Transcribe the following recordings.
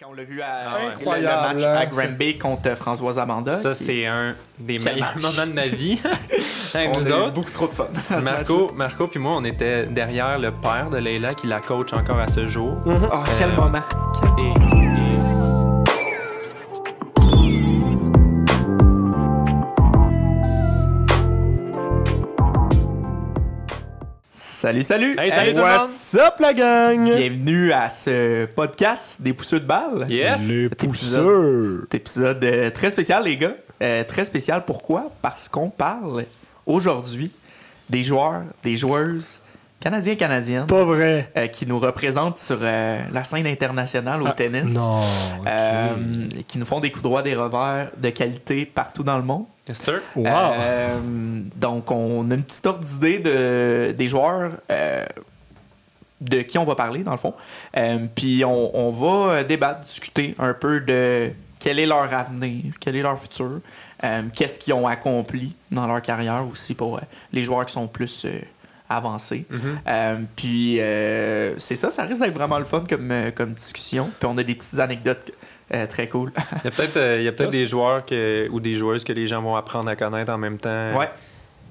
Quand on l'a vu à Ah ouais. le- match hein, à c'est- Granby contre Françoise Amanda. Ça, qui- c'est un des meilleurs moments de ma vie. Avec on nous a eu autres. beaucoup trop de fun. Marco, Marco puis moi, on était derrière le père de Leila qui la coach encore à ce jour. Oh, quel Euh, moment. Et- Salut, salut. Hey, salut tout le monde. What's up, la gang? Bienvenue à ce podcast des pousseux de balles. Yes! Les pousseurs. Cet épisode euh, très spécial, les gars. Euh, très spécial, pourquoi? Parce qu'on parle aujourd'hui des joueurs, des joueuses canadiens et canadiennes Pas vrai. euh, qui nous représentent sur euh, la scène internationale au Ah, tennis. Non. Euh, qui nous font des coups droits, des revers de qualité partout dans le monde. Yes, sir. Wow. Euh, donc, on a une petite ordre d'idée de, des joueurs euh, de qui on va parler, dans le fond. Euh, Puis, on, on va débattre, discuter un peu de quel est leur avenir, quel est leur futur, euh, qu'est-ce qu'ils ont accompli dans leur carrière aussi pour euh, les joueurs qui sont plus avancés. Mhm. Euh, puis euh, c'est ça, ça risque d'être vraiment le fun comme, euh, comme discussion. Puis on a des petites anecdotes euh, très cool. Il y a peut-être des joueurs que, ou des joueuses que les gens vont apprendre à connaître en même temps ouais,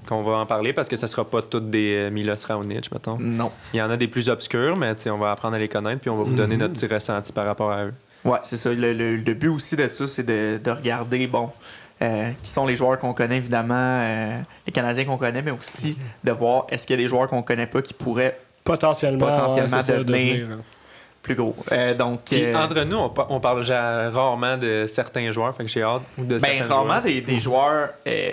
qu'on va en parler parce que ça sera pas toutes des Milos Raonic, mettons. non. Il y en a des plus obscurs, mais on va apprendre à les connaître puis on va vous donner Mhm. notre petit ressenti par rapport à eux. Ouais, c'est ça. Le, le- le but aussi de ça, c'est de, de regarder, bon, euh, qui sont les joueurs qu'on connaît, évidemment, euh, les Canadiens qu'on connaît, mais aussi de voir est-ce qu'il y a des joueurs qu'on connaît pas qui pourraient Potentiellement, ouais, devenir- plus gros. Euh, donc, Puis euh, entre nous, on, pa- on parle rarement de certains joueurs, fait que j'ai hâte ou de ben, certains rarement joueurs. des, des joueurs. euh,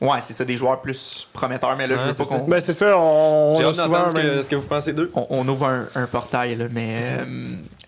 ouais, c'est ça, des joueurs plus prometteurs, mais là, Ouais, je veux pas qu'on. Ben, c'est ça, on, J'ai on a hâte souvent ce un que, même- ce que vous pensez d'eux. on, on ouvre un, un portail, là, mais euh,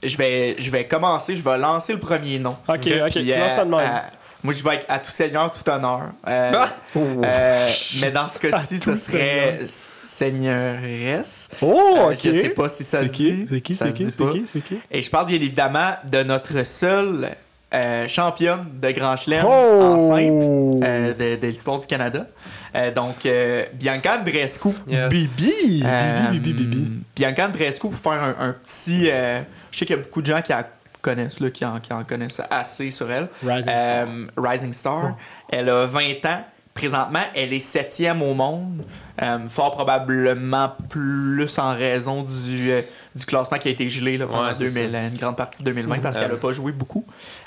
je, vais, je vais commencer, je vais lancer le premier nom. Ok, ok, Puis, tu lances ça de euh, même. Moi, je vais avec à tout seigneur, tout honneur. Euh, Ah! Oh. euh, mais dans ce cas-ci, ce serait seigneuresse. Oh, Euh, ok. Je sais pas si ça se C'est qui? dit. C'est qui? Ça C'est se qui? dit C'est pas. qui? C'est qui? Et je parle bien évidemment de notre seule euh, championne de Grand Chelem Oh! en simple euh, de, de l'histoire du Canada. Euh, donc, euh, Bianca Andreescu. Yes. Bibi! Euh, Bibi, bibi, bibi. Bianca Andreescu, pour faire un, un petit. euh, je sais qu'il y a beaucoup de gens qui la connaissent, là, qui, en, qui en connaissent assez sur elle. Rising Star. Euh, Rising Star. Elle a 20 ans. Présentement, elle est septième au monde. Euh, fort probablement plus en raison du, euh, du classement qui a été gelé là, pendant Ouais, c'est 2000, une grande partie de 2020 parce Euh. qu'elle n'a pas joué beaucoup.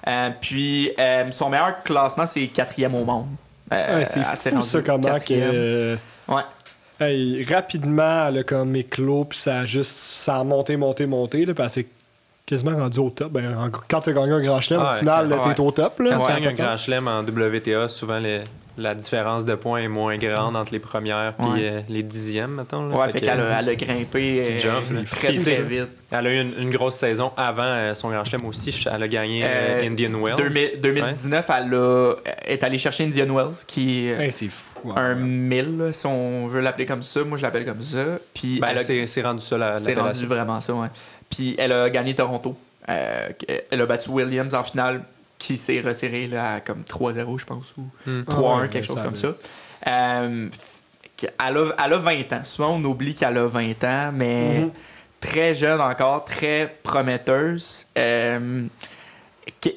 Euh, puis, euh, son meilleur classement, c'est quatrième au monde. Euh, Ouais, c'est fou ça comment quatrième. que Ouais. hey, rapidement elle a comme éclos puis ça a juste ça a monté monté monté là parce que quasiment rendu au top ben, en- quand t'as gagné un grand chelem Ah, au final ouais. t'es au top là Quand tu a gagnes un grand chelem en WTA, souvent les- la différence de points est moins grande entre les premières et Ouais. les dixièmes, mettons. là. Ouais, Fait fait que, qu'elle a, elle a grimpé euh, jump, très très vite. Elle a eu une, une grosse saison avant euh, son grand chelem aussi. Elle a gagné euh, Euh, Indian Wells. 2000 2019, elle a, est allée chercher Indian Wells, qui est Hey, c'est fou ouais. un 1000, là, si on veut l'appeler comme ça. Moi, je l'appelle comme ça. Puis Ben, elle ça la, c'est rendu vraiment ça, ouais. Puis elle a gagné Toronto. Euh, elle a battu Williams en finale, qui s'est retiré là, à comme 3-0, je pense, ou Hmm. 3-1, Ah ouais, quelque chose comme ça. Euh, elle, a, elle a 20 ans. Souvent, on oublie qu'elle a 20 ans, mais Mhm. très jeune encore, très prometteuse. Euh,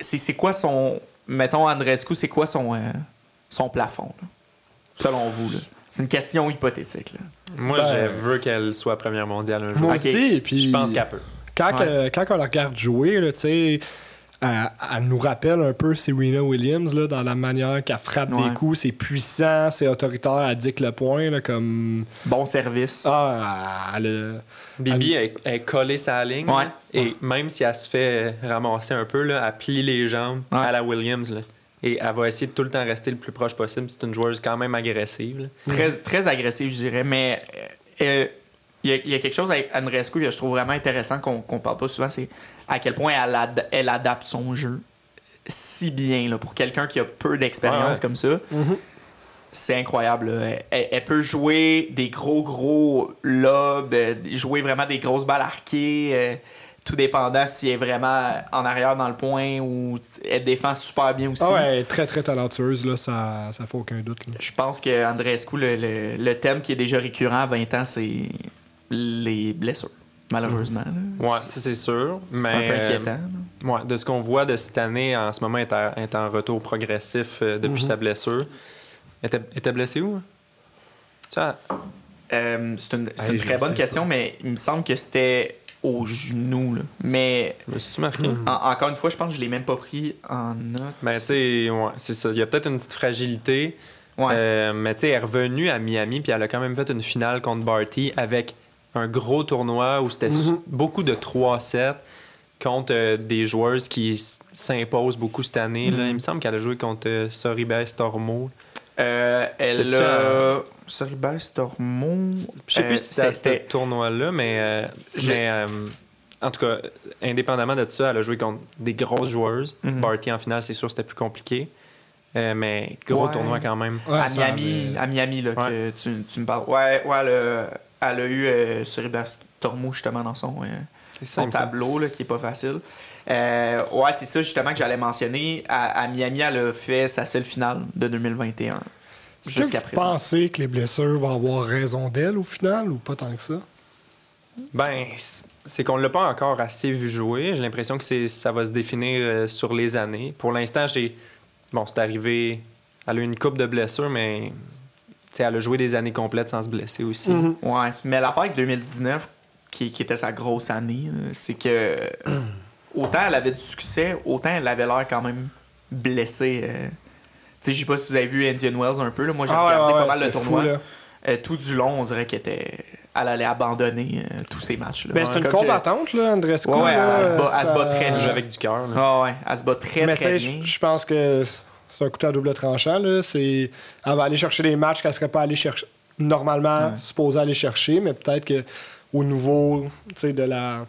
c'est c'est quoi son. Mettons, Andrescu, c'est quoi son, euh, son plafond, là, selon vous? là? C'est une question hypothétique. Là. Moi, Ben, je veux qu'elle soit première mondiale un jour. moi aussi puis Je pense qu'elle peut. Quand, Ouais. quand on la regarde jouer là tu sais elle, elle nous rappelle un peu Serena Williams là, dans la manière qu'elle frappe Ouais. des coups c'est puissant c'est autoritaire elle dicte le point là, comme Bon service. ah elle Bibi elle, elle est collée sa ligne. Ouais. là, Et même si elle se fait ramasser un peu, là, elle plie les jambes Ouais. à la Williams. là. Et elle va essayer de tout le temps rester le plus proche possible. C'est une joueuse quand même agressive. là. Très, très agressif, je dirais. Mais euh, euh, il y, a- il y a quelque chose avec Andrescu que je trouve vraiment intéressant qu'on qu'on parle pas souvent, c'est à quel point elle, ad- elle adapte son jeu si bien là, pour quelqu'un qui a peu d'expérience Ouais, ouais. comme ça. C'est incroyable. Elle, elle peut jouer des gros, gros lobes, euh, jouer vraiment des grosses balles arquées, euh, tout dépendant si elle est vraiment en arrière dans le point ou elle défend super bien aussi. Ah ouais, elle est très très talentueuse, là, ça, ça fait aucun doute. là. Je pense que Andreescu, le, le, le thème qui est déjà récurrent à 20 ans, c'est les blessures, malheureusement. ça c'est sûr. C'est Mais un peu inquiétant. là. Ouais, de ce qu'on voit de cette année, en ce moment, est, à- est en retour progressif euh, depuis Mhm. sa blessure. était, était blessé où? Tu vois, Euh, c'est une, c'est Hey, une très bonne question, mais il me semble que c'était au genou. là. Mais suis-tu marqué? En- encore une fois, je pense que je l'ai même pas pris en note. Ben, tu sais, ouais, c'est ça. Il y a peut-être une petite fragilité. Ouais. Euh, mais tu sais, elle est revenue à Miami, puis elle a quand même fait une finale contre Barty avec un gros tournoi où c'était Mhm. beaucoup de 3-7 contre euh, des joueurs qui s'imposent beaucoup cette année. là. Mhm. Il me semble qu'elle a joué contre euh, Soribes Tormo. Euh, elle a. Soribes Tormo. Je sais Euh, plus si c'était ce tournoi-là, mais, euh, mais, euh, en tout cas, indépendamment de ça, elle a joué contre des grosses joueuses. Mhm. Barty en finale, c'est sûr, c'était plus compliqué. Euh, mais gros Ouais. tournoi quand même. Ouais, à Miami, à Miami là, que tu, tu me parles. Ouais, ouais a, elle a eu euh, Tormo justement dans son, euh, son tableau là, qui est pas facile. Euh, ouais, c'est ça justement que j'allais mentionner. À, à Miami, elle a fait sa seule finale de 2021. Est-ce que Jusqu'à vous présent. pensez que les blessures vont avoir raison d'elle au final ou pas tant que ça? Ben, c'est qu'on l'a pas encore assez vu jouer. J'ai l'impression que c'est, ça va se définir euh, sur les années. Pour l'instant, j'ai. Bon, c'est arrivé. Elle a eu une coupe de blessures, mais. Elle a joué des années complètes sans se blesser aussi. Mhm. Ouais, mais l'affaire avec 2019, qui, qui était sa grosse année, c'est que autant elle avait du succès, autant elle avait l'air quand même blessée. euh. Tu sais, je sais pas si vous avez vu Indian Wells un peu. Là. Moi, j'ai Ah regardé ouais, pas mal fou, tournois. là. Euh, tout du long, on dirait qu'elle était... elle allait abandonner euh, tous ces matchs-là. Ben, c'est une je- combattante, là, Andrescu. Ouais, ouais, elle se bat- elle se bat ça- très Elle bien. joue avec du cœur. Ah ouais, elle se bat très Mais très tu sais, bien. je pense que c'est un couteau à double tranchant. Là. C'est... Elle va aller chercher des matchs qu'elle serait pas allée chercher. Normalement, Ouais. supposée aller chercher, mais peut-être que au niveau tu sais, de la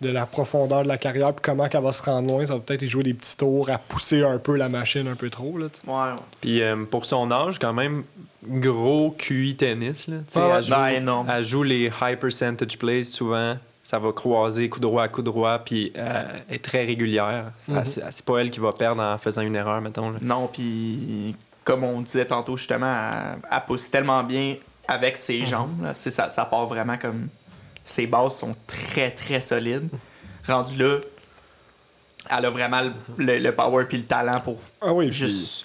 de la profondeur de la carrière puis comment qu'elle va se rendre loin, ça va peut-être y jouer des petits tours à pousser un peu la machine un peu trop. Là. Ouais. Puis euh, pour son âge, quand même, gros QI tennis. Là. Ah ouais. elle, joue, énorme. elle joue les high percentage plays souvent. Ça va croiser coup droit à coup droit, puis euh, est très régulière. Mhm. Elle- c'est- c'est pas elle qui va perdre en faisant une erreur, mettons. là. Non, puis comme on disait tantôt, justement, elle, elle pousse tellement bien avec ses jambes. là. C'est Ça, ça part vraiment comme. Ses bases sont très, très solides. Rendu là, elle a vraiment le, le- le power puis le talent pour Ah oui, puis juste.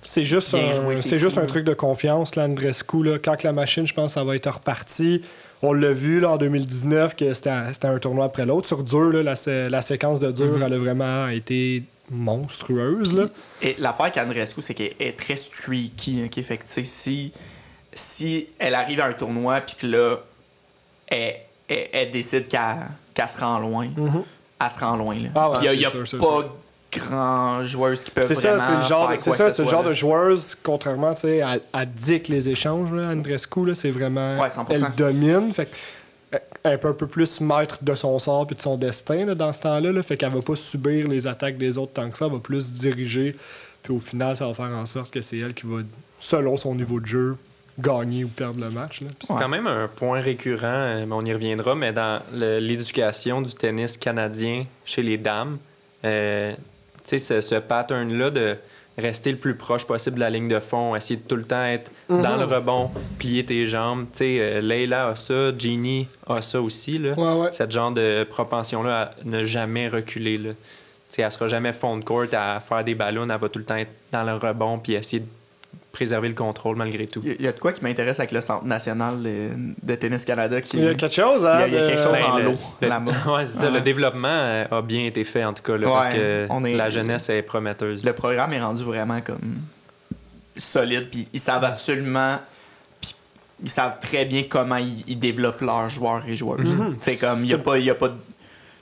c'est juste bien un, jouer ses c'est juste coups, un truc de confiance, là, Andrescu. Là, quand que la machine, je pense, ça va être reparti. On l'a vu là, en 2019 que c'était un, tournoi après l'autre. Sur dur, là, la, sé- la séquence de dur, Mhm. elle a vraiment été monstrueuse. Là. Et l'affaire qu'Andrescu, c'est qu'elle est très streaky. ok? Fait que, si, si elle arrive à un tournoi puis que là, elle, elle- elle décide qu'elle qu'elle se rend loin, elle se rend loin. Là. Ah ouais, Puis il n'y a, c'est sûr, pas grand joueurs qui peuvent C'est ça, vraiment c'est le genre, faire quoi ça, que ce c'est le genre là. de joueuse, contrairement tu sais, à, à dicte les échanges, là, Andrescu, là, c'est vraiment. Ouais, 100%. Elle domine. Fait euh, elle peut un peu plus maître de son sort puis de son destin là, dans ce temps-là. Là, fait qu'elle va pas subir les attaques des autres tant que ça. Elle va plus diriger. Puis au final, ça va faire en sorte que c'est elle qui va, selon son niveau de jeu, gagner ou perdre le match. Là. Puis C'est Ouais. quand même un point récurrent, euh, mais on y reviendra, mais dans le- l'éducation du tennis canadien chez les dames, euh, sais, ce, ce pattern-là de rester le plus proche possible de la ligne de fond, essayer de tout le temps être dans le rebond, plier tes jambes. Tu sais, euh, Leila a ça, Jeannie a ça aussi, là. Ouais, ouais. Cette genre de propension-là à ne jamais reculer, là. Tu sais, elle sera jamais fond de court à faire des ballons, elle va tout le temps être dans le rebond puis essayer de préserver le contrôle malgré tout. Il y a- il y a de quoi qui m'intéresse avec le Centre national de, de Tennis Canada qui Il y a quelque chose, hein, Il y a- y quelque chose Ben, dans le- l'eau, là-bas. ouais, c'est ça. Ouais. Le développement euh, a bien été fait, en tout cas, là, parce que on est- la jeunesse est prometteuse. le programme est rendu vraiment comme solide puis ils savent absolument puis ils savent très bien comment ils, ils développent leurs joueurs et joueuses. Mhm. C'est comme il y a pas y a pas de-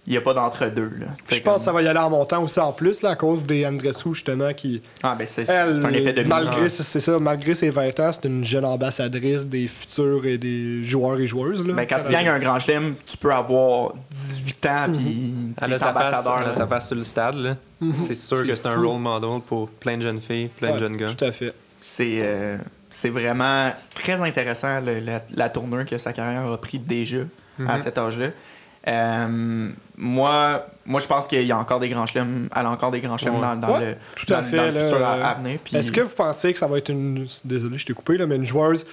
il y a pas d'entre deux là. Je pense que ça va y aller en montant aussi en plus, là, à cause des Andrescu, justement, qui, Ah ben c'est un effet de malgré, c'est ça, malgré ses 20 ans, c'est une jeune ambassadrice des futurs et des joueurs et joueuses. Là. Ben, quand tu gagnes un grand chelem, tu peux avoir 18 ans puis Mhm. Elle t'es a, sa face, ambassadeur. elle a là. sa face sur le stade. là. C'est sûr que c'est un role model pour plein de jeunes filles, plein Ouais, de jeunes gars. Tout à fait. C'est euh, c'est vraiment très intéressant le- la, la tournure que sa carrière a pris déjà Mhm. à cet âge-là. Euh, moi, moi, je pense qu'il y a encore des grands chelems. Elle a encore des grands chelems Ouais. dans, dans Ouais, le, tout à dans- fait, dans le là, futur à, euh, à venir. Puis- Est-ce que vous pensez que ça va être une. Désolé, je t'ai coupé, là, mais une joueuse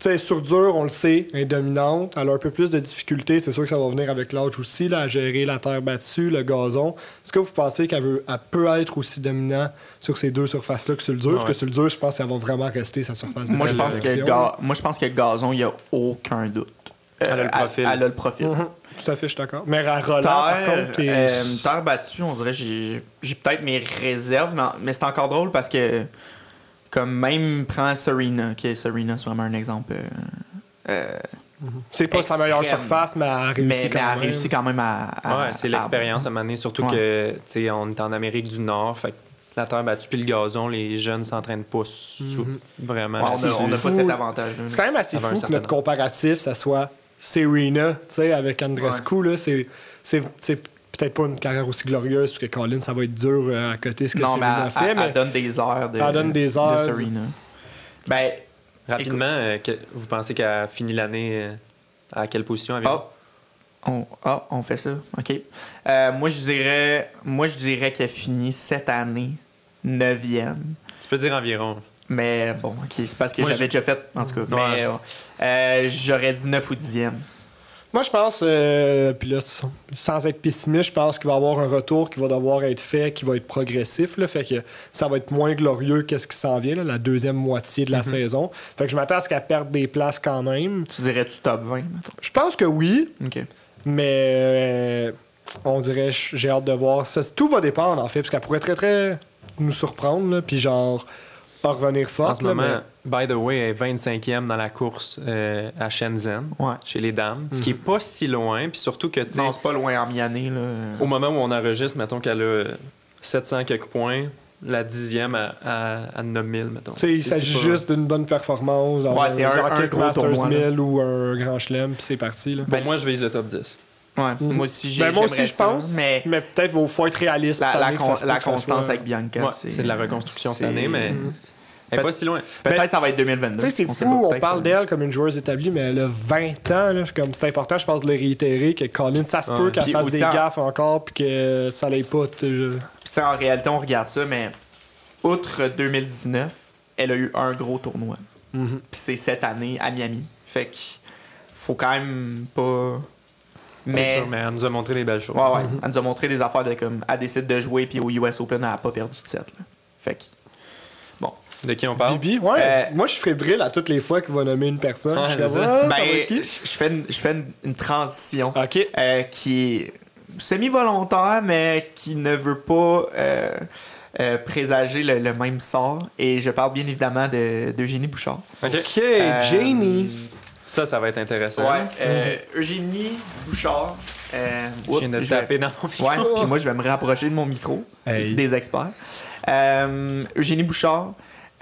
sais, sur dur, on le sait, elle est dominante. Elle a un peu plus de difficultés. C'est sûr que ça va venir avec l'âge aussi, là, à gérer la terre battue, le gazon. Est-ce que vous pensez qu'elle veut- elle peut être aussi dominante sur ces deux surfaces-là que sur le dur? Parce que sur le dur, je pense qu'elle va vraiment rester sa surface de Moi, je pense que moi, je pense que gazon, il n'y a aucun doute. Euh, Elle a le profil. Elle, a le profil. Mhm. Tout à fait, je suis d'accord. Mais à Roland, par Terre, contre, euh, terre battue, on dirait j'ai j'ai peut-être mes réserves, mais, mais c'est encore drôle parce que comme même prend Serena, qui est Serena, c'est vraiment un exemple. euh, euh, c'est pas sa meilleure surface, mais elle a réussi mais, mais quand elle a même. réussi quand même à. à- Ouais, c'est à- l'expérience à mener, surtout Ouais. que, tu sais, on est en Amérique du Nord, fait que la terre battue puis le gazon, les jeunes s'entraînent pas sous- Mhm. vraiment. Ouais, on n'a pas cet avantage-là. C'est quand même assez fou que notre comparatif, ça soit Serena, tu sais, avec Andrescu, là, c'est, c'est, c'est peut-être pas une carrière aussi glorieuse, parce que Colin, ça va être dur euh, à côté ce que Non, mais Serena elle, fait, elle- mais elle donne des heures de, Elle donne des de heures. Serena. Ben, Rapidement, euh, que- vous pensez qu'elle a fini l'année euh, à quelle position avec ah, on, ah, on fait ça. OK. Euh, moi, je dirais, moi, je dirais qu'elle finit cette année 9e. Tu peux dire environ. Mais bon, ok, c'est parce que Moi, j'avais je- déjà fait, en tout cas. Ouais. Mais euh, euh, j'aurais dit 9 ou 10e. moi, je pense, euh, puis là, sans être pessimiste, je pense qu'il va y avoir un retour qui va devoir être fait, qui va être progressif, là, fait que ça va être moins glorieux qu'est-ce qui s'en vient, là, la deuxième moitié de la saison. Fait que je m'attends à ce qu'elle perde des places quand même. Tu dirais-tu top 20? mettons? Je pense que oui, Ok. Mais euh, on dirait, j'ai hâte de voir. Ça, tout va dépendre, en fait, parce qu'elle pourrait très, très nous surprendre, puis genre, en revenir forte. en ce là, moment, by the way, elle est 25e dans la course euh, à Shenzhen, Ouais. chez les dames, ce qui est pas si loin, puis surtout que, Non, c'est pas loin en mi-année, là. au moment où on enregistre, mettons qu'elle a euh, 700 quelques points, la dixième à, à, à 9000, mettons. il s'agit c'est pas- juste d'une bonne performance Ouais, c'est un- un gros Masters tournoi, là. 1000 ou un Grand Chelem, puis c'est parti. Là. Pour moi, je vise le top 10. Ouais, Mhm. moi aussi, j'ai Ben, moi j'aimerais aussi, je ça, pense, mais, Mais peut-être il faut être réaliste. la, con- constance soit- avec Bianca, Ouais, c'est c'est de la reconstruction cette année, mais Mhm. Elle est pas si loin. Peut-être Ben, que ça va être 2022. Tu sais, c'est fou, on parle d'elle comme une joueuse établie, mais elle a 20 ans. Là, comme c'est important, je pense, de le réitérer, que Colin, ça se peut qu'elle fasse des en- gaffes encore, puis que ça l'ait pas. Puis, en réalité, on regarde ça, mais outre 2019, elle a eu un gros tournoi. Mhm. Puis c'est cette année à Miami. Fait que faut quand même pas. C'est Mais. sûr, mais elle nous a montré des belles choses. Ouais, ouais. Elle nous a montré des affaires de comme. Elle décide de jouer, puis au US Open, elle a pas perdu de set. Là. Fait que. De qui on parle? Bibi, ouais. Euh, Moi, je fébrile à toutes les fois qu'il va nommer une personne. Ouais, je suis comme. Ah, ça va Ben, être qui? je fais une, je fais une, une transition Ok. euh, qui est semi-volontaire, mais qui ne veut pas euh, euh, présager le, le même sort. Et je parle bien évidemment de- d'Eugénie Bouchard. OK. Ok, Euh, Jamie. Ça, ça va être intéressant. Ouais, euh, Eugénie Bouchard. Euh, Je viens de je vais- taper dans mon micro. Ouais, puis moi, je vais me rapprocher de mon micro, Hey. des experts. Euh, Eugénie Bouchard,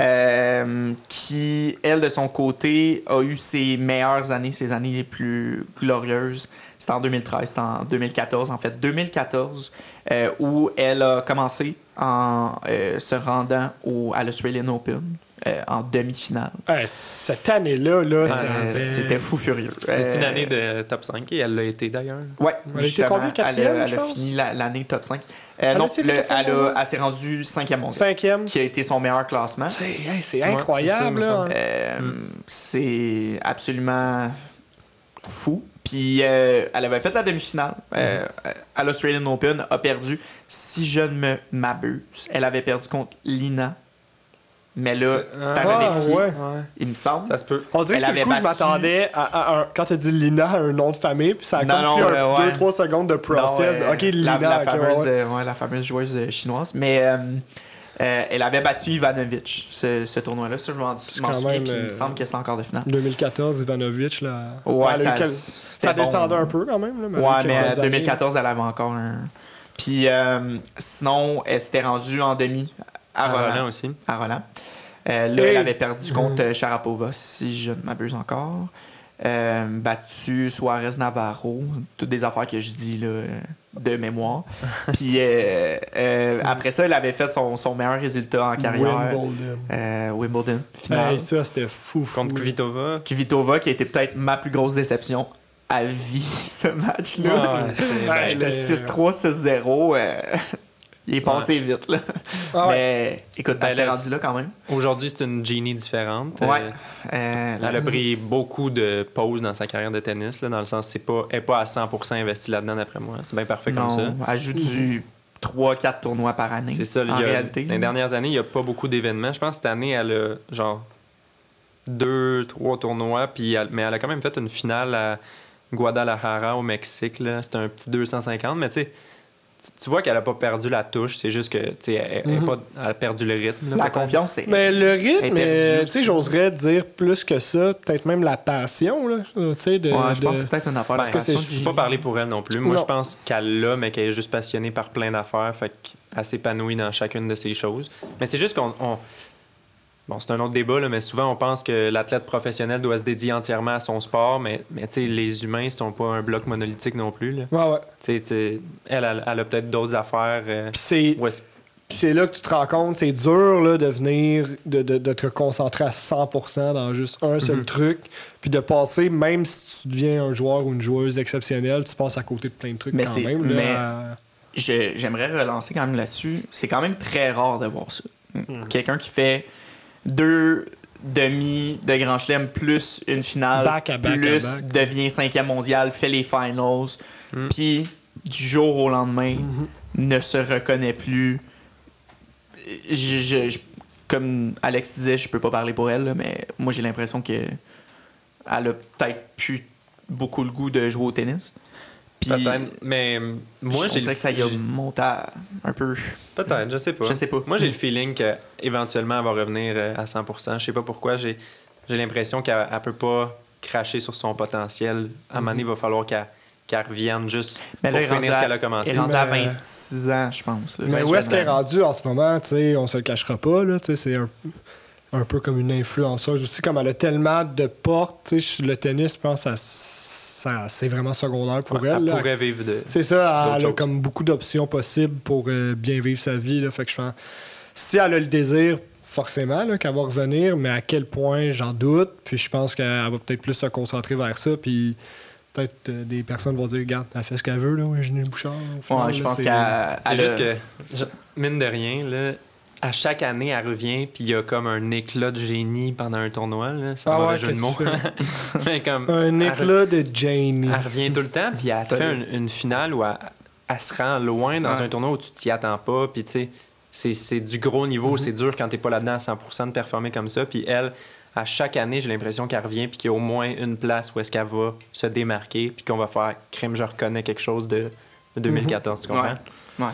euh, qui, elle, de son côté, a eu ses meilleures années, ses années les plus glorieuses. C'était en 2013, c'était en 2014, en fait. 2014, euh, où elle a commencé en euh, se rendant au, à l'Australian Open euh, en demi-finale. Ouais, cette année-là, là, Euh, C'était fou furieux. C'est une Euh, année de top 5 et elle l'a été d'ailleurs. Ouais, Elle combien, elle, a- je elle a fini la- l'année top 5. Non, le- quatrième elle, a- elle s'est rendue cinquième mondiale, Cinquième. qui a été son meilleur classement. C'est hey, c'est Ouais, incroyable, c'est ça, là. me Euh, Hmm. C'est absolument fou. Puis euh, elle avait fait la demi-finale euh, Hmm. à l'Australian Open, a perdu, si je ne me m'abuse, elle avait perdu contre Lina. Mais là, C'était- c'est à Ah, vérifier, ouais. il me semble. Ça se peut. On dirait que sur le avait coup, je m'attendais à, à un- Quand tu dis Lina, à un nom de famille, puis ça a Non, comme non, pris ouais, ouais. 2-3 secondes de process. Non, ok, Lina, la, la ok, fameuse, ouais, ouais. euh, la fameuse joueuse euh, chinoise. Mais euh, euh, elle avait battu Ivanovic, ce, ce tournoi-là. Ça, je m'en souviens, puis il me semble que c'est encore de finale. 2014, Ivanovic, là. Ouais, ça, quel- c'était ça bon. descendait un peu quand même. Là, Ouais, mais bonnes euh, années. 2014, elle avait encore un. Puis euh, sinon, elle s'était rendue en demi à, Roland. Roland aussi. À Roland. Euh, là, Et- elle avait perdu contre Sharapova, si je ne m'abuse encore. Euh, battu Suarez Navarro. Toutes des affaires que je dis là, de mémoire. Puis euh, euh, après ça, elle avait fait son, son meilleur résultat en carrière. Wimbledon. Euh, Wimbledon, finale. Hey, ça, c'était fou. fou. Contre Kvitova. Kvitova, qui a été peut-être ma plus grosse déception à vie, ce match-là. Ouais, c'est- Ouais, Ben, le j'étais- 6-3, 6-0. Euh, il est passé vite, là. Ah ouais. Mais écoute, ben, Ben, c'est là, rendu là quand même. Aujourd'hui, c'est une Genie différente. Ouais. Euh, Euh, elle a pris beaucoup de pauses dans sa carrière de tennis, là, dans le sens c'est pas, elle n'est pas à 100% investie là-dedans, d'après moi. C'est bien parfait non, comme ça. Elle joue du 3-4 tournois par année. C'est ça, en a- réalité. Les dernières années, il n'y a pas beaucoup d'événements. Je pense que cette année, elle a genre deux, trois tournois, puis elle- mais elle a quand même fait une finale à Guadalajara au Mexique. là. C'était un petit 250, mais tu sais, tu- vois qu'elle a pas perdu la touche, c'est juste que tu sais, elle, Mhm. pas- elle a perdu le rythme. là, La confiance, c'est. Mais le rythme, euh, tu sais, j'oserais dire plus que ça, peut-être même la passion, là, tu sais, de... ouais, je de- pense que c'est peut-être une affaire Ben, de que je peux pas parler pour elle non plus. Moi, je pense qu'elle l'a, mais qu'elle est juste passionnée par plein d'affaires, fait qu'elle s'épanouit dans chacune de ces choses. Mais c'est juste qu'on... on- Bon, c'est un autre débat, là, mais souvent, on pense que l'athlète professionnel doit se dédier entièrement à son sport, mais, mais tu sais, les humains sont pas un bloc monolithique non plus. là. Ouais, ouais. Tu sais, tu sais, elle, elle, elle a peut-être d'autres affaires. euh, Puis c'est... là que tu te rends compte, c'est dur là, de venir, de, de, de te concentrer à 100% dans juste un seul Mhm. truc, puis de passer, même si tu deviens un joueur ou une joueuse exceptionnelle, tu passes à côté de plein de trucs Mais quand c'est- même. là, mais- à- Je- J'aimerais relancer quand même là-dessus. C'est quand même très rare de voir ça. Mhm. Quelqu'un qui fait deux demi de Grand Chelem plus une finale, Back à back à plus back. devient cinquième mondial, fait les finals, Mm. puis du jour au lendemain Mhm. ne se reconnaît plus. Je- je- je- comme Alex disait, je peux pas parler pour elle, là, mais moi j'ai l'impression que elle a peut-être plus beaucoup le goût de jouer au tennis. Puis mais euh, moi, je j'ai dirais que ça y a monté à- un peu. Peut-être, je sais pas. Je sais pas. Moi, j'ai le feeling qu'éventuellement, elle va revenir euh, à 100% Je sais pas pourquoi. J'ai j'ai l'impression qu'elle elle peut pas cracher sur son potentiel. À un moment donné, il va falloir qu'elle qu'elle revienne juste Mais pour là, finir ce à- qu'elle a commencé. Elle est rendue à Mais- 26 ans, je pense. là. Mais où est-ce qu'elle est 27 ans. rendue en ce moment, tu sais, on se le cachera pas, là, tu sais, c'est un, un peu comme une influenceuse aussi, comme elle a tellement de portes, tu sais, le tennis, je pense, ça, ça- c'est vraiment secondaire pour Ouais, elle. elle là. pourrait vivre de. C'est ça, elle a comme beaucoup d'options possibles pour euh, bien vivre sa vie. Là, fait que je pense, si elle a le désir, forcément, là, qu'elle va revenir, mais à quel point, j'en doute. Puis je pense qu'elle va peut-être plus se concentrer vers ça. Puis peut-être euh, des personnes vont dire, regarde, elle fait ce qu'elle veut, là, Eugénie Bouchard. final, Ouais, je là, pense c'est- qu'elle. Juste a- que, mine de rien, là, à chaque année, elle revient, puis il y a comme un éclat de génie pendant un tournoi. Là, sans Ah mauvais ouais, jeu de mots. fais. Mais comme, Un éclat de Janie. Elle revient tout le temps, puis elle te fait une, une finale où elle, elle se rend loin dans Ouais. un tournoi où tu t'y attends pas, puis tu sais, c'est- c'est du gros niveau, c'est dur quand t'es pas là-dedans à 100% de performer comme ça, puis elle, à chaque année, j'ai l'impression qu'elle revient, puis qu'il y a au moins une place où est-ce qu'elle va se démarquer, puis qu'on va faire « crème, je reconnais quelque chose de, de 2014 tu comprends? Ouais.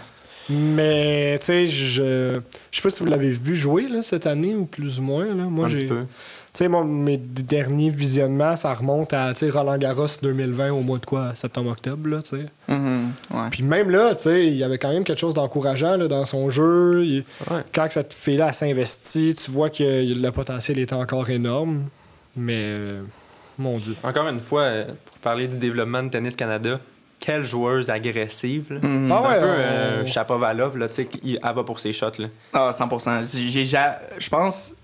Mais, tu sais, je je sais pas si vous l'avez vu jouer là, cette année ou plus ou moins. Là. Moi, Un j'ai. Tu sais, moi, mes derniers visionnements, ça remonte à tu sais, Roland Garros 2020 au mois de quoi? Septembre-octobre, là, tu sais. Mhm, ouais. Puis même là, tu sais, il y avait quand même quelque chose d'encourageant là, dans son jeu. Il- Ouais. Quand cette fille-là s'investit, tu vois que le potentiel est encore énorme. Mais, euh, mon Dieu. Encore une fois, euh, pour parler du développement de Tennis Canada, quelle joueuse agressive, là. Mhm. Ah C'est ouais, un peu Chapovalov, là, tu sais, elle va pour ses shots, là. Ah, 100%. J'ai, ja- je pense,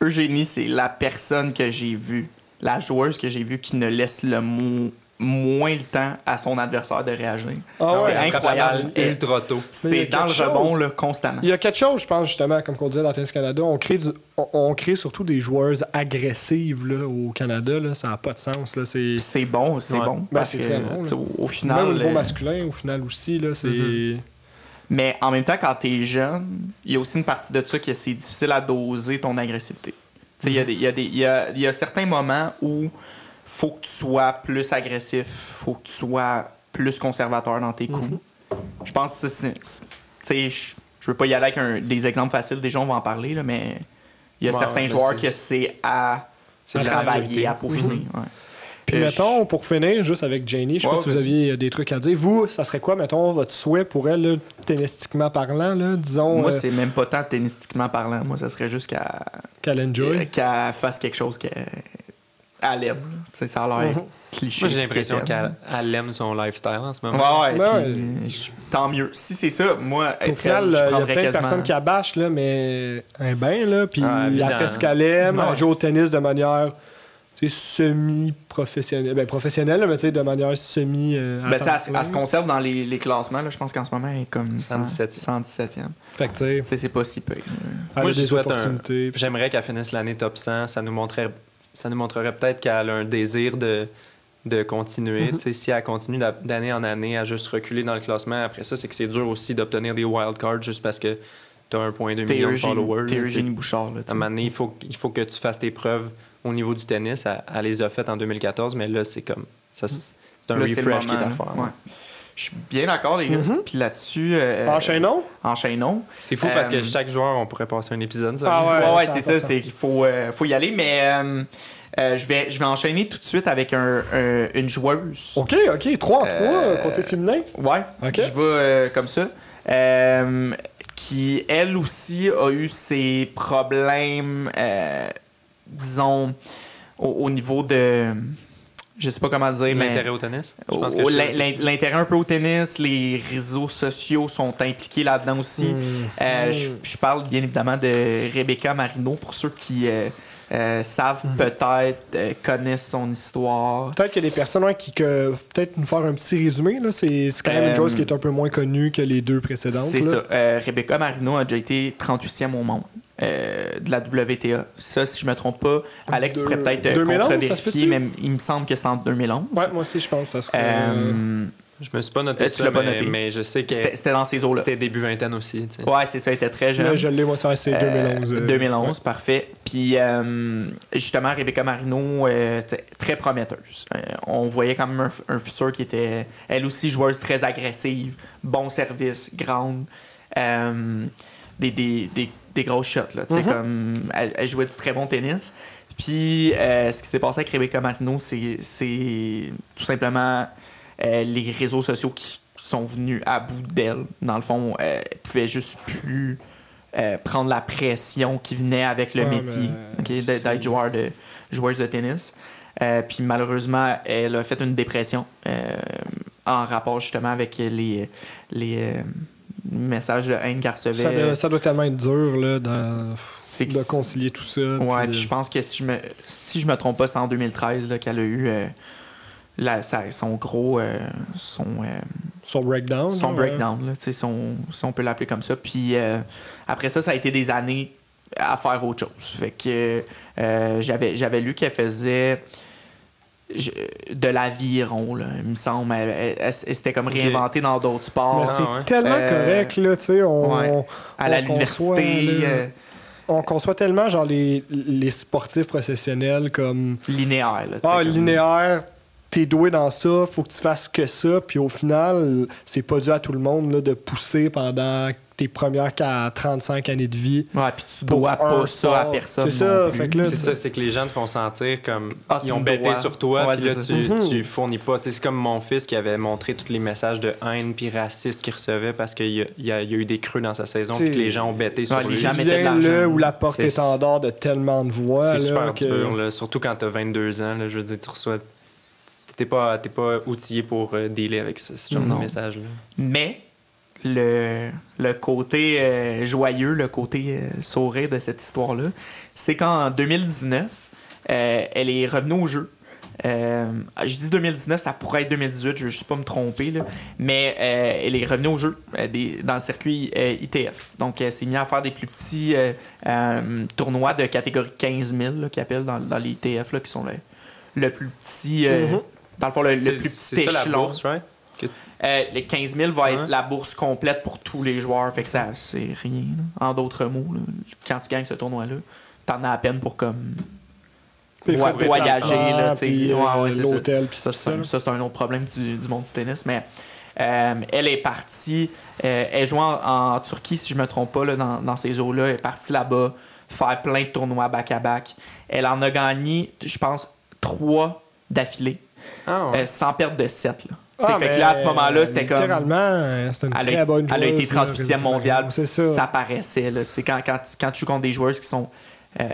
Eugénie, c'est la personne que j'ai vue, la joueuse que j'ai vue qui ne laisse le mo- moins le temps à son adversaire de réagir. Ah c'est ouais, incroyable. ultra tôt. Y C'est dans le rebond chose. là, constamment. Il y a quelque chose, je pense, justement, comme on disait dans Tennis Canada, on crée, du- on, on crée surtout des joueuses agressives là, au Canada. Là, ça n'a pas de sens. C'est... Bon, c'est Ouais. bon. Ben, c'est très bon, tu. Au, au Même final. au niveau euh, masculin, au final aussi, là, c'est... Mhm. Mais en même temps, quand t'es jeune, il y a aussi une partie de ça que c'est difficile à doser ton agressivité. Tu sais, il y a des- il y, a des- il y a- il y a certains moments où faut que tu sois plus agressif, faut que tu sois plus conservateur dans tes coups. Je pense que ça, c'est- c'est- tu sais, je, veux pas y aller avec un- des exemples faciles, déjà on va en parler, là, mais il y a Ouais, certains joueurs c'est- que c'est à travailler, à peaufiner. ouais. Puis Euh, mettons, pour finir, juste avec Janie, je sais Ouais, pas si vous aviez euh, des trucs à dire. Vous, ça serait quoi, mettons, votre souhait pour elle, là, tennistiquement parlant, là, disons, Moi, euh, c'est même pas tant tennistiquement parlant. Moi, ça serait juste qu'elle qu'elle enjoy? euh, qu'elle fasse quelque chose qu'elle elle aime. ça a l'air Mhm. cliché. Moi, j'ai l'impression qu'elle elle aime son lifestyle en ce moment. Ouais, ouais, Ben puis, je- tant mieux. Si c'est ça, moi, Au final, elle, je il y a prendrais plein de personnes qui abâchent, là, mais un bain, là, puis Ah, elle fait ce qu'elle aime, Ouais. elle joue au tennis de manière semi-professionnelle. Ben, professionnelle, mais de manière semi. euh, Ben, elle, se- elle conserve dans les, les classements. Là. Je pense qu'en ce moment, elle est comme 117e. 117e. Fait que c'est pas si peu. elle Moi, je des souhaite un-. J'aimerais qu'elle finisse l'année top 100. Ça nous montrerait, ça nous montrerait peut-être qu'elle a un désir de, de continuer. Tu sais, Si elle continue d'a- d'année en année à juste reculer dans le classement, après ça, c'est que c'est dur aussi d'obtenir des wildcards juste parce que tu as 1,2 T'es million de followers. t'es. Eugénie Bouchard. Là, À un moment donné, il faut, il faut que tu fasses tes preuves au niveau du tennis. Elle, elle les a faites en 2014, mais là, c'est comme. ça, C'est un Là, refresh qui est à faire. Ouais. Je suis bien d'accord, les gars. Mhm. Puis là-dessus. euh, Enchaînons? Enchaînons. C'est fou parce que Euh, chaque joueur, on pourrait passer un épisode. Ça. Ah ouais. Ouais, ouais, c'est ça. C'est qu'il faut, euh, faut y aller. Mais euh, euh, je, vais, je vais enchaîner tout de suite avec un, un- une joueuse. Ok, ok. 3 en 3, Euh, côté féminin. Ouais, Ok. je vais euh, comme ça. Euh, qui, elle aussi, a eu ses problèmes, euh, disons, au, au niveau de. Je sais pas comment dire, mais. L'intérêt au tennis? L'in- L'intérêt un peu au tennis, les réseaux sociaux sont impliqués là-dedans aussi. Hmm. Euh, Hmm. je, je parle bien évidemment de Rebecca Marino pour ceux qui euh, euh, savent Mhm. peut-être, euh, connaissent son histoire. Peut-être qu'il y a des personnes ouais, qui peut-être nous faire un petit résumé. là. C'est quand même une joueuse qui est un peu moins connue que les deux précédentes. C'est ça. Euh, Rebecca Marino a déjà été 38e au monde euh, de la WTA. Ça, si je me trompe pas, Alex pourrait peut-être euh, 2011, ça se contre-vérifier, mais il me semble que c'est en 2011. Ouais, moi aussi, je pense que ça serait. Euh, Je me suis pas noté Euh, tu ça, l'as pas mais, noté. mais je sais que C'était dans ces eaux-là. c'était début vingtaine aussi. tu sais. Ouais, c'est ça, elle était très jeune. Là, je l'ai, moi, ça, c'est Euh, 2011. euh, 2011, parfait. Puis euh, justement, Rebecca Marino, euh, très prometteuse. Euh, on voyait quand même un, un futur qui était, elle aussi, joueuse très agressive, bon service, grande, euh, des, des, des, des grosses shots. Là, sais, Mhm. comme, elle, elle jouait du très bon tennis. Puis euh, ce qui s'est passé avec Rebecca Marino, c'est tout simplement euh, les réseaux sociaux qui sont venus à bout d'elle. Dans le fond, euh, elle pouvait juste plus prendre la pression qui venait avec le Ouais, métier c'est- d'être d'être joueur de, joueuse de tennis. Euh, puis malheureusement, elle a fait une dépression euh, en rapport justement avec les, les messages de haine qu'elle recevait. ça, doit, ça doit tellement être dur là, de, concilier tout ça. Ouais, puis, puis je pense que si je me, si je me trompe pas, c'est en 2013 là, qu'elle a eu euh, la- son gros. euh, son, euh, son breakdown. son là, breakdown, là, son- si on peut l'appeler comme ça. Puis euh, après ça, ça a été des années à faire autre chose. Fait que j'avais, j'avais lu qu'elle faisait je- de l'aviron, là, il me semble. Elle, elle- elle- elle s'était comme Ok. réinventée dans d'autres Mais sports. Ah, c'est ouais. tellement Euh, correct, là, tu sais. On, ouais. à la- on conçoit, l'université, euh, on conçoit tellement, genre, les, les sportifs professionnels comme. linéaire. Là, Ah, comme- linéaire, t'es doué dans ça, faut que tu fasses que ça, puis au final, c'est pas dû à tout le monde là, de pousser pendant tes premières qu'à 35 années de vie. Ouais, puis tu dois un pas ça à personne. C'est ça, non plus. fait que là, C'est ça, c'est que les gens te font sentir comme Ah, ils ont bêté sur toi, puis là ça. tu, Mhm. tu fournis pas. C'est comme mon fils qui avait montré tous les messages de haine puis raciste qu'il recevait parce qu'il y y a- il y a eu des creux dans sa saison puis que les gens ont bêté sur Ouais, les lui. gens mettaient de viens l'argent. là où la porte C'est- est en dehors de tellement de voix. C'est là, super que... dur, là, surtout quand t'as 22 ans. Là, je veux dire, tu reçois. T'es pas, t'es pas outillé pour euh, dealer avec ce, ce genre Non. de message-là. Mais le, le côté euh, joyeux, le côté euh, sourire de cette histoire-là, c'est qu'en 2019, euh, elle est revenue au jeu. Euh, je dis 2019, ça pourrait être 2018, je veux juste pas me tromper, là. mais elle est revenue au jeu des- dans le circuit ITF. Donc, elle s'est mise à faire des plus petits tournois de catégorie 15 000, là, qu'ils appellent dans, dans les ITF, là, qui sont le, le plus petit, Mhm. dans le fond, le, plus petit la échelon. bourse, right? Euh, les 15 000 va être Ouais. la bourse complète pour tous les joueurs. Fait que ça, c'est rien. là. En d'autres mots, là, quand tu gagnes ce tournoi-là, t'en as à peine pour comme vo- voyager. Là, tu sais. puis, Ouais, ouais, c'est ça. L'hôtel, Ça, tout c'est un, ça. ça, c'est un autre problème du, du monde du tennis. Mais euh, elle est partie. euh, elle joue en, en Turquie, si je me trompe pas, là, dans, dans ces eaux-là. Elle est partie là-bas faire plein de tournois back-à-back. Elle en a gagné, je pense, trois d'affilée, Ah, euh, sans perdre de 7. Là. Tu Ah, fait que là, à ce moment-là, c'était comme. Littéralement, euh, c'était une Elle très a, bonne elle a été joueuse, là, 38e mondiale, C'est ça. ça. paraissait. Là, Tu quand, quand, quand tu joues contre des joueuses qui sont. euh,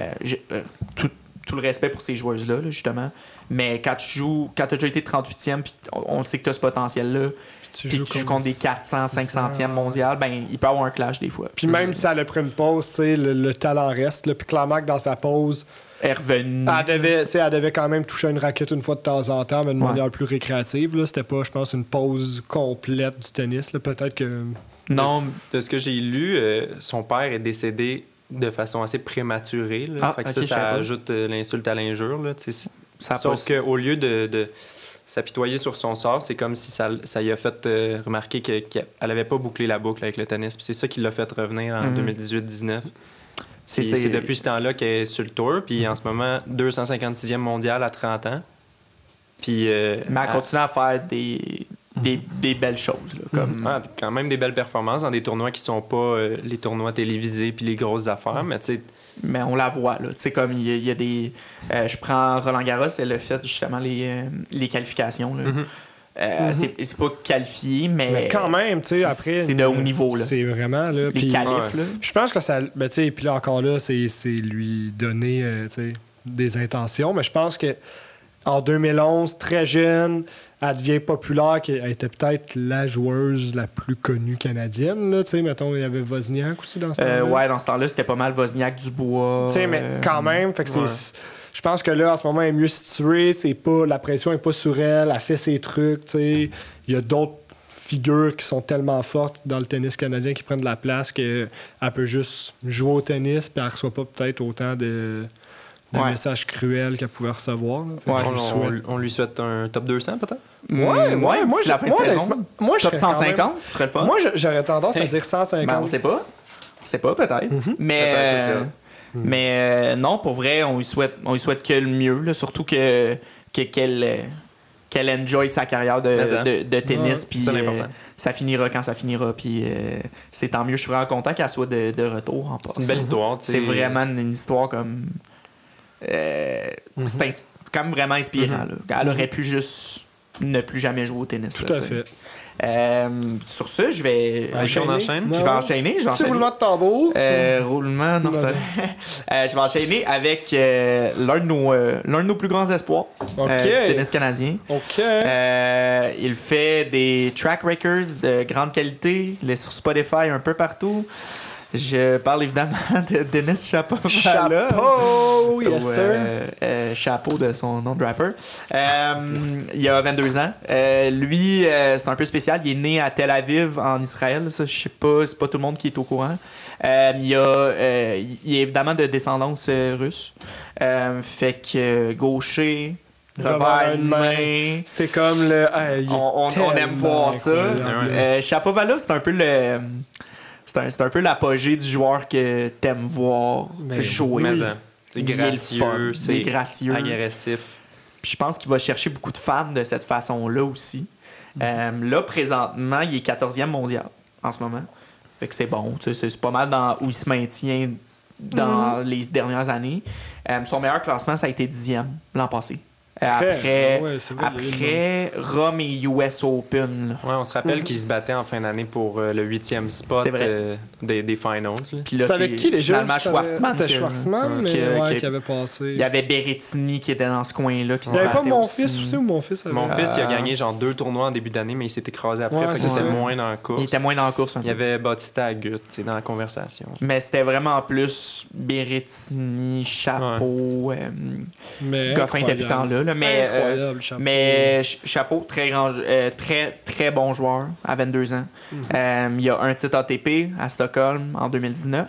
euh, tout, tout le respect pour ces joueuses-là, là, justement. Mais quand tu joues, quand tu as déjà été 38e, puis on, on sait que tu as ce potentiel-là, Tu puis joues tu joues comme contre des 400, 600. 500e mondiales, ben, il peut avoir un clash des fois. Puis même si elle a pris une pause, tu le, le talent reste. Puis clairement que dans sa pause, est revenue. Elle devait, tu sais, elle devait quand même toucher une raquette une fois de temps en temps, mais de Ouais. manière plus récréative. là. C'était pas, je pense, une pause complète du tennis. là. Peut-être que. Non, De ce que j'ai lu, euh, son père est décédé de façon assez prématurée. Là. Ah, fait que ça, je ça ajoute euh, l'insulte à l'injure. là, ça Sauf qu'au lieu de, de s'apitoyer sur son sort, c'est comme si ça, ça lui a fait euh, remarquer que- qu'elle n'avait pas bouclé la boucle avec le tennis. Puis c'est ça qui l'a fait revenir en Mhm. 2018-19. C'est Puis c'est- C'est depuis ce temps-là qu'elle est sur le tour. Puis en ce moment, 256e mondial à 30 ans. Puis. euh, Mais elle elle- continue à faire des, des, des belles choses. Là, comme... Ah, quand même des belles performances dans des tournois qui sont pas euh, les tournois télévisés puis les grosses affaires, mais tu sais, Mais on la voit. là. Tu sais, comme il y, a- il y a des. euh, je prends Roland Garros, elle a fait justement les, les qualifications. là. Mhm. Euh, Mhm. c'est- C'est pas qualifié, mais. Mais quand même, tu sais, c'est- après. c'est de haut niveau, là. C'est vraiment, là. Les qualifs, là. Je pense que ça. Ben, tu sais, puis là, encore là, c'est c'est lui donner, euh, tu sais, des intentions. Mais je pense que en 2011, très jeune, elle devient populaire, qu'elle était peut-être la joueuse la plus connue canadienne, là. Tu sais, mettons, il y avait Wozniak aussi dans ce Euh, temps-là. ouais, dans ce temps-là, c'était pas mal Wozniak Dubois. Tu sais, mais euh, quand même, fait que c'est. Je pense que là, en ce moment, elle est mieux située. C'est pas, la pression est pas sur elle. Elle fait ses trucs. tu sais. Il y a d'autres figures qui sont tellement fortes dans le tennis canadien qui prennent de la place qu'elle peut juste jouer au tennis puis elle reçoit pas peut-être autant de, de Ouais. messages cruels qu'elle pouvait recevoir. Ouais, on, lui souhaite- on- on lui souhaite un top 200 peut-être? Ouais, ouais, moi, moi, c'est la fin de moi, saison. moi, je Top serais quand même- 150, ce serait le fun. Moi, j'aurais tendance à dire 150. Ben, on sait pas. On sait pas, peut-être. Mhm. Mais, Peut-être, euh, vrai. mais euh, non, pour vrai, on lui souhaite, on lui souhaite que le mieux. là, surtout que que- qu'elle euh, qu'elle enjoy sa carrière de, ça. de, de tennis. Ouais, puis euh, ça finira quand ça finira. Puis euh, c'est tant mieux. Je suis vraiment content qu'elle soit de, de retour en C'est une belle histoire. C'est vraiment une, une histoire comme. euh, Mhm. C'est même vraiment inspirant. là. Elle aurait pu juste ne plus jamais jouer au tennis. Tout là, à fait. Euh, sur ce, je vais. Ok, on enchaîne? Je vais enchaîner. Je vais enchaîner. roulement de tambour. Euh, roulement, non, ça. Euh, je vais enchaîner avec euh, l'un de, nos, euh, l'un de nos plus grands espoirs OK. euh, du tennis canadien. OK. Euh, il fait des track records de grande qualité. Il est sur Spotify un peu partout. Je parle évidemment de Dennis Chapovalov. Chapeau! Yes, sir. euh, euh, chapeau de son nom de rapper. Euh, il a 22 ans. Lui, c'est un peu spécial. Il est né à Tel Aviv, en Israël. Ça, je sais pas, c'est pas tout le monde qui est au courant. Il, a, il est évidemment de descendance russe. Fait que gaucher, Revers une main. C'est comme le. ah, On, on- on aime voir ça. Euh, Chapovalov, c'est un peu le. C'est un, c'est un peu l'apogée du joueur que t'aimes voir Mais jouer. Mais, c'est gracieux, c'est gracieux. agressif. Puis je pense qu'il va chercher beaucoup de fans de cette façon-là aussi. Euh, là, présentement, il est 14e mondial en ce moment. Fait que c'est bon. C'est c'est pas mal dans, où il se maintient dans les dernières années. Euh, son meilleur classement, ça a été 10e l'an passé. Euh, après, ouais, c'est vrai, il y a après Rome et US Open. là. Ouais, on se rappelle Mhm. qu'il se battait en fin d'année pour euh, le huitième spot vrai. euh, des, des finals. là. Puis là, C'était avec c'est qui déjà? finalement Schwartzmann. C'était que- Schwartzmann, mais que- ouais, que- qui avait passé. Il y avait Berrettini qui était dans ce coin-là. qui Il se y avait pas mon aussi. fils aussi ou mon fils avait. Mon fils, il a Euh, gagné genre deux tournois en début d'année, mais il s'est écrasé après. Ouais, fait c'était ça. moins dans la course. Il était moins dans la course Il y avait Bautista à Gut, c'est dans la conversation. Mais c'était vraiment plus Berrettini, Chapeau, Goffin était plus temps là. Là. Mais, euh, Incroyable, chapeau. mais Ch- Chapeau, très, grand, euh, très, très bon joueur à 22 ans. Mhm. Euh, il a un titre ATP à Stockholm en 2019.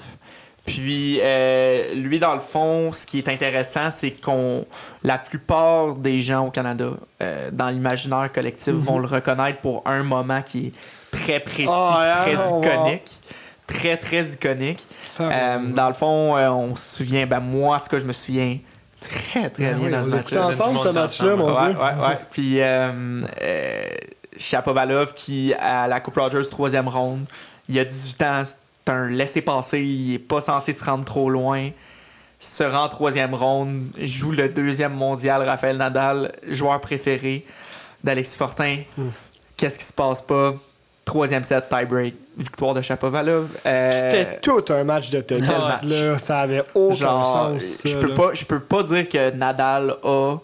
Puis, euh, lui, dans le fond, ce qui est intéressant, c'est qu'on la plupart des gens au Canada, euh, dans l'imaginaire collectif, Mhm. vont le reconnaître pour un moment qui est très précis, Ah, très iconique. Très, très iconique. Euh, dans le fond, on se souvient, ben moi, en tout cas, je me souviens très, très Ah bien oui, dans on ce match-là. ensemble, ce match-là, mon Ouais, Dieu. ouais, ouais. Puis euh, euh, Shapovalov qui, à la Coupe Rogers, troisième ronde, il a 18 ans, c'est un laissé-passer, il est pas censé se rendre trop loin. Se rend en troisième ronde, joue le deuxième mondial, Raphaël Nadal, joueur préféré d'Alexis Fortin. Mm. Qu'est-ce qui se passe pas? Troisième set, tie-break, victoire de Shapovalov. Euh, C'était tout un match de tennis, match. là. Ça avait aucun genre, sens. je peux là. pas, je peux pas dire que Nadal a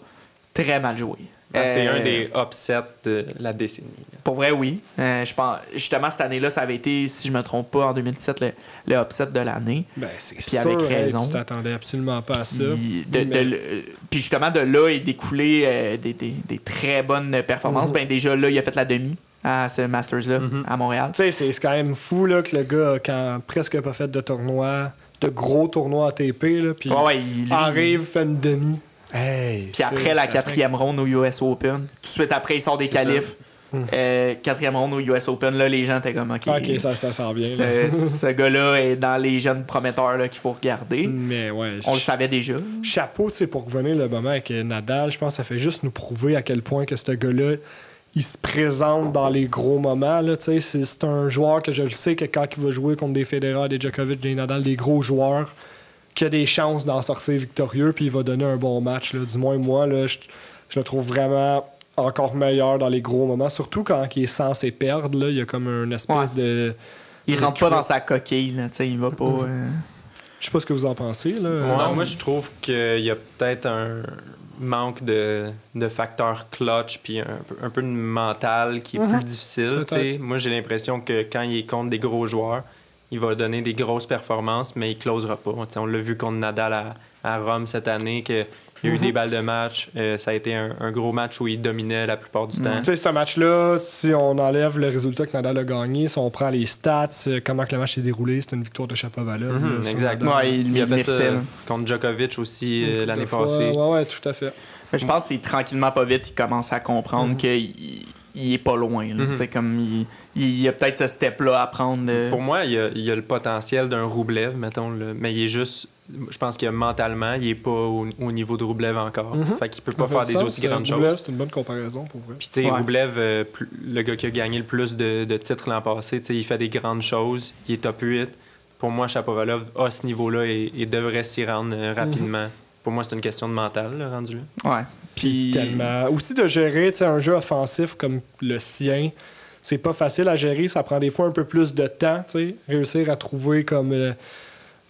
très mal joué. Ah, c'est Euh, un des upsets de la décennie. là. Pour vrai, oui. Euh, je pense, justement, cette année-là, ça avait été, si je me trompe pas, en 2017, le, le upset de l'année. Ben, c'est Puis sûr, avec hey, raison. tu t'attendais absolument pas à ça. Puis, de- de- Mais- le- puis justement, de là est découlé euh, des, des- des très bonnes performances. Ben déjà, là, il a fait la demi à ce Masters-là, Mhm. à Montréal. Tu sais, c'est c'est quand même fou là, que le gars, quand presque pas fait de tournoi, de gros tournois ATP, là, puis Ouais, ouais, il- lui, arrive, fait une demi. Hey, Puis après la quatrième ronde au US Open, tout de suite après, il sort des qualifs. Mhm. Euh, quatrième ronde au US Open, là, les gens étaient comme, OK, Ok, ça, ça s'en vient. là. ce, ce gars-là est dans les jeunes prometteurs là, qu'il faut regarder. Mais ouais, On le savait déjà. chapeau, tu sais, pour revenir le moment avec Nadal, je pense que ça fait juste nous prouver à quel point que ce gars-là, il se présente dans les gros moments. Là, tu sais. c'est, c'est un joueur que je le sais que quand il va jouer contre des Federer, des Djokovic, des Nadal, des gros joueurs, qui a des chances d'en sortir victorieux, puis il va donner un bon match. Là. Du moins, moi, là, je, je le trouve vraiment encore meilleur dans les gros moments, surtout quand il est censé perdre. Là, il y a comme une espèce de... Il rentre pas dans sa coquille, là, tu sais, il va pas. euh, Je sais pas ce que vous en pensez. Là. Ouais, non. moi, je trouve qu'il y a peut-être un manque de, de facteurs clutch puis un, peu- un peu de mental qui est Mhm. plus difficile. Tu sais. Moi, j'ai l'impression que quand il est contre des gros joueurs, il va donner des grosses performances, mais il closera pas. On l'a vu contre Nadal à, à Rome cette année, qu'il y a eu Mhm. des balles de match. Euh, ça a été un, un gros match où il dominait la plupart du temps. Tu sais, ce match-là, si on enlève le résultat que Nadal a gagné, si on prend les stats, euh, comment que le match s'est déroulé, c'est une victoire de Chapovalov. Mhm, là, exact. Nadal. Ouais, il, Il a fait là. contre Djokovic aussi euh, l'année passée. Ouais, ouais, tout à fait. Mais je pense que c'est tranquillement pas vite, il commence à comprendre Mhm. qu'il il est pas loin. là. Mhm. Tu sais, comme il, il y a peut-être ce step-là à prendre. Pour moi, il y a, il le potentiel d'un Roublev, mettons, le- mais il est juste. Je pense que mentalement, il est pas au, au niveau de Roublev encore. Mhm. Fait qu'il peut pas faire des aussi grandes Rublev, choses. C'est une bonne comparaison pour vrai. Puis, tu sais, Ouais. Roublev, euh, le gars qui a gagné le plus de, de titres l'an passé, tu sais, il fait des grandes choses. Il est top 8. Pour moi, Chapovalov, à ce niveau-là, et, et devrait s'y rendre euh, rapidement. Pour moi, c'est une question de mental, là, rendu là. Ouais. Puis. Tellement. Aussi de gérer tu sais, un jeu offensif comme le sien, c'est pas facile à gérer. Ça prend des fois un peu plus de temps. tu sais. Réussir à trouver comme euh,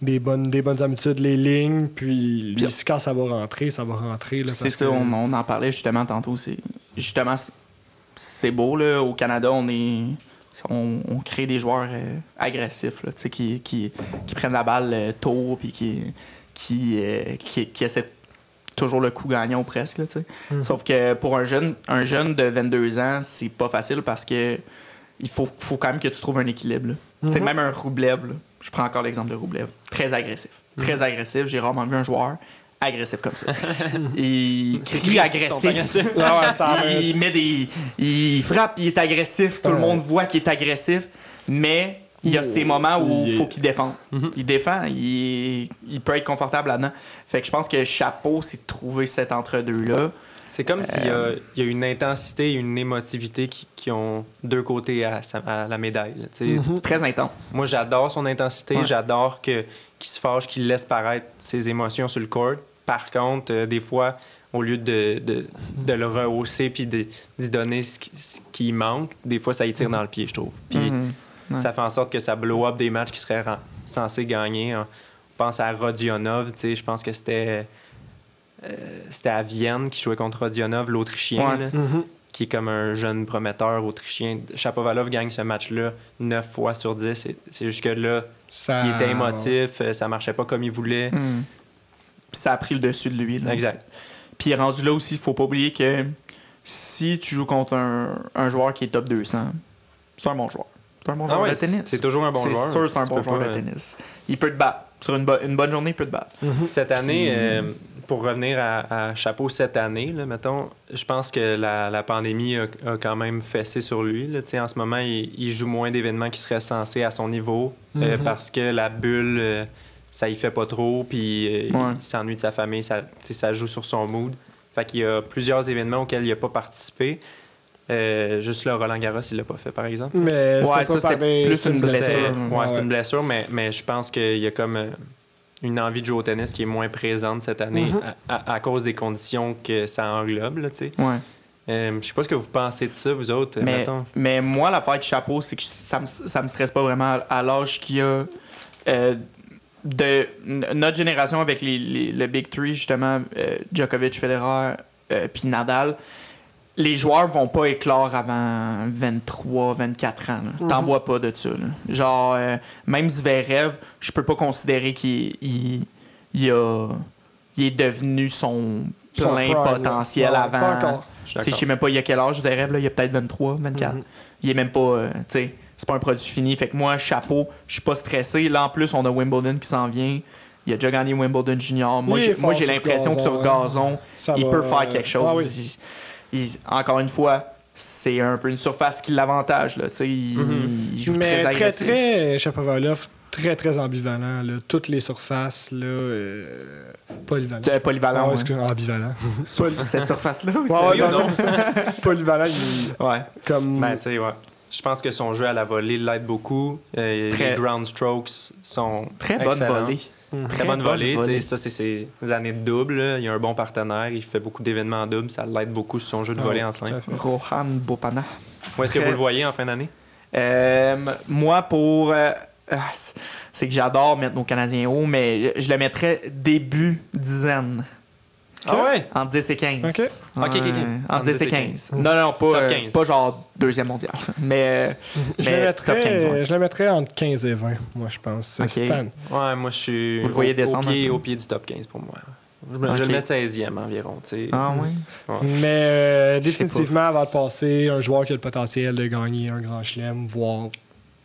des, bonnes, des bonnes habitudes, les lignes. Puis, quand ça va rentrer, ça va rentrer. C'est ça, que- on, on en parlait justement tantôt. C'est justement c'est- c'est beau là. Au Canada, on est on, on crée des joueurs euh, agressifs là, qui, qui, qui prennent la balle euh, tôt puis qui qui, euh, qui qui essaient toujours le coup gagnant presque là. Mhm. Sauf que pour un jeune un jeune de 22 ans, c'est pas facile parce que il faut, faut quand même que tu trouves un équilibre. sais, Mhm. même un Roublev, là, je prends encore l'exemple de Roublev, très agressif. Très Mhm. agressif. J'ai rarement vu un joueur agressif comme ça. il crie agressif. Il met des. Il frappe, il est agressif. Tout le monde voit qu'il est agressif. Mais il y a Oh, ces moments où il faut qu'il défende. Mhm. Il défend, il, il peut être confortable là-dedans. Fait que je pense que chapeau, c'est de trouver cet entre-deux-là. C'est comme s'il y, a, il y a une intensité et une émotivité qui, qui ont deux côtés à, la médaille. là. Mhm. C'est très intense. Moi, j'adore son intensité. Ouais. J'adore que, qu'il se fâche, qu'il laisse paraître ses émotions sur le court. Par contre, euh, des fois, au lieu de, de, de le rehausser puis d'y donner ce qui, ce qui manque, des fois, ça y tire dans le pied, je trouve. Puis Mhm. Ouais. ça fait en sorte que ça blow up des matchs qui seraient censés gagner. On pense à Rodionov, je pense que c'était... euh, c'était à Vienne qui jouait contre Rodionov, l'Autrichien, Ouais. Mhm. qui est comme un jeune prometteur autrichien. Chapovalov gagne ce match-là 9 fois sur 10. C'est- C'est juste que là, Ça- il était émotif, euh, ça marchait pas comme il voulait. Puis ça a pris le dessus de lui. là. Exact. Puis rendu là aussi, il faut pas oublier que si tu joues contre un, un joueur qui est top 200, c'est un bon joueur. C'est un bon Ah joueur ouais, de tennis. c'est toujours un bon C'est joueur. sûr c'est un bon joueur pas, de euh, tennis. Il peut te battre. Sur une, bo- une bonne journée, il peut te battre. Cette année, Puis- euh, pour revenir à, à Chapeau cette année, là, mettons, je pense que la, la pandémie a, a quand même fessé sur lui. Là. Tu sais, En ce moment, il, il joue moins d'événements qui seraient censés à son niveau euh, Mhm. parce que la bulle, euh, ça y fait pas trop, puis euh, il- Ouais. il s'ennuie de sa famille, ça, ça joue sur son mood. Fait qu'il y a plusieurs événements auxquels il n'a pas participé. Euh, juste le Roland Garros, il l'a pas fait, par exemple. Mais Ouais, c'était ça, pas c'était plus c'était une blessure. Ouais, Ouais, c'est une blessure, mais, mais je pense qu'il y a comme euh, une envie de jouer au tennis qui est moins présente cette année Mhm. à, à- à cause des conditions que ça englobe. Là, tu sais. Ouais. Euh, je sais pas ce que vous pensez de ça, vous autres. Mais, mettons. mais moi, l'affaire de chapeau, c'est que ça me, ça me stresse pas vraiment à, l'âge qu'il y a. euh, de notre génération avec les, les- le Big Three, justement, euh, Djokovic, Federer, puis Nadal, les joueurs vont pas éclore avant 23, 24 ans. là. T'en Mhm. vois pas de ça. là. Genre, euh, même Zverev, je peux pas considérer qu'il il, il a, il est devenu son Son plein prime, potentiel Ouais, avant. Je sais, même pas il y a quel âge Zverev, là, il y a peut-être 23, 24. Mhm. Il est même pas, euh, tu sais, c'est pas un produit fini. Fait que moi, chapeau, je suis pas stressé. Là, en plus, on a Wimbledon qui s'en vient. Il a déjà gagné Wimbledon Junior. Moi, j'ai, l'impression que sur gazon, Ça il peut faire euh, quelque chose. ah oui. Il- il- encore une fois, c'est un peu une surface qui l'avantage. Là, tu sais, il, Mhm. il joue Mais très très, agressif. très, Chapovalov, très, très ambivalent. Là. Toutes les surfaces, là, euh, polyvalent. Euh, polyvalent. Ouais. excuse, ambivalent. Poly- cette surface-là aussi. Ouais, non, polyvalent, il- Ouais. comme... Ben, tu sais, ouais. Je pense que son jeu à la volée l'aide beaucoup. Euh, Très- Les ground strokes sont Très bonne excellents. volée. Mhm. Très bonne bonne volée. volée. tu sais, Ça, c'est ses années de double. là. Il a un bon partenaire. Il fait beaucoup d'événements en double. Ça l'aide beaucoup sur son jeu de Ah, volée en simple. Rohan Bopana. Où est-ce que vous le voyez en fin d'année? Euh, moi, pour. euh, ah, c'est- c'est que j'adore mettre nos Canadiens haut, mais je le mettrais début dizaine. Ah ouais? Entre 10 et 15. Ok. Ok, ok, Entre 10 et 15. Non, non, pas, Top euh, 15. pas genre deuxième mondial. Mais. euh, Je Mais le, top mettrais, 15, ouais. je le mettrais entre 15 et 20, moi, je pense. Ok. C'est Stan. Ouais, moi, je suis Vous le voyez au, descendre au, pied, au pied du top 15 pour moi. Je, me- je Ok. le mets 16e environ. tu sais. Ah, oui. Mais euh, définitivement, avant de passer, un joueur qui a le potentiel de gagner un grand chelem, voire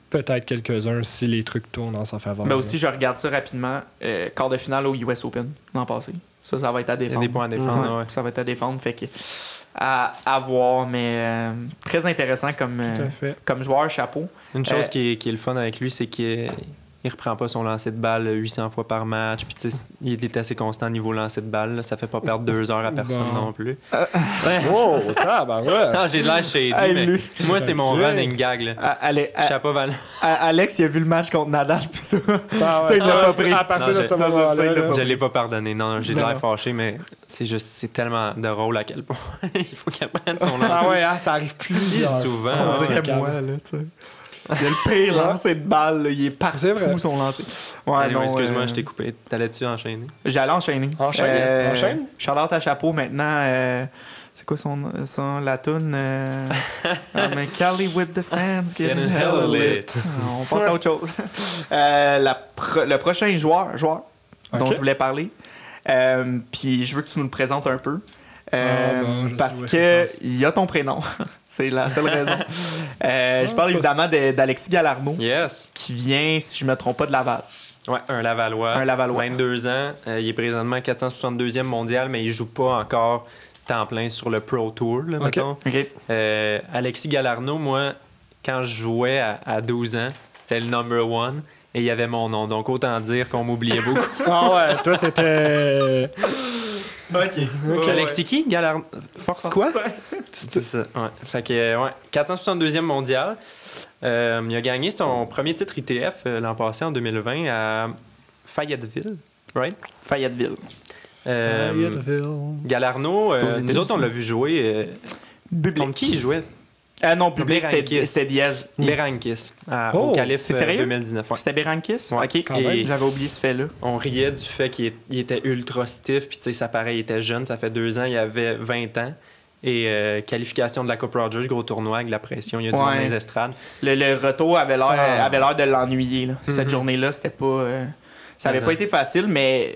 peut-être quelques-uns si les trucs tournent en sa faveur. Mais aussi, je regarde ça rapidement. euh, quart de finale au US Open l'an passé. Ça, ça va être à Il y a défendre. des points à défendre. Ouais, ouais. Ça va être à défendre. Fait que. À, à voir, mais euh, très intéressant comme, euh, comme joueur, chapeau. Une chose Euh, qui, est, qui est le fun avec lui, c'est qu'il il reprend pas son lancer de balle 800 fois par match. Puis tu sais, il est assez constant niveau lancer de balle. là. Ça fait pas perdre deux heures à personne Bon. non plus. Wow, ça, ben ouais. Non, j'ai de l'air shady, Hey, mais lui. moi, c'est mon running gag. Là. À- allez, à- Chapeau Val. à- Alex, il a vu le match contre Nadal, puis ça. Ah il l'a pas pris. À partir Non, de je- ce moment-là. Je l'ai pas pardonné. Non, j'ai de l'air fâché, mais c'est juste, c'est tellement drôle à quel point il faut qu'il prenne son lancer. Ah ouais, hein, ça arrive plusieurs souvent. On ouais, dirait calme. moi, là, tu sais. Il y a le pire lancer de balle, là, il est partout, C'est vrai. son lancer. Ouais, Anyway, non, excuse-moi, euh, je t'ai coupé. T'allais-tu enchaîner? J'allais enchaîner. Enchaîne, yes, enchaîne. Charlotte à chapeau maintenant. euh, c'est quoi son, son la toune? Euh, I'm a Cali with the fans getting Getting hella lit. lit. On passe à autre chose. Euh, la pro- le prochain joueur, joueur dont je voulais parler, euh, puis je veux que tu nous le présentes un peu. Euh, Ah, parce que il y a ton prénom. c'est la seule raison. Euh, je Ah, parle c'est- évidemment de- d'Alexis Galarno, Yes. qui vient, si je me trompe pas, de Laval. Ouais, un Lavallois. Un Lavallois. 22 ans. Euh, il est présentement 462e mondial, mais il joue pas encore temps plein sur le Pro Tour, là, Ok. mettons. OK? Euh, Alexis Galarno, moi, quand je jouais à, à 12 ans, c'était le number one et il y avait mon nom. Donc, autant dire qu'on m'oubliait beaucoup. Ah ouais, toi, t'étais. OK. Alexis qui Galarno Forte quoi? C'est ça. Ouais. Fait que, ouais. 472e mondial. Euh, il a gagné son premier titre ITF euh, l'an passé, en 2020, à Fayetteville, right? Fayetteville. Euh, Fayetteville. Galarno, euh, nous autres, on l'a vu jouer. euh, Public. contre qui il jouait? Ah non, public, c'était Berankis. Diaz. Berankis, à- Oh, au Calif c'est euh, sérieux? 2019. ouais. C'était Berankis? Ouais, OK. J'avais oublié ce fait-là. On riait du fait qu'il était ultra stiff, puis tu sais, ça paraît, il était jeune, ça fait deux ans, il avait 20 ans. Et euh, qualification de la Coupe Rogers, gros tournoi avec la pression, il y a Ouais. les estrades. Le, le retour avait l'air Ah. de l'ennuyer. Cette Mhm. journée-là, c'était pas. euh, ça avait Mais pas été facile, mais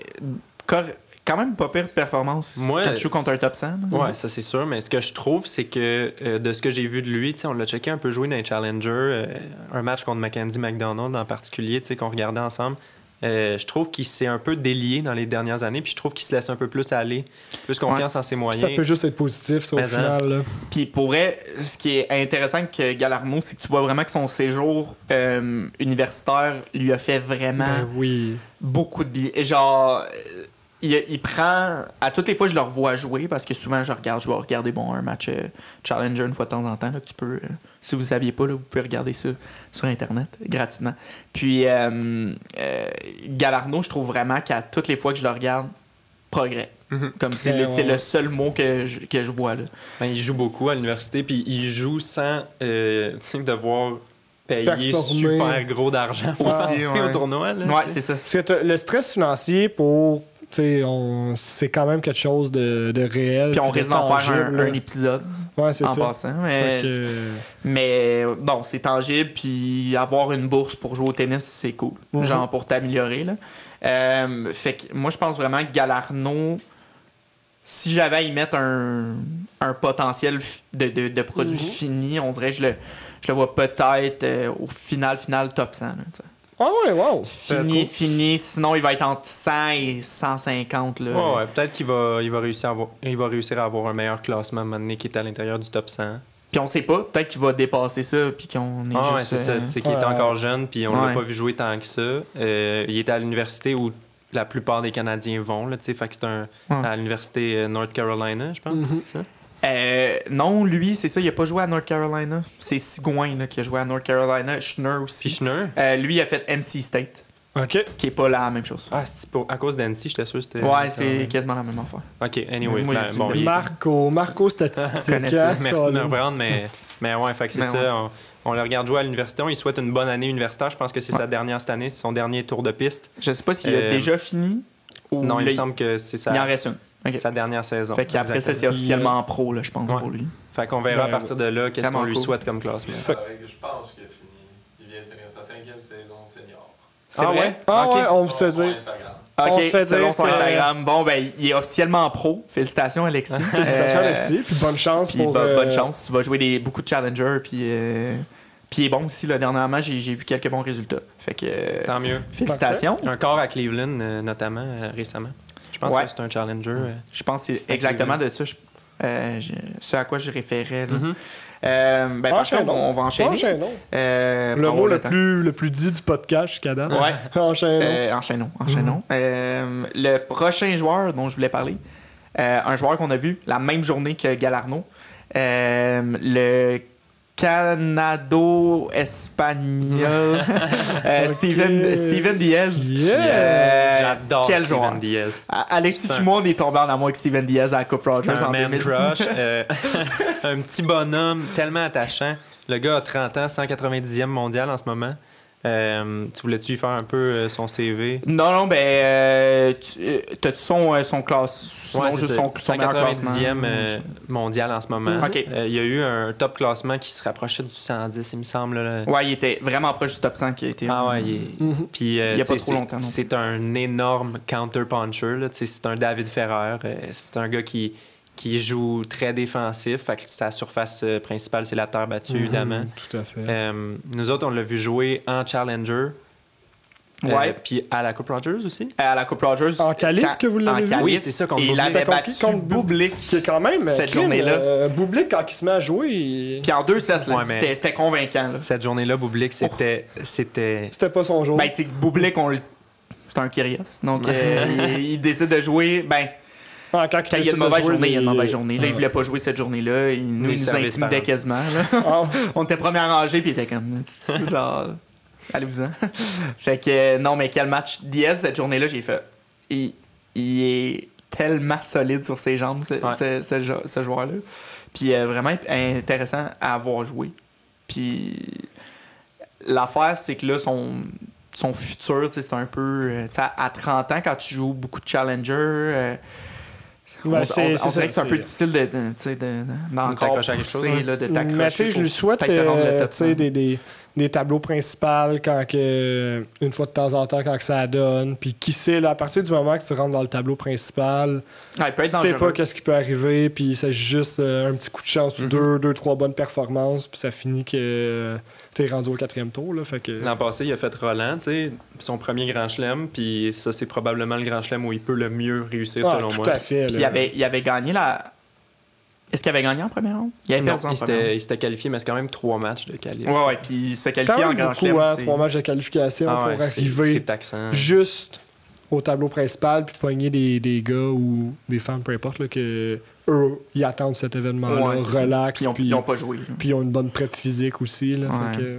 quand même pas pire performance Moi, quand tu joues contre un top 100. là. Ouais, ça c'est sûr, mais ce que je trouve, c'est que euh, de ce que j'ai vu de lui, tu sais, on l'a checké un peu jouer dans les Challenger, euh, un match contre Mackenzie McDonald en particulier, tu sais, qu'on regardait ensemble. Euh, je trouve qu'il s'est un peu délié dans les dernières années, puis je trouve qu'il se laisse un peu plus aller, plus confiance en ses Ça moyens. peut juste être positif, ça, au Mais final. là. Puis pour vrai, ce qui est intéressant avec Galarno, c'est que tu vois vraiment que son séjour euh, universitaire lui a fait vraiment Ben oui. beaucoup de billets. Et Genre, euh, il, il prend. À toutes les fois, je le revois jouer parce que souvent, je regarde, je vais regarder bon, un match euh, Challenger une fois de temps en temps. Là, que tu peux, euh, si vous ne saviez pas, là, vous pouvez regarder ça sur Internet gratuitement. Puis, euh, euh, Galarno, je trouve vraiment qu'à toutes les fois que je le regarde, progrès. Mhm. Comme c'est le, ouais, le seul mot que je, que je vois. Là. Ben, il joue beaucoup à l'université, puis il joue sans euh, tu sais, devoir payer Performer. super gros d'argent pour Aussi, participer ouais. au tournoi. Là, Ouais, c'est ça. Parce que t'as- le stress financier pour. On- C'est quand même quelque chose de, de réel. Puis on risque d'en faire un, épisode Ouais, c'est en ça. passant. Mais, que- mais bon, c'est tangible, puis avoir une bourse pour jouer au tennis, c'est cool. Mhm. Genre pour t'améliorer. Euh, fait que moi, je pense vraiment que Galarno, si j'avais à y mettre un, un potentiel de, de, de produit Mhm. fini, on dirait que je le, je le vois peut-être euh, au final, final top 100. là, tu sais. Ah ouais, wow. fini, cool. fini. Sinon, il va être entre 100 et 150. Là. Ouais, ouais, peut-être qu'il va, il va, réussir à avoir, il va réussir à avoir un meilleur classement maintenant qui est à l'intérieur du top 100. Puis on sait pas, peut-être qu'il va dépasser ça, puis qu'on est Ah juste... ouais, c'est ça. euh, Tu sais qu'il ouais. est encore jeune, puis on Ouais. l'a pas vu jouer tant que ça. Euh, il était à l'université où la plupart des Canadiens vont, là, tu sais, fait que c'est un, Ouais. à l'université euh, North Carolina, je pense. Mhm. c'est ça? Euh, non, lui, c'est ça, il a pas joué à North Carolina. C'est Sigouin là, qui a joué à North Carolina. Schner aussi. Fischner? Euh, lui, il a fait NC State, Ok. qui est pas la même chose. Ah, c'est pour- à cause d'Annecy, j'étais sûr c'était. ouais, c'est quasiment la même affaire. Ok, anyway. Moi, ben, c'est bon, Marco, Marco statistique. connais ça. hein, Merci de me Colin. reprendre, mais, mais ouais, fait que c'est ça. ouais. On, on le regarde jouer à l'université. On lui souhaite une bonne année universitaire. Je pense que c'est Ouais. sa dernière cette année, c'est son dernier tour de piste. Je sais pas s'il Euh, a déjà fini ou non, il me semble que c'est il en reste une. Ok. sa dernière saison. Fait qu'après ça, c'est officiellement pro, là, je pense, Ouais. pour lui. Fait qu'on verra à partir de là qu'est-ce qu'on lui cool. souhaite comme classement. Fait- Je pense qu'il a fini. Il vient de finir sa cinquième saison senior. C'est Ah vrai? ouais? Ah Ok. ouais, on. Instagram. On Ok, se fait selon son Instagram. Bon, ben, il est officiellement pro. Félicitations, Alexis. Félicitations, Euh, Alexis. Puis bonne chance Puis pour. bo- euh, bonne chance. Tu vas jouer des, beaucoup de challengers. Puis, euh, puis il est bon aussi. Là, dernièrement, j'ai j'ai vu quelques bons résultats. Fait que euh, Tant mieux. félicitations. Un corps à Cleveland, euh, notamment, euh, récemment. Je pense Ouais. que c'est un challenger. euh. Je pense que c'est exactement de ça je- euh, je- ce à quoi je référais. là. Euh, ben, Enchaînons. on, on va enchaîner. Enchaînons. Euh, Le mot le temps. plus, le plus dit du podcast jusqu'à date. Ouais. Enchaînons. Euh, enchaînons, enchaînons. Euh, le prochain joueur dont je voulais parler, euh, un joueur qu'on a vu la même journée que Galarno, euh, le Canado-Espagnol, euh. Steven, Steven Diaz. Yes. Euh, J'adore quel Steven joueur. Diaz. A- Alexis C'est un- puis moi, on est tombé en amour avec Steven Diaz à la Coupe Rogers un en man 2010. crush. euh, un petit bonhomme tellement attachant. Le gars a 30 ans, 190e mondial en ce moment. Euh, tu voulais-tu lui faire un peu euh, son CV? Non, non, ben, euh, tu- euh, t'as-tu son, euh, son classe, Ouais, c'est juste son, son meilleur classement? 190e euh, mondial en ce moment. Ok. Euh, il y a eu un top classement qui se rapprochait du 110, il me semble. là. Ouais, il était vraiment proche du top 100 qui a été. Ah ouais, il est... Puis, euh, Il y a pas trop c'est- longtemps non. C'est un énorme counter-puncher. C'est un David Ferrer. euh, C'est un gars qui, qui joue très défensif. Fait que sa surface euh, principale, c'est la terre battue, Mhm, évidemment. Tout à fait. Euh, nous autres, on l'a vu jouer en Challenger. Euh, Ouais. Puis à la Coupe Rogers aussi. à la Coupe Rogers. En qualif quand- que vous l'avez en vu? Oui, c'est ça, contre Et il avait battu? Contre Bublik. Qui est quand même. Cette journée-là. euh, Bublik, quand il se met à jouer, il- Puis en 2-7, là, Ouais, mais- c'était, convaincant. Là. Cette journée-là, Bublik, c'était. c'était... c'était pas son jour. Ben, c'est que Bublik, on le... c'est un Kyrios. Donc, euh, il, il décide de jouer. Ben, Ah, quand, quand il y a une mauvaise journée, il y a une mauvaise journée. Là, il voulait pas jouer cette journée-là. Il nous, il nous intimidait quasiment. là. Ah, on était premier rangé, puis il était comme. genre. Allez-vous-en. fait que, non, mais quel match. Diaz, cette journée-là, j'ai fait. Il, il est tellement solide sur ses jambes, ce, Ouais. ce- ce jou- ce joueur-là. Puis euh, vraiment intéressant à avoir joué. Puis l'affaire, c'est que là, son, son futur, c'est un peu. euh, à, à 30 ans, quand tu joues beaucoup de Challenger. euh, Ben, on, c'est- on- on c'est dirait ça, que c'est un peu difficile de, de, de, chose, hein. là, de t'accrocher. Mais tu sais, je lui souhaite peut-être te rendre le euh, top tu sais, 100. des, des, des tableaux principaux quand que, une fois de temps en temps quand que ça donne. Puis qui sait, là, à partir du moment que tu rentres dans le tableau principal, peut tu sais pas qu'est-ce qui peut arriver. Puis c'est juste euh, un petit coup de chance ou Mhm. deux, deux, trois bonnes performances. Puis ça finit que tu es rendu au quatrième tour. Là, fait que... L'an passé, il a fait Roland, tu sais, son premier grand chelem, puis ça, c'est probablement le grand chelem où il peut le mieux réussir, Ah, selon tout moi. à fait. Il avait, il avait gagné la. Est-ce qu'il avait gagné en première ronde? Il avait Non, perdu en il s'était, qualifié, mais c'est quand même trois matchs de qualif. ronde. Ouais, ouais, puis se qualifier en grand chelem, hein, trois matchs de qualification Ah ouais, pour c'est, arriver juste au tableau principal puis pogner des, des gars ou des femmes, peu importe, là, que eux, ils attendent cet événement-là, Ouais, relax, Puis ils ont, puis ils ont pas joué. puis ils ont une bonne prep physique aussi. Là, Ouais. fait que-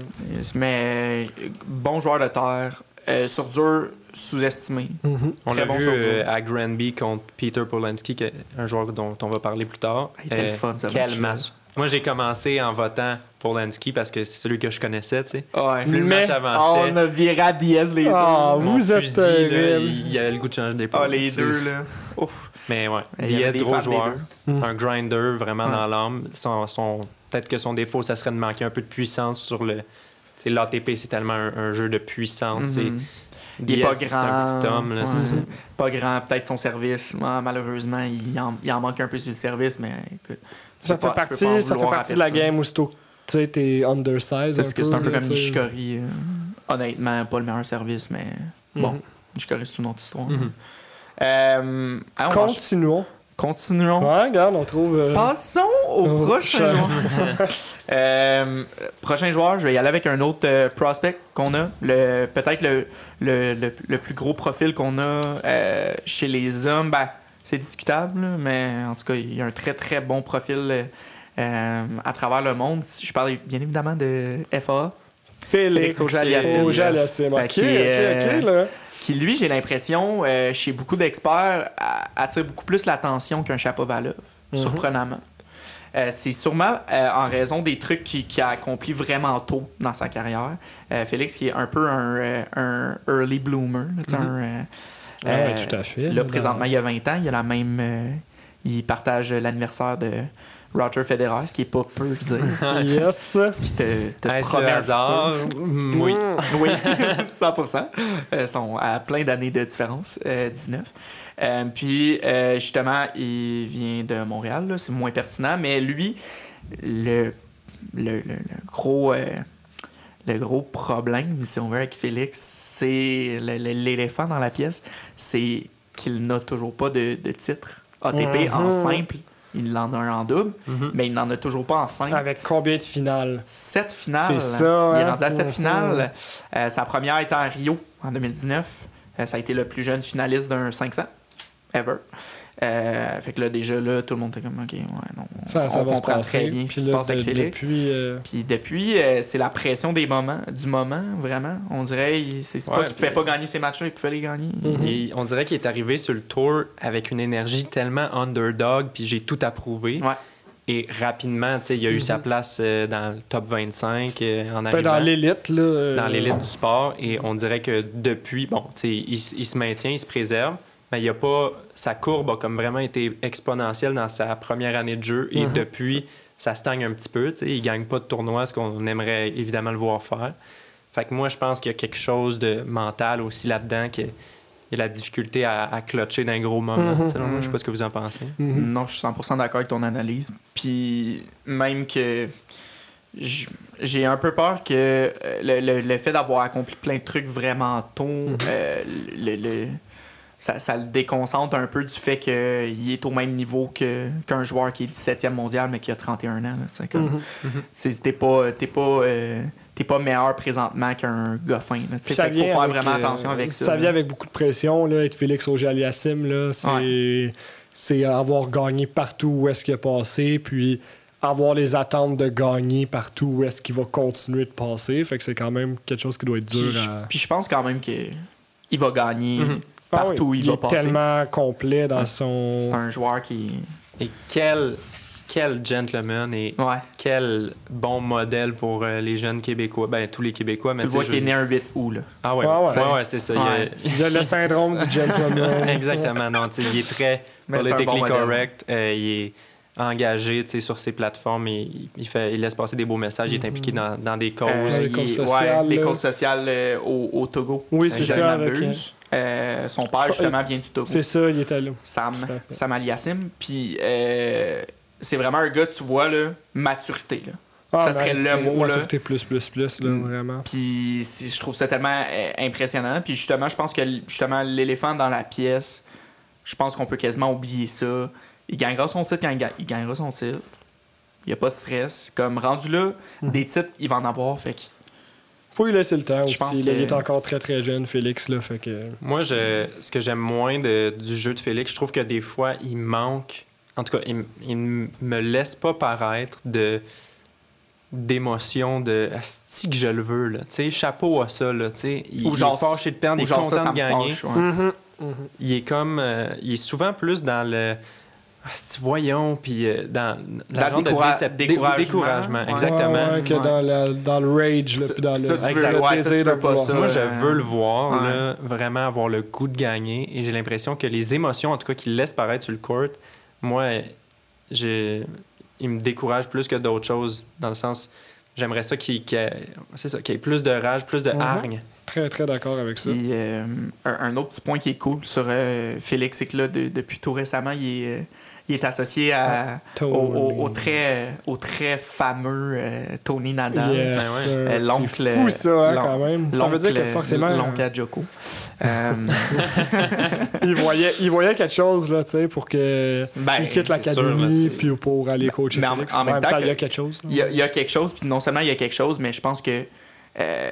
Mais euh, bon joueur de terre. Euh, sur dur, sous-estimé. Mhm. On l'a bon vu sur euh, à Granby contre Peter Polanski, qui est un joueur dont on va parler plus tard. Ah, il était le fun, ce quel match. Moi, j'ai commencé en votant pour Lansky parce que c'est celui que je connaissais, tu sais. Ouais. Plus le Mais- match avançait, On a viré à Diaz les deux. Ah, mon vous êtes fusil, là, il y avait le goût de changer d'épaule. Ah, les tu sais. deux, là. Ouf. Mais ouais, Il Diaz, gros joueur. Mm. Un grinder vraiment Ouais. dans l'âme. Son, son- Peut-être que son défaut, ça serait de manquer un peu de puissance sur le. L'ATP, c'est tellement un, un jeu de puissance. C'est- Il est pas c'est grand. un petit homme, là, c'est Ouais. ça. Pas grand, peut-être son service. Ah, malheureusement, il en, il en manque un peu sur le service, mais écoute. Ça fait pas- partie, ça fait partie de la game où tu sais, t'es undersize. Parce que c'est un peu là, comme. Nishikori. euh, honnêtement, pas le meilleur service, mais bon, Mhm. Nishikori, c'est une autre histoire. Mhm. Euh, Continuons. Continuons. Ouais, regarde, on trouve. euh, Passons au Au prochain prochain. Euh, prochain joueur, je vais y aller avec un autre euh, prospect qu'on a. Le, peut-être le, le, le- le plus gros profil qu'on a euh, chez les hommes. Ben, c'est discutable, là, mais en tout cas, il y a un très très bon profil à travers le monde. Je parle bien évidemment de FA, Félix Félix Auger-Aliassime. Auger-Aliassime. Là. qui lui, j'ai l'impression, chez beaucoup d'experts, attire beaucoup plus l'attention qu'un Chapovalov, Mhm. surprenamment. Euh, c'est sûrement euh, en raison des trucs qu'il qui a accompli vraiment tôt dans sa carrière. Euh, Félix, qui est un peu un, un early bloomer. là, Mhm. un, euh, Ah, euh, ouais, tout à fait. Là, présentement, il y a 20 ans, il a la même. euh, il partage l'anniversaire de Roger Federer, ce qui est pas peu dire. Yes. ce qui te, promet le hasard? Oui. Mm. Oui, 100%. Euh, sont à plein d'années de différence, euh, 19. Euh, puis, euh, justement, il vient de Montréal, c'est moins pertinent, mais lui, le, le, le- le gros, euh, le gros problème, si on veut, avec Félix, c'est l'éléphant dans la pièce, c'est qu'il n'a toujours pas de, de titre ATP en Mhm. simple. Il en a un en double, Mhm. mais il n'en a toujours pas en simple. Avec combien de finales? Sept finales. C'est ça, Il est hein? rendu à sept Mhm. finales. Euh, sa première était à Rio en 2019. Euh, ça a été le plus jeune finaliste d'un 500 ever. Euh, fait que là, déjà, là, tout le monde était comme, OK, ouais, non. On, Ça, on va se comprend passer. très bien ce qui se passe avec Félix. Depuis, euh, Puis depuis, euh, c'est la pression des moments, du moment, vraiment. On dirait, il- c'est c'est pas Ouais, qu'il pouvait pas gagner ces matchs-là, il pouvait les gagner. Mhm. Et on dirait qu'il est arrivé sur le tour avec une énergie tellement underdog, puis j'ai tout approuvé. Ouais. Et rapidement, tu sais, il a eu Mhm. sa place euh, dans le top 25 euh, en ben, arrivant. dans l'élite, là. euh, dans l'élite du sport et on dirait que depuis, bon, tu sais, il, il se maintient, il se préserve, mais il y a pas, sa courbe a comme vraiment été exponentielle dans sa première année de jeu et Mhm. depuis, ça stagne un petit peu, tu sais, il gagne pas de tournoi, ce qu'on aimerait évidemment le voir faire. Fait que moi, je pense qu'il y a quelque chose de mental aussi là-dedans, qu'il y a- il y a la difficulté à, à clutcher d'un gros moment, Mhm. selon moi. Je sais pas ce que vous en pensez. mhm. Non, je suis 100% d'accord avec ton analyse. Puis même que j'ai un peu peur que euh, le, le- le fait d'avoir accompli plein de trucs vraiment tôt, euh, le, le- ça, ça le déconcentre un peu du fait qu'il est au même niveau que, qu'un joueur qui est 17e mondial mais qui a 31 ans. C'est comme, Mhm. c'est- t'es pas, t'es pas, euh, t'es pas meilleur présentement qu'un goffin. Qu'il faut faire avec, vraiment euh, attention avec ça. Ça là. vient avec beaucoup de pression, là, être Félix Auger-Aliassime, là. C'est c'est avoir gagné partout où est-ce qu'il a passé, puis avoir les attentes de gagner partout où est-ce qu'il va continuer de passer. Fait que c'est quand même quelque chose qui doit être dur Puis, je- à... puis je pense quand même qu'il va gagner Mhm. Ah partout oui, où il, il va est passer. tellement complet dans Ouais. son... C'est un joueur qui. Et quel, quel gentleman et Ouais. quel bon modèle pour euh, les jeunes Québécois, ben tous les Québécois, mais tu vois qu'il est né un 8 août, là. Ah ouais, Ouais, ouais, ouais. ouais, c'est ça. il a- Ouais. Il a le syndrome du gentleman. Exactement, non, tu sais, il est très politically bon correct, euh, il est engagé tu sais, sur ses plateformes et il, il fait, il laisse passer des beaux messages, il est impliqué dans, dans des causes. Euh, les il- causes ouais, sociales, les là. causes sociales euh, au, au Togo. Oui, si c'est ça, avec, m'abuse. Euh, son père, justement, vient du Togo. C'est ça, il était là. Sam. Sam Aliassim. Puis, euh, c'est vraiment un gars, tu vois, là, maturité. Là. Ah, Ça serait ben, le c'est mot, là. maturité plus, plus, plus, là, Mm. vraiment. Puis, je trouve ça tellement euh, impressionnant. Puis, justement, je pense que justement l'éléphant dans la pièce, je pense qu'on peut quasiment oublier ça. Il gagnera son titre quand il, ga- il gagnera son titre. Il n'y a pas de stress. Comme rendu là, Mm. des titres, il va en avoir. Fait que Faut lui laisser le temps Je aussi. pense que- Il est encore très, très jeune, Félix, là, fait que... Moi, je, ce que j'aime moins de- du jeu de Félix, je trouve que des fois, il manque. En tout cas, il, il me laisse pas paraître de d'émotion de Asti que je le veux là tu sais chapeau à ça là tu sais il, Ou genre- il est fâché de perdre il ou est ça, content ça de gagner fâche. ouais. il est comme euh, il est souvent plus dans le voyons, puis euh, dans la Dans de découragement. découragement, Ouais. exactement. Ouais, ouais, que Ouais. dans, la- dans le rage, là, Ça- puis dans ça, le, tu veux- Exact. le ouais, ça, tu désir de veux pas vouloir. ça. Moi, je Euh, veux le voir, ouais. là, vraiment avoir le goût de gagner. Et j'ai l'impression que les émotions, en tout cas, qu'il laisse paraître sur le court, moi, j'ai... il me décourage plus que d'autres choses. Dans le sens, j'aimerais ça qu'il y ait... ça, y plus de rage, plus de Mhm. hargne. Très, très d'accord avec ça. Puis, euh, un, un autre petit point qui est cool sur euh, Félix, c'est que là, de- depuis tout récemment, il est, euh, il est associé à, au, au- au très, au très fameux euh, Tony Nadal. Yes, Ben. Euh, l'oncle, C'est fou, ça, hein, quand même. Ça veut dire que forcément, L'oncle à Joko. Euh, il voyait, il voyait quelque chose, là, tu sais, pour que ben, il quitte c'est sûr, là, l'académie, puis pour aller coacher Mais en- Félix. en même temps il y a que- quelque chose. Il y, a, il y a quelque chose, puis non seulement il y a quelque chose, mais je pense que euh,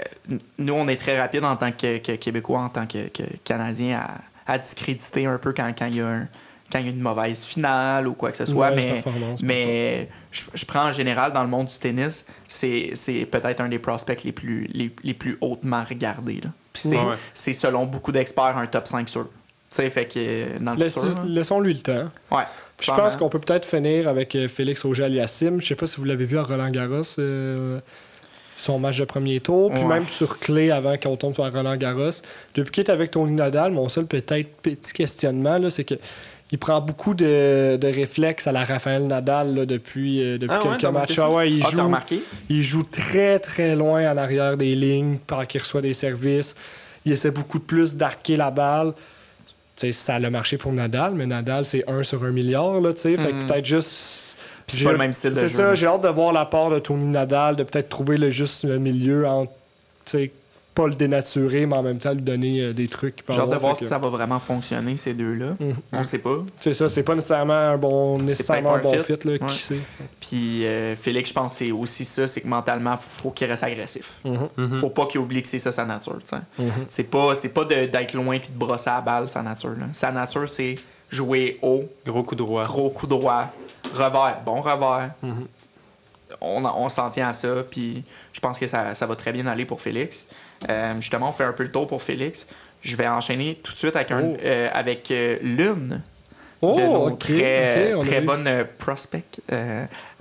nous, on est très rapide en tant que, que Québécois, en tant que, que Canadiens, à, à discréditer un peu quand, quand, il y a un- quand il y a une mauvaise finale ou quoi que ce soit. Mais mais je, je prends en général dans le monde du tennis, c'est c'est peut-être un des prospects les plus, les, les plus hautement regardés. là. Puis c'est Ouais. c'est selon beaucoup d'experts un top 5 sûr. Tu sais, fait que dans le futur. Laissons-lui le temps. Ouais. Je pense qu'on peut peut-être finir avec euh, Félix Auger-Aliassime. Je sais pas si vous l'avez vu à Roland-Garros, euh, son match de premier tour. Puis Ouais. même sur clé avant qu'on tombe sur Roland-Garros. Depuis qu'il est avec Tony Nadal, mon seul peut-être petit questionnement, là, c'est que il prend beaucoup de, de réflexes à la Raphaël Nadal là, depuis, euh, depuis Ah quelques matchs. Ah ouais, il, Ah, joue, il joue très très loin en arrière des lignes pendant qu'il reçoit des services. Il essaie beaucoup de plus d'arquer la balle. Tu sais, ça a marché pour Nadal, mais Nadal, c'est 1 sur 1 milliard. Là, tu sais. Fait que Mhm. peut-être juste. C'est pas le même style de C'est ça, j'ai hâte de voir la part de Tony Nadal, de peut-être trouver le juste milieu entre. Pas le dénaturer, mais en même temps lui donner euh, des trucs. hâte de voir si que- ça va vraiment fonctionner, ces deux-là. Mhm. On sait pas. C'est ça, c'est pas nécessairement un bon, nécessairement un bon fit, fit. là, Ouais. qui sait. Puis euh, Félix, je pense que c'est aussi ça, c'est que mentalement, faut qu'il reste agressif. Mhm. Faut pas qu'il oublie que c'est ça sa nature. tu sais. Mhm. C'est pas, c'est pas de- d'être loin puis de brosser la balle, sa nature. là. Sa nature, c'est jouer haut, Gros coup droit. gros coup droit, revers, bon revers. Mhm. On, on s'en tient à ça, puis je pense que ça, ça va très bien aller pour Félix. Euh, justement, on fait un peu le tour pour Félix. Je vais enchaîner tout de suite avec, un, Oh. euh, avec euh, l'une Oh, de nos ok, très, très bonnes prospects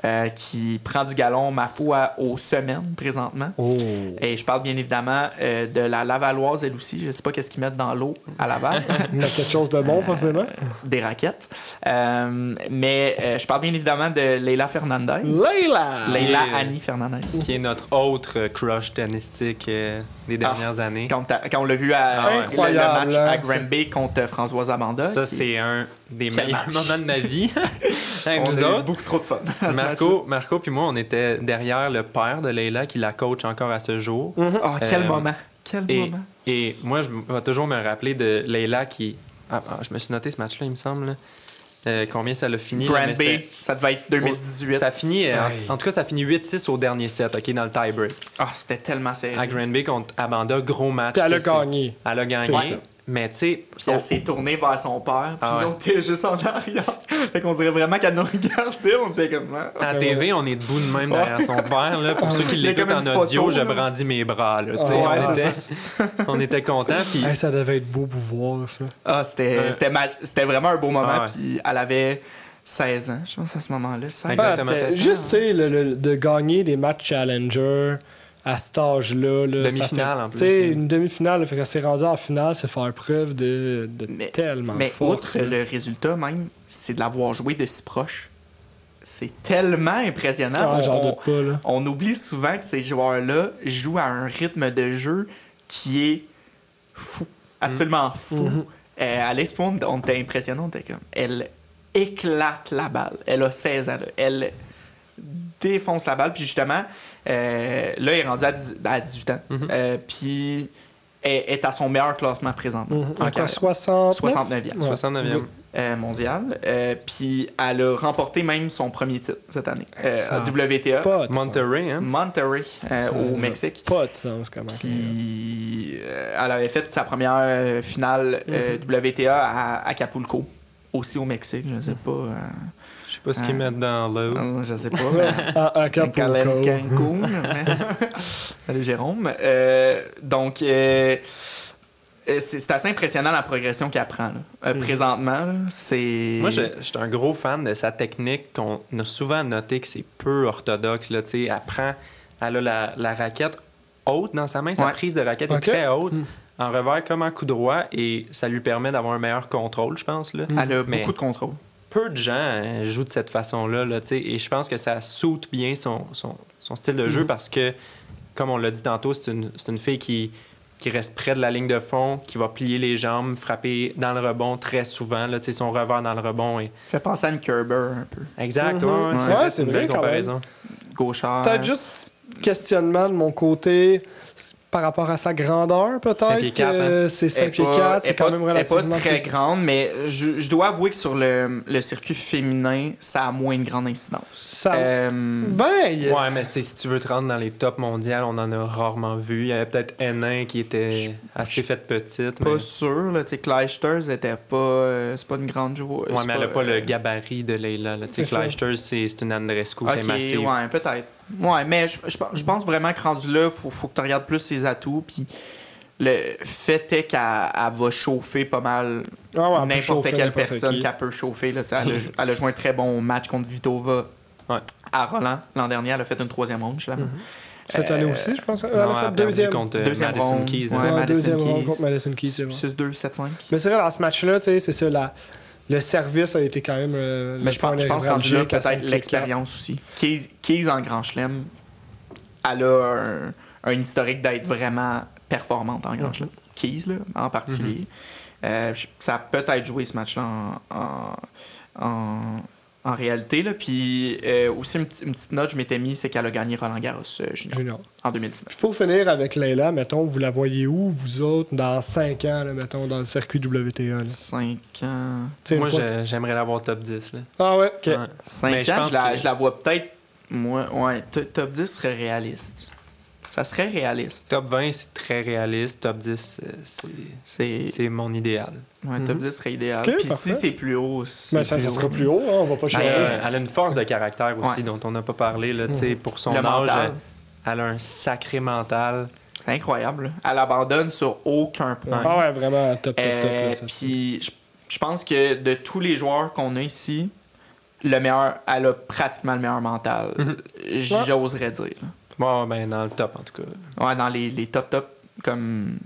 euh, euh, qui prend du galon, ma foi, aux semaines présentement. Oh. Et je parle bien évidemment euh, de la Lavalloise, elle aussi. Je sais pas qu'est-ce qu'ils mettent dans l'eau à Laval. Il y a quelque chose de bon, forcément. des raquettes. Euh, mais euh, je parle bien évidemment de Leila Fernandez. Leila! Leila Annie Fernandez. Qui est notre autre euh, crush tennistique euh, des dernières années. Quand, on l'a vu à Ah ouais. le- match hein, à Granby contre Françoise Amanda. Ça, qui- c'est un des meilleurs moments de ma vie. Avec on nous a eu autres. beaucoup trop de fun. Marco, Marco puis moi, on était derrière le père de Leila qui la coach encore à ce jour. match. Ah, quel Euh, moment. Quel Et, moment. et moi, je vais toujours me rappeler de Leila qui. Ah, ah, je me suis noté ce match-là, il me semble. Euh, combien ça l'a fini? Granby, c'était- ça devait être 2018. Ça a fini, euh, en tout cas, ça a fini 8-6 au dernier set, OK, dans le tie-break. Ah, c'était tellement serré. À Granby contre Amanda, gros match. Puis elle a gagné. Elle a gagné. Mais tu sais, Puis elle s'est tournée vers son père, puis Ah ouais. était juste en arrière. fait qu'on dirait vraiment qu'elle nous regardait, on était comme... ah. à la TV, on est debout de même derrière son père. Là. Pour ceux qui l'écoutent comme en audio, je brandis mes bras. Là. Ah ouais, on, était, on était contents. Hey, ça devait être beau pour voir, ça. Ah, c'était c'était ma- c'était vraiment un beau moment, Ah puis elle avait 16 ans, je pense, à ce moment-là. 16 Exactement. Ah, c'était 17 ans. juste, tu sais, le- le- de gagner des matchs Challenger à cet âge-là. Demi-finale, fait- en plus, Tu sais, hein. une demi-finale, fait qu'elle s'est rendue en finale, c'est faire preuve de, de Mais- tellement Mais force. outre le résultat même, c'est de l'avoir joué de si proche. C'est tellement impressionnant. Ah, on, j'en on- doute pas, là. on oublie souvent que ces joueurs-là jouent à un rythme de jeu qui est fou. Absolument fou. Mhm. Euh, à l'expo, on on était impressionnant. On était comme, elle éclate la balle. Elle a 16 ans. là. Elle défonce la balle. Puis justement, euh, là, elle est rendue à, 10 à 18 ans. Mhm. Euh, puis elle est à son meilleur classement présentement. Mhm. en Encore carrière. 60. 69e. Ouais. 69e. euh, mondial. Euh, puis elle a remporté même son premier titre cette année. Euh, Ça à WTA. Pas de Monterrey, hein? Monterrey, euh, Ça au Mexique. Pas de sens, comment. Puis euh, elle avait fait sa première euh, finale euh, WTA à Acapulco, aussi au Mexique. Je sais pas. Je sais pas ce qu'ils Ah. mettent dans l'eau. euh, je sais pas. mais- À Acapulco. Cancun. Salut Jérôme. Euh, donc, euh, euh, c'est assez impressionnant la progression qu'elle prend. là. Euh, Mhm. Présentement, c'est. Moi, je je suis un gros fan de sa technique qu'on a souvent noté que c'est peu orthodoxe. Là, tu sais. elle prend, elle a la, la raquette haute dans sa main, sa Ouais. prise de raquette est très haute, Mm. en revers comme en coup droit, et ça lui permet d'avoir un meilleur contrôle, je pense. Là. Elle a Mais- beaucoup de contrôle. Peu de gens euh, jouent de cette façon-là, là, tu sais, et je pense que ça soute bien son, son, son style de jeu Mhm. parce que, comme on l'a dit tantôt, c'est une, c'est une fille qui, qui reste près de la ligne de fond, qui va plier les jambes, frapper dans le rebond très souvent. Là, tu sais, son revers dans le rebond. Et... Fait penser à une Kerber un peu. Exact, Mhm. ouais, Ouais, c'est une vrai, belle comparaison. Gauchard. Peut-être juste questionnement de mon côté par rapport à sa grandeur, peut-être. Que C'est 5 Elle est pieds pas- 4, elle c'est est quand pas- même elle relativement pas très petit. grande, mais je, je dois avouer que sur le, le circuit féminin, ça a moins une grande incidence. Ça- Euh, Ben, il y a- Ouais, mais tu sais, si tu veux te rendre dans les tops mondiales, on en a rarement vu. Il y avait peut-être N1 qui était assez faite petite. pas Mais... sûr, là. Tu sais, était pas. euh, c'est pas une grande joueuse. Ouais, mais elle n'a pas euh, le gabarit de Leila. Tu sais, C'est une Andrescu, Ok, c'est massif. ouais, peut-être. Ouais, mais je, je pense- je pense vraiment que rendu là, faut, faut que tu regardes plus ses atouts. Puis le fait est qu'elle elle va chauffer pas mal Ah ouais, n'importe quelle personne qui. qu'elle peut chauffer. Là, tu sais, elle, a, elle a joué un très bon match contre Vitova Ouais. à Roland. L'an dernier, elle a fait une troisième ronde, justement. Cette Euh, année aussi, je pense. Elle Non, a elle fait a perdu deuxième. contre euh, Deuxième Madison ronde. Keys. Ouais, Madison deuxième Keys. ronde contre Madison Keys, c'est vrai. 6-2, 7-5. Mais c'est vrai, dans ce match-là, tu sais, c'est ça, la- le service a été quand même. euh, Mais je pense, je pense qu'en là, peut-être l'expérience aussi. Keys, en Grand Chelem, elle a un, un historique d'être vraiment performante en Grand Mhm. Chelem. Keys, là, en particulier. Euh, je- ça a peut-être joué ce match-là en, en, en, en réalité. Là. Puis euh, aussi, une, petite- une petite note, je m'étais mis, c'est qu'elle a gagné Roland Garros euh, junior Junior. en 2019. Puis pour finir avec Leila, mettons, vous la voyez où, vous autres, dans 5 ans, là, mettons, dans le circuit WTA? là? 5 ans. Tu sais, une Moi, j'aimerais l'avoir top 10. Là. Ah ouais, ok. Ouais. 5 Mais je ans, pense je la, que- je la vois peut-être. Moi, ouais, to- top 10 serait réaliste. Ça serait réaliste. Top 20, c'est très réaliste. Top 10, euh, c'est- C'est. c'est mon idéal. Ouais, top Mhm. 10 serait idéal. Ok, Puis parfait. si c'est plus haut, c'est Mais ça, plus ça haut. sera plus haut, hein, on va pas Elle changer. a, elle a une force de caractère aussi Ouais. dont on n'a pas parlé. Là, tu sais, Pour son Le âge, mental. elle, elle a un sacré mental. C'est incroyable. là. Elle abandonne sur aucun point. Ah ouais, vraiment top, top, top. Euh, là, puis je, je pense que de tous les joueurs qu'on a ici, le meilleur, elle a pratiquement le meilleur mental. Mhm. J'oserais dire. Bon, ben, dans le top, en tout cas. Ouais, dans les, les top top, comme.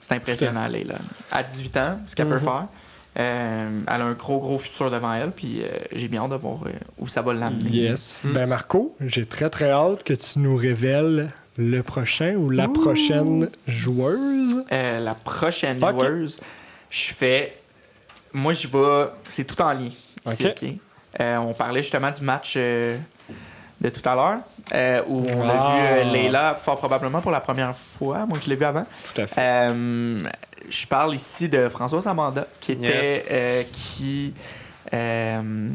C'est impressionnant, Leila. À 18 ans, ce qu'elle peut Mhm. faire. Euh, elle a un gros, gros futur devant elle, puis euh, j'ai bien hâte de voir euh, où ça va l'amener. Yes. Mm. Ben Marco, j'ai très très hâte que tu nous révèles le prochain ou la prochaine joueuse. Euh, la prochaine joueuse, je fais. Moi, je vais. C'est tout en lien. ici, Ok. ok? Euh, on parlait justement du match euh, de tout à l'heure, euh, où on a Ah. vu euh, Leila fort probablement pour la première fois. Moi, je l'ai vu avant. Tout à fait. Euh, je parle ici de Françoise Amanda, qui était. Yes. euh, qui. euh,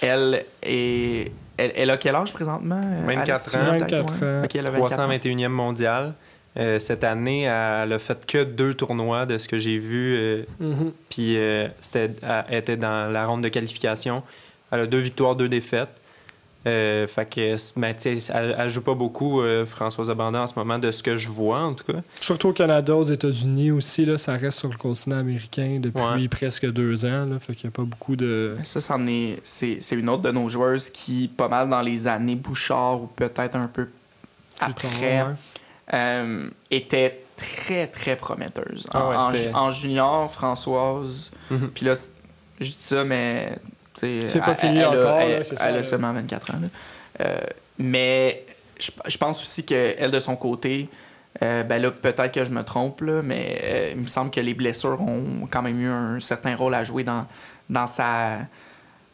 elle est. Elle, elle a quel âge présentement? euh, 24 Alex? ans. Peut-être, 24 ouais. ans. Ok, elle a 24 ans. 321e mondial. Euh, cette année, elle a fait que deux tournois de ce que j'ai vu. euh, Mhm. Puis euh, c'était, elle était dans la ronde de qualification. Elle a deux victoires, deux défaites. Euh, fait que, ben, elle, elle joue pas beaucoup, euh, Françoise Abanda, en ce moment, de ce que je vois, en tout cas. Surtout au Canada, aux États-Unis aussi, là, ça reste sur le continent américain depuis Ouais. presque deux ans. Là, fait qu'il n'y a pas beaucoup de. Ça, c'en est, c'est, c'est une autre de nos joueuses qui, pas mal dans les années Bouchard ou peut-être un peu après, ouais. euh, était très, très prometteuse. En, Ah ouais, en- junior, Françoise, Mhm. puis là, je dis ça, mais... C'est pas elle- fini elle, encore, Elle, là, c'est ça, elle a là. seulement 24 ans. Euh, mais je, je pense aussi qu'elle, de son côté, euh, ben là, peut-être que je me trompe, là, mais euh, il me semble que les blessures ont quand même eu un certain rôle à jouer dans, dans sa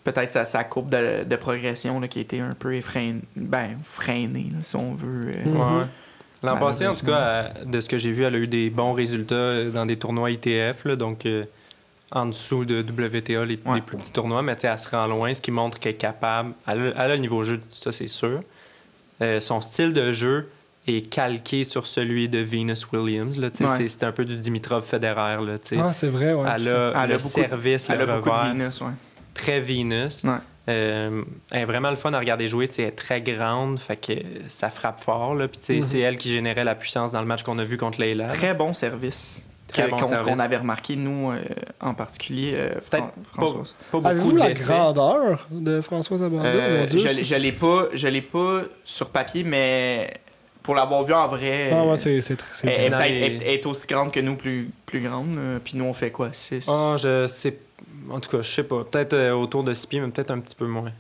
peut-être sa, sa courbe de, de progression là, qui a été un peu effrénée, ben, freinée, là, si on veut. Ouais, ouais. L'an passé, en tout cas, elle- de ce que j'ai vu, elle a eu des bons résultats dans des tournois ITF, là, donc euh, en dessous de WTA, les, Ouais. les plus petits tournois, mais tu sais, elle se rend loin, ce qui montre qu'elle est capable. Elle a, elle a le niveau jeu, ça c'est sûr. Euh, son style de jeu est calqué sur celui de Venus Williams. Là, tu sais, Ouais. c'est, un peu du Dimitrov Federer. Là, tu sais. Ah, c'est vrai, ouais. elle a Elle a le beaucoup- service, Elle le a beaucoup de revers, Venus, ouais. très Venus. Ouais. Euh, elle est vraiment le fun à regarder jouer. tu sais, Elle est très grande, fait que ça frappe fort. Là. Puis, tu sais, Mhm. c'est elle qui générait la puissance dans le match qu'on a vu contre Leila. Très bon service. Bon qu'on, avait remarqué, nous, euh, en particulier, euh, Peut-être Fran- Françoise. Pas beaucoup Avez-vous la grandeur de Françoise Abanda? Euh, mon Dieu, je, l'ai- pas, je l'ai pas sur papier, mais pour l'avoir vu en vrai, Ah ouais, c'est elle, elle est elle- elle aussi grande que nous, plus, plus grande. euh, Puis nous, on fait quoi 6 Ah, je sais. En tout cas, je sais pas. Peut-être euh, autour de 6 pieds, mais peut-être un petit peu moins.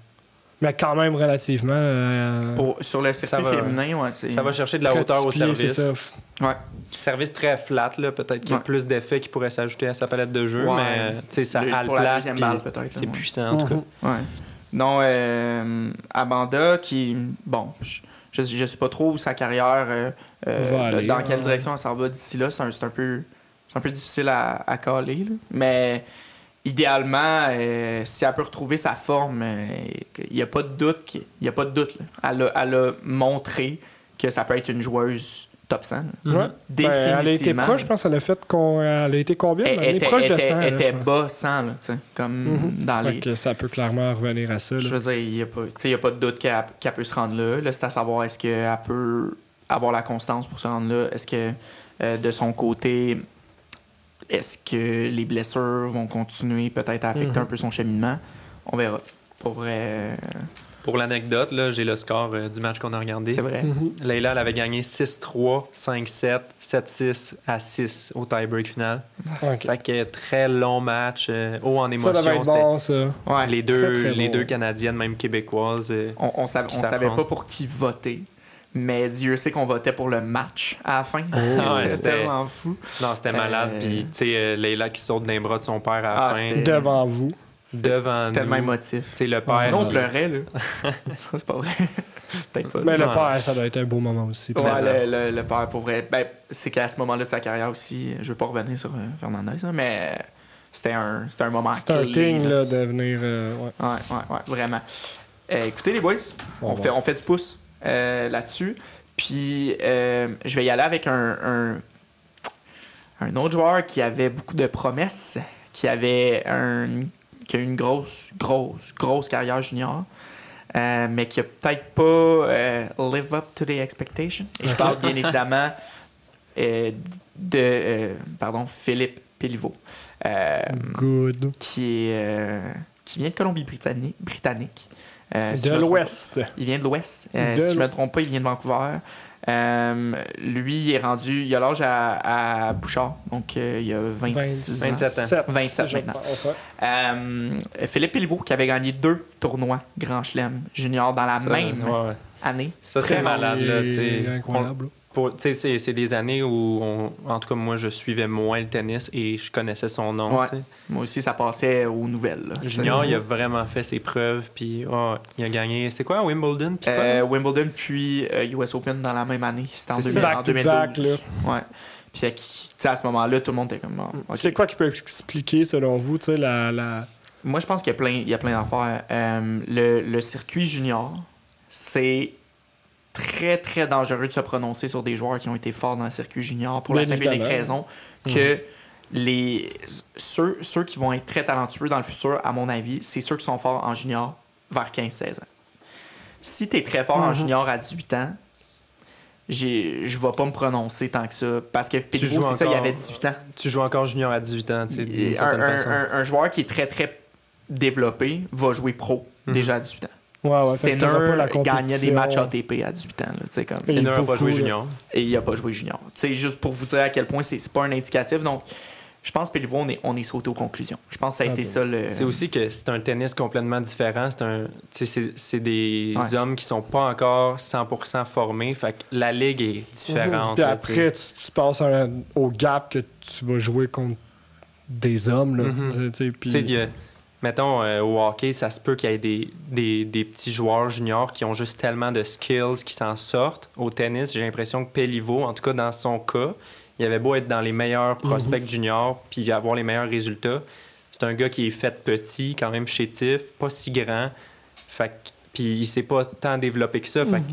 Mais quand même relativement. euh, Sur le circuit va- féminin, ouais, c'est. Ça va chercher de la hauteur au service. ça. Service très flat, là. Peut-être qu'il y a Ouais. plus d'effets qui pourraient s'ajouter à sa palette de jeu, Ouais. mais tu sais, ça Le- a le place. deuxième puis balle, peut-être. là, C'est ouais. puissant, en tout cas. Mhm. Ouais. Non, euh, Abanda, qui. Bon, je, je, je sais pas trop où sa carrière. euh, euh, Va de- aller, dans quelle ouais. direction elle s'en va d'ici là. C'est un, c'est un peu. C'est un peu difficile à, à caler. là. Mais idéalement, euh, si elle peut retrouver sa forme, euh, il n'y a pas de doute. qu'il- Il y a pas de doute. là. Elle, a, elle a montré que ça peut être une joueuse top 100. là. Mhm. Ouais. Ben, elle a été Définitivement. proche, je pense. Elle a fait qu'on. Elle a été combien? Elle, Elle est était, proche de était- 100. là, était bas 100, là, tu sais, comme Mhm. dans les. que ça peut clairement revenir à ça. là. Je veux dire, il n'y a, pas- tu sais, il y a pas de doute qu'elle qu'elle peut se rendre là. Là, c'est à savoir est-ce qu'elle peut avoir la constance pour se rendre là? Est-ce que euh, de son côté, est-ce que les blessures vont continuer peut-être à affecter Mhm. un peu son cheminement? On verra. Pour vrai, euh, Pour l'anecdote, là, j'ai le score euh, du match qu'on a regardé. c'est vrai. Mhm. Leila, elle avait gagné 6-3, 5-7, 7-6 à 6 au tie-break final. Ok. Fait que très long match, euh, haut en Ça émotion. devait être bon, ça. Ouais. les deux, Très, très les bon. deux Canadiennes, même québécoises. euh, On, on, sav- Qui on savait pas pour qui voter. Mais Dieu sait qu'on votait pour le match à la fin. Ouais, c'était tellement fou. Non, c'était malade. Euh, Puis, tu sais, euh, Leila qui saute d'un bras de son père à la Ah, fin, c'était- Devant vous. devant Tellement nous. émotif. Tu sais, le père. Non, on qui- pleurait, là. ça, c'est pas vrai. Peut-être pas. Mais le père, ça doit être un beau moment aussi. Ouais, le, le, le père, pour vrai. Ben, c'est qu'à ce moment-là de sa carrière aussi, je veux pas revenir sur euh, Fernandez, hein, mais euh, c'était un, c'était un moment C'est un clé, thing, là. là, de venir. euh, ouais. Ouais, ouais, ouais, vraiment. Euh, écoutez, les boys, Bon, on, bon. Fait, on fait du pouce euh, là-dessus. Puis, euh, je vais y aller avec un, un, un autre joueur qui avait beaucoup de promesses, qui avait un, qui a eu une grosse, grosse, grosse carrière junior. euh, mais qui a peut-être pas live up to the expectation. Et je parle bien évidemment de pardon, Philippe Péliveau. Good. qui est qui vient de Colombie-Britannique. Britannique. Euh, si De me l'Ouest. Il vient de l'Ouest. Euh, De si je me l'Ouest. trompe pas, il vient de Vancouver. Euh, lui, il est rendu. Il a l'âge à, à Bouchard. Donc, euh, il a 26 ans. 27 ans. 27 je maintenant. Euh, Philippe Péliveau, qui avait gagné deux tournois Grand Chelem junior dans la Ça, même ouais, ouais. année. Ça, Très c'est malade, là. tu sais. C'est incroyable. C'est c'est des années où, on- en tout cas, moi, je suivais moins le tennis et je connaissais son nom. Ouais. Moi aussi, ça passait aux nouvelles. là. Junior, il a vraiment fait ses preuves, puis oh, il a gagné. C'est quoi, Wimbledon? Puis quoi? Euh, Wimbledon puis euh, US Open dans la même année. C'était en, C'est 2000 ça. en Back to 2012. back, là. Ouais. Puis à ce moment-là, tout le monde était comme. C'est quoi qui peut expliquer, selon vous, tu sais, la, la... Moi, je pense qu'il y a plein, il y a plein d'affaires. Euh, le, le circuit junior, c'est très, très dangereux de se prononcer sur des joueurs qui ont été forts dans le circuit junior pour la simple raison que les, ceux, ceux qui vont être très talentueux dans le futur, à mon avis, c'est ceux qui sont forts en junior vers 15-16 ans. Si tu es très fort en Mhm. junior à 18 ans, je vais pas me prononcer tant que ça. Parce que joues c'est ça, il avait 18 ans. Tu joues encore junior à 18 ans, tu sais, un- un joueur qui est très très développé va jouer pro Mhm. déjà à 18 ans. Ouais, ouais, Sinner gagnait des matchs. ATP à 18 ans. Là, comme, Sinner n'a pas joué junior. et il a pas joué junior. C'est juste pour vous dire à quel point c'est pas un indicatif. Donc, je pense que on est, on est sauté aux conclusions. Je pense que ça a été ça le. C'est aussi que c'est un tennis complètement différent. C'est un, tu sais, c'est- c'est des Ouais. hommes qui sont pas encore 100% formés. Fait que la ligue est différente. Puis tu sais. après, tu, tu passes un- au gap que tu vas jouer contre des hommes. Là, puis- a- mettons, euh, au hockey, ça se peut qu'il y ait des, des, des petits joueurs juniors qui ont juste tellement de skills qui s'en sortent. Au tennis, j'ai l'impression que Péliveau, en tout cas dans son cas, il avait beau être dans les meilleurs prospects juniors puis avoir les meilleurs résultats. C'est un gars qui est fait petit, quand même chétif, pas si grand. Fait puis il s'est pas tant développé que ça. Fait que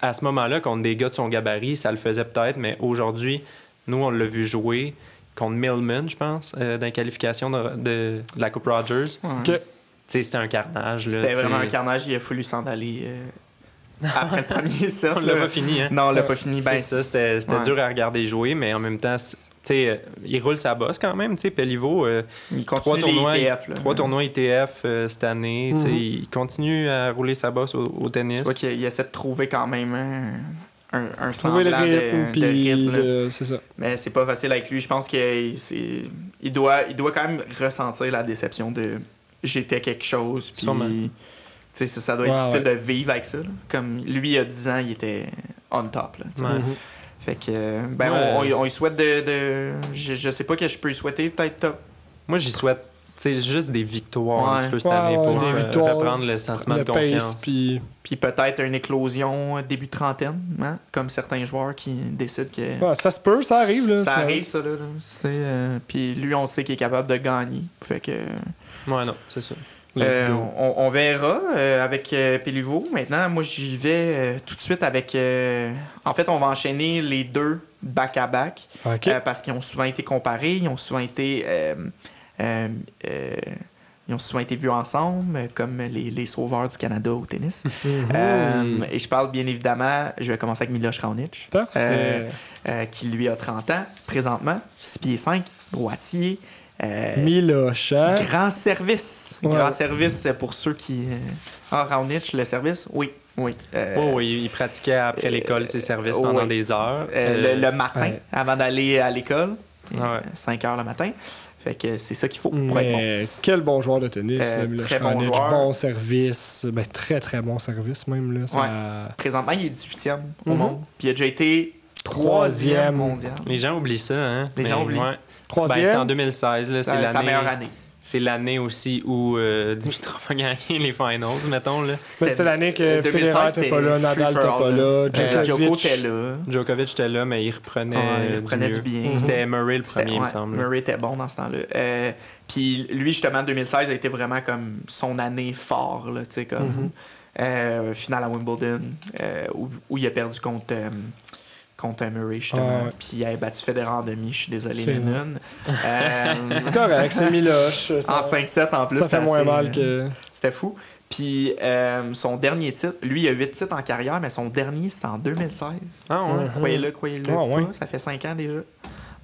à ce moment-là, contre des gars de son gabarit, ça le faisait peut-être, mais aujourd'hui, nous, on l'a vu jouer contre Millman, je pense, euh, dans les qualifications de, de- de la Coupe Rogers. Ouais. C'était un carnage. C'était vraiment un carnage, il a fallu s'en aller euh, après le premier set. On l'a pas fini, hein? Non, on l'a pas fini. Ben, c'était ouais. dur à regarder jouer, mais en même temps, c'est- tu sais, euh, il roule sa bosse quand même, tu sais, Pelivo. euh, il trois continue tournois, ITF. Là. trois tournois ITF euh, cette année, Mhm. il continue à rouler sa bosse au, au tennis. Tu vois qu'il il essaie de trouver quand même un, un, un le semblant de- rythme, de, rythme. de- c'est ça. Mais c'est pas facile avec lui. Je pense qu'il il doit, il doit quand même ressentir la déception de j'étais quelque chose. Puis, Sûrement. tu sais, ça, ça doit être Ouais, difficile ouais. de vivre avec ça. là. Comme lui, il y a 10 ans, il était on top. Là. Ouais. Fait que, ben, Ouais. on, on, on lui souhaite de. de- je, je sais pas que je peux lui souhaiter, peut-être top. Moi, j'y souhaite, sais, juste des victoires un Ouais. petit peu cette Ouais, année pour euh, reprendre le sentiment Le de pace, confiance. puis Puis peut-être une éclosion euh, début de trentaine, hein, comme certains joueurs qui décident que. ouais, ça se peut, ça arrive. Là, Ça arrive, ça, là. là. C'est, euh, puis lui, on sait qu'il est capable de gagner. Fait que. Ouais, non, c'est ça. Euh, on, on verra euh, avec euh, Péliveau. Maintenant, moi, j'y vais euh, tout de suite avec. euh, En fait, on va enchaîner les deux back-à-back Ok. euh, parce qu'ils ont souvent été comparés, ils ont souvent été. Euh, euh, ils ont souvent été vus ensemble, comme les, les sauveurs du Canada au tennis. Mhm. Euh, et je parle bien évidemment, je vais commencer avec Miloš Raonic, Parfait. euh, euh, qui lui a 30 ans présentement, 6 pieds 5, droitier. euh, Miloche, hein? Grand service. Ouais. Grand service pour ceux qui. Ah, Raonic, le service? Oui, oui. Euh, Oh, oui, il pratiquait après l'école ses services pendant des heures. euh, Euh, le, le matin, ouais. avant d'aller à l'école. Ah ouais. 5 heures le matin. Fait que c'est ça qu'il faut pour être bon. Quel bon joueur de tennis, Euh, là, très bon joueur. Bon service. Ben, très, très bon service, même. Là, ça... Présentement, il est 18e au Mhm. monde. Puis il a déjà été Troisième. 3e mondial. Les gens oublient ça, hein? Les gens oublient. ouais. Troisième? Ben, c'était en 2016, là, c'est Sa, meilleure année. C'est l'année aussi où euh, Dimitrov a gagné les finals, mettons. Là. C'était l'année que 2016, Federer était pas là, c'était Nadal free était for pas là, Euh, Djokovic. Djoko était là. Djokovic était là, mais il reprenait, Ouais, il du reprenait du bien. Mhm. C'était Murray le premier, il me semble. Murray était bon dans ce temps-là. Euh, puis lui, justement, 2016 a été vraiment comme son année fort, là, tu sais, comme Mhm. euh, finale à Wimbledon, euh, où, où il a perdu contre, euh, contre Murray, justement. Ah ouais. Puis il avait battu Federer en demi, je suis désolé, C'est Lennon. Euh, C'est correct, c'est Miloche. en Ça, 5-7 en plus. ça fait c'était moins assez, mal euh, que. C'était fou. Puis euh, son dernier titre, lui, il a 8 titres en carrière, mais son dernier, c'était en 2016. Ah ouais? Croyez-le, croyez-le. Ah ouais. Ça fait 5 ans déjà.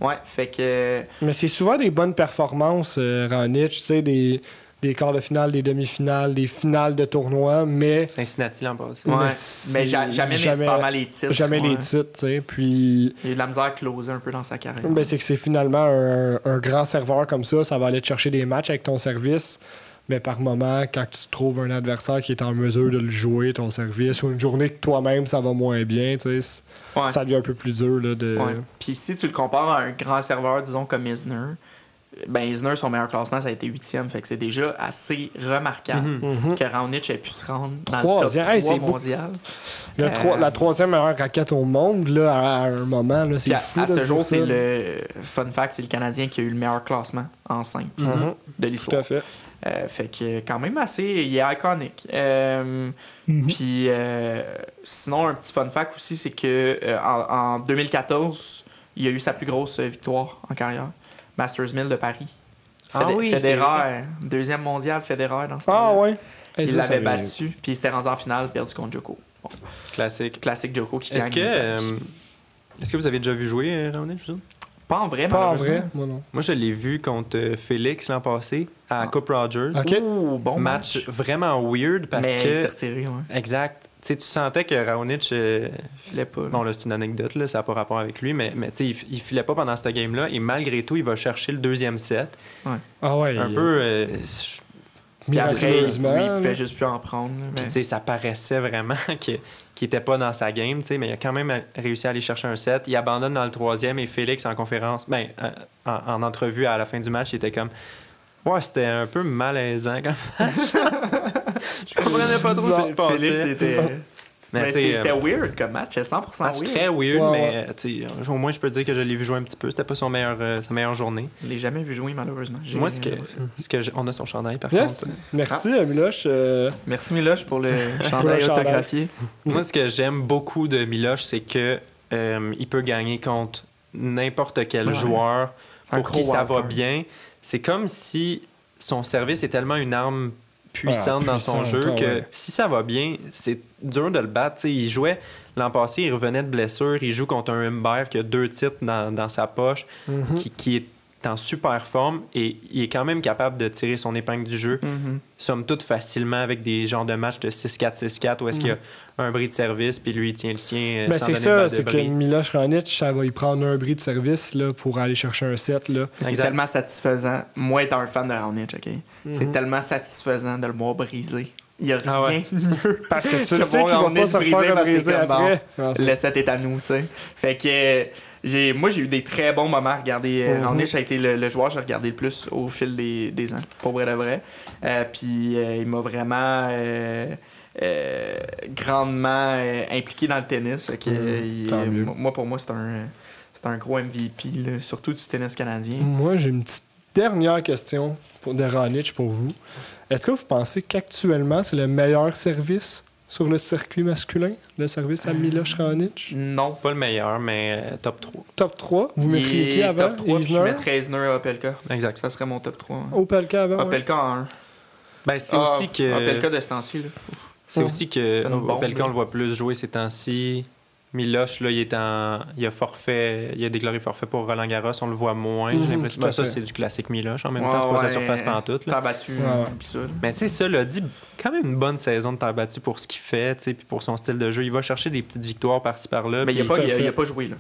Ouais, fait que. Mais c'est souvent des bonnes performances, euh, Raonic, tu sais, des, des quarts de finale, des demi-finales, des finales de tournois, mais Cincinnati l'an passé. Ouais, Mais mais, jamais, jamais- nécessairement les titres. jamais ouais. les titres, tu sais. Puis, Il a eu de la misère à closer un peu dans sa carrière. ben, c'est que c'est finalement un, un grand serveur comme ça, ça va aller te chercher des matchs avec ton service. Mais par moment, quand tu trouves un adversaire qui est en mesure de le jouer, ton service, ou une journée que toi-même ça va moins bien, tu sais, Ouais. ça devient un peu plus dur là, de. Ouais. Puis si tu le compares à un grand serveur, disons comme Isner, ben Isner, son meilleur classement, ça a été huitième. Fait que c'est déjà assez remarquable Mhm. Mhm. que Raonic ait pu se rendre dans Troisième. le top 3 c'est beau. mondial. Le Euh, la troisième meilleure raquette au monde, là, à, un moment, là, c'est à, fou. à de ce jour, c'est le fun fact, c'est le Canadien qui a eu le meilleur classement en 5 Mhm. de Tout l'histoire. à fait. Euh, fait que quand même assez, il est iconique. Euh, Puis sinon, un petit fun fact aussi, c'est que en, en 2014, il a eu sa plus grosse victoire en carrière. Masters 1000 de Paris. Ah oui, Federer, deuxième mondial Federer dans ce Ah temps-là. ouais. Il l'avait battu, puis il s'était rendu en finale, perdu contre Joko. Bon, Classique. classique Joko qui Est-ce gagne. que, euh, est-ce que vous avez déjà vu jouer euh, Raonic, vous autres? Pas en vrai, Pas en vrai, moi non. Moi, je l'ai vu contre euh, Félix l'an passé à Ah. Coupe Rogers. Ok. Ouh, bon match, match. vraiment weird parce Mais il que. s'est retiré, ouais. Exact. Tu sais, tu sentais que Raonic. euh, Il filait pas. là. Bon, là, c'est une anecdote, là, ça n'a pas rapport avec lui, mais, mais tu sais, il, il filait pas pendant ce game-là, et malgré tout, il va chercher le deuxième set. Ah ouais. Un il- peu. euh, Puis après, il pouvait là. juste plus en prendre. là, Puis, mais- tu sais, ça paraissait vraiment que- qu'il était pas dans sa game, tu sais, mais il a quand même réussi à aller chercher un set. Il abandonne dans le troisième et Félix, en conférence, ben, euh, en, en entrevue à la fin du match, il était comme. Ouais, c'était un peu malaisant comme match. Je comprenais pas trop ce qui se passait. Mais, c'était c'était euh, weird comme match, c'était 100% match weird. très weird, mais au moins je peux dire que je l'ai vu jouer un petit peu. C'était pas son meilleur, euh, sa meilleure journée. Je l'ai jamais vu jouer, malheureusement. J'ai- Moi, ce que, ce que on a son chandail par Yes. contre. Merci, Miloche. euh, Merci Miloche pour le chandail autographié. Moi, ce que j'aime beaucoup de Miloche, c'est que euh, il peut gagner contre n'importe quel Ouais. joueur pour qui ça va bien. C'est comme si son service est tellement une arme puissante Ah, dans son jeu ah que ouais. si ça va bien, c'est dur de le battre. Il jouait l'an passé, il revenait de blessure, il joue contre un Humbert qui a deux titres dans, dans sa poche, Mhm. qui, qui est en super forme et il est quand même capable de tirer son épingle du jeu, Mhm. somme toute facilement avec des genres de matchs de 6-4, 6-4 où est-ce qu'il y a un bris de service puis lui il tient le sien euh, Ben, sans c'est ça, c'est que. Miloš Ranic, ça va y prendre un bris de service là, pour aller chercher un set. Là. C'est tellement satisfaisant. Moi, étant un fan de Raonic, OK? C'est Mhm. tellement satisfaisant de le voir briser. Il n'y a rien Ah ouais. de mieux. Parce que tu sais qu'il va pas se briser faire parce que briser après. Le set est à nous, tu sais. Fait que euh, j'ai, moi, j'ai eu des très bons moments à regarder. Euh. Raonic a été le, le joueur que j'ai regardé le plus au fil des, des ans, pour vrai de vrai. Euh, Puis euh, il m'a vraiment grandement impliqué dans le tennis. Fait que, Mhm. il- moi, pour moi, c'est un, c'est un gros MVP, là, surtout du tennis canadien. Moi, j'ai une petite dernière question pour, de Ranic pour vous. Est-ce que vous pensez qu'actuellement, c'est le meilleur service sur le circuit masculin, le service à Miloš Ranic? Non. Pas le meilleur, mais euh, top 3. Top 3, vous mettriez qui avant? top 3, puis je Isner? mettrais Isner à Opelka. Exact. Ça serait mon top 3. Opelka avant? ouais. Opelka en 1. Ben, c'est Ah, aussi que. Opelka de ce temps-ci, là. C'est aussi que Opelka, on le voit plus jouer ces temps-ci. Miloche, là, il est en. Il a forfait. Il a déclaré forfait pour Roland Garros. On le voit moins. Mhm, J'ai l'impression tout à Ben, ça, c'est du classique Miloche. En même Ouais, temps, c'est pas sa ouais. surface pantoute. Là. T'as battu, ouais. ça. là. Mais tu sais, ça l'a dit, quand même une bonne saison de terre battue pour ce qu'il fait, tu sais, puis pour son style de jeu. Il va chercher des petites victoires par-ci par-là. Mais il a, pas, tout à il a, fait. il a pas joué, là.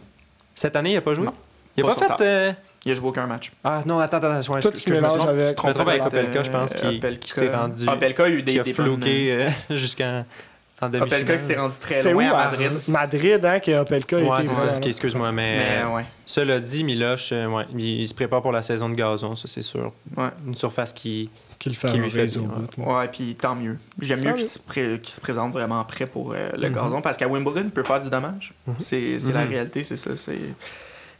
Cette année, il a pas joué? Non. Il a Pas fait. euh, Il a joué aucun match. Ah non, attends, attends, attends. je- Toi, je- je je me trompe avec Euh, Opelka, je pense, qui, s'est rendu. Opelka a eu des, qui a des bonnes- Opelka qui s'est rendu très où? loin à à Madrid. Madrid, hein, que Opelka Ouais, été c'est ça, qui- excuse-moi, mais, Mais euh, ouais. cela dit, Miloche, euh, ouais, il, il se prépare pour la saison de gazon, ça c'est sûr. Ouais. Une surface qui. qu'il fait qui lui fait bien. Ouais, puis tant mieux. J'aime mieux qu'il se, pré- qu'il se présente vraiment prêt pour euh, le Mhm. gazon parce qu'à Wimbledon, il peut faire du dommage. Mhm. C'est la Mhm. réalité, c'est ça.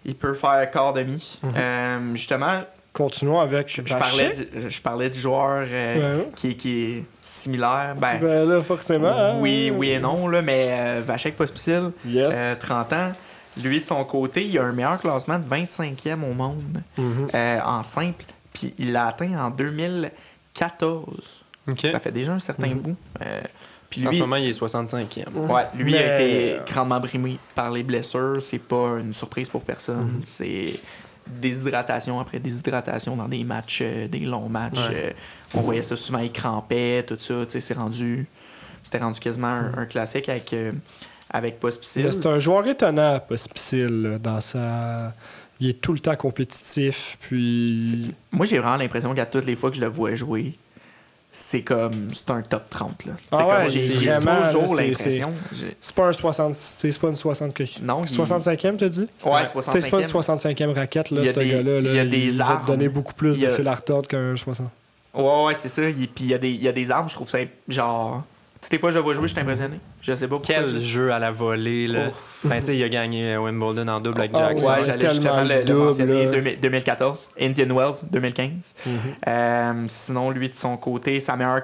Il peut faire quart demi. Euh, justement, Continuons avec je, je parlais du, je parlais du joueur euh, Ouais. qui, qui est similaire. Ben, Ben là, forcément. hein. oui, oui et non, là, mais euh, Vachek Pospisil, Yes. euh, 30 ans, lui, de son côté, il a un meilleur classement de 25e au monde Mhm. euh, en simple, puis il l'a atteint en 2014. OK. Ça fait déjà un certain Mhm. bout. Euh, puis En lui, ce moment, il est 65e. ouais, lui a été grandement brimé par les blessures. C'est pas une surprise pour personne. Mhm. C'est déshydratation après déshydratation dans des matchs, euh, des longs matchs. Ouais. Euh, on voyait ça souvent, il crampait, tout ça. C'est rendu, c'était rendu quasiment un, un classique avec, euh, avec Pospisil. C'est un joueur étonnant, Pospisil, dans sa. Il est tout le temps compétitif, puis. Moi, j'ai vraiment l'impression qu'à toutes les fois que je le vois jouer, c'est comme. C'est un top 30. Là. Ah ouais, j'ai vraiment, toujours l'impression. C'est pas un 60. C'est pas une 60. que- Non, il- 65e, t'as dit? Ouais, C'est pas 65e. une 65e raquette, là, Il y a ce des- gars-là. là. il y a des armes. donner beaucoup plus de fil à retordre qu'un 60. Ouais, ouais, c'est ça. Puis il y, a des- il y a des armes, je trouve ça genre. Toutes les fois que je le vois jouer, je suis impressionné. Je sais pas pourquoi. Quel je- jeu à la volée, là. Ben, tu sais, il a gagné Wimbledon en double avec Ah, Jackson. Ouais, ouais, j'allais justement le, mentionner. là. 2000 2014, Indian Wells, 2015. Euh, sinon, lui, de son côté, sa meilleure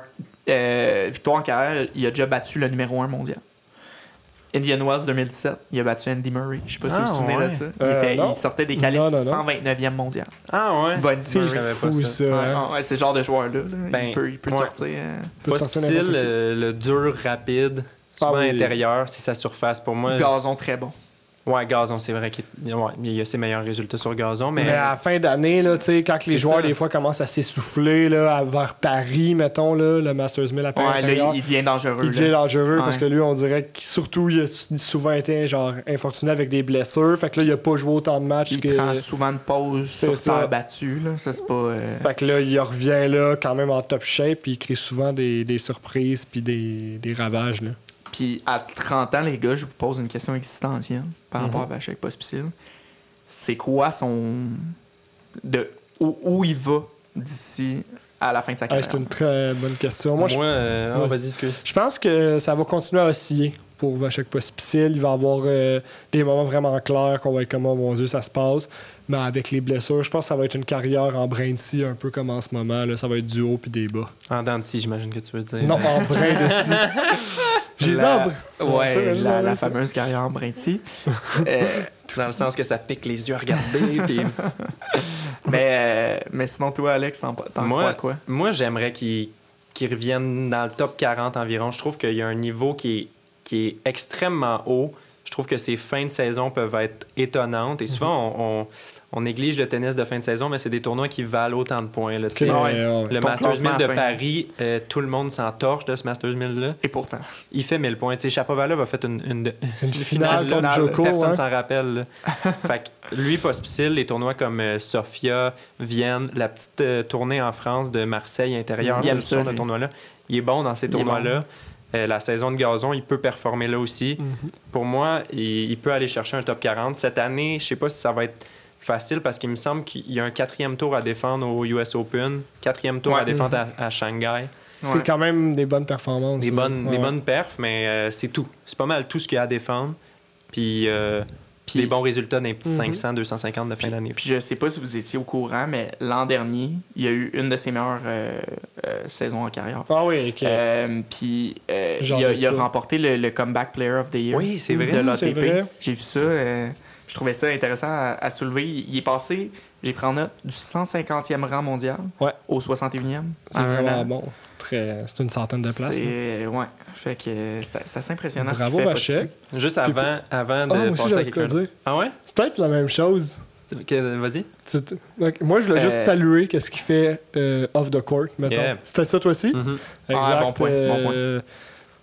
euh, victoire en carrière, il a déjà battu le numéro 1 mondial. Indian Wells 2017, il a battu Andy Murray. Je sais pas si Ah, vous vous souvenez ouais. de ça. Il, Euh, était- il sortait des qualifs Non, non, non. 129e mondial. Ah ouais? Bon, Andy C'est Murray. savais pas fou, ça. ça. Ouais, hein. ouais, c'est ce genre de joueur-là. là. Ben, il peut, il peut sortir. euh, Peut Pas sortir qui. le, le dur, rapide, souvent Ah oui. intérieur, c'est sa surface. Pour moi, Gazon très bon. Ouais, gazon, c'est vrai qu'il ouais, il a ses meilleurs résultats sur gazon, mais, Mais à la fin d'année, là, tu sais, quand les joueurs, ça. des fois, commencent à s'essouffler, vers Paris, mettons, là, le Masters 1000 à Paris. Ouais, là, il, devient dangereux. il devient dangereux Ouais. parce que lui, on dirait que surtout, il a souvent été genre infortuné avec des blessures. Fait que là, il a pas joué autant de matchs Il que. prend souvent une pause C'est sur ça. terre battue. Là. Ça, c'est pas. euh, Fait que là, il revient là quand même en top shape, puis il crée souvent des, des surprises puis des, des ravages. Là. Puis à 30 ans, les gars, je vous pose une question existentielle par Mhm. rapport à Vachek Pospisil. C'est quoi son. de où, où il va d'ici à la fin de sa Ah, carrière? c'est une très bonne question. Moi, moi, je, euh, ah, Ouais. je pense que ça va continuer à osciller pour Vachek Pospisil. Il va avoir euh, des moments vraiment clairs qu'on va être comme, oh mon Dieu, ça se passe. Mais avec les blessures, je pense que ça va être une carrière en brin de scie, un peu comme en ce moment. Là. Ça va être du haut puis des bas. En dents de scie, j'imagine que tu veux dire. Non, en brin de scie. J'ai La- en brin- Ouais, ça, la, brin, fameuse carrière en Brinty. Euh, Dans le sens que ça pique les yeux à regarder. puis mais, euh, mais sinon, toi, Alex, t'en, t'en Moi- crois quoi? moi, j'aimerais qu'il qui reviennent dans le top 40 environ. Je trouve qu'il y a un niveau qui est, qui est extrêmement haut. Je trouve que ces fins de saison peuvent être étonnantes. Et souvent, on, on- on néglige le tennis de fin de saison, mais c'est des tournois qui valent autant de points. là, ouais. ouais. Le Ton Masters classement 1000 de fin. Paris, euh, tout le monde s'en torche de ce Masters 1000-là. Et pourtant. Il fait 1000 points. Tu sais, Chapovalov a fait une, une, Une finale finale, contre Joko. Personne hein. s'en rappelle. là. fait que lui, Pospisil, les tournois comme euh, Sofia, Vienne, la petite euh, tournée en France de Marseille intérieur, ce genre de tournoi-là. Il est bon dans ces tournois-là. Euh, la saison de gazon, il peut performer là aussi. Mhm. Pour moi, il, il peut aller chercher un top 40. Cette année, je sais pas si ça va être facile parce qu'il me semble qu'il y a un quatrième tour à défendre au US Open, quatrième tour Ouais. à défendre à, à Shanghai. C'est Ouais. quand même des bonnes performances. Des bonnes, des bonnes perfs, mais euh, c'est tout. C'est pas mal tout ce qu'il y a à défendre. Puis, euh, Puis- les bons résultats d'un petit Mhm. 500, 250 de fin d'année. Puis je sais pas si vous étiez au courant, mais l'an dernier, il y a eu une de ses meilleures euh, euh, saisons en carrière. Ah oui, ok. Euh, puis euh, il, a, il remporté le, le Comeback Player of the Year Oui, c'est de vrai. c'est l'ATP. vrai. J'ai vu ça. euh, je trouvais ça intéressant à, à soulever. Il, il est passé, j'ai pris en note, du 150e rang mondial Ouais. au 61e. c'est vraiment bon. Très... C'est une centaine de places. ouais. Fait que euh, c'est c'est assez impressionnant. ce Bravo, qu'il fait, Vachek. Juste avant, avant de Ah, passer à quelqu'un. dire. Ah ouais? C'est peut-être la même chose. Vas-y. Moi, je voulais juste Euh, saluer qu'est-ce qu'il fait euh, off the court, mettons. Yeah. C'était ça, toi aussi? Mhm. Ah, bon point, bon point.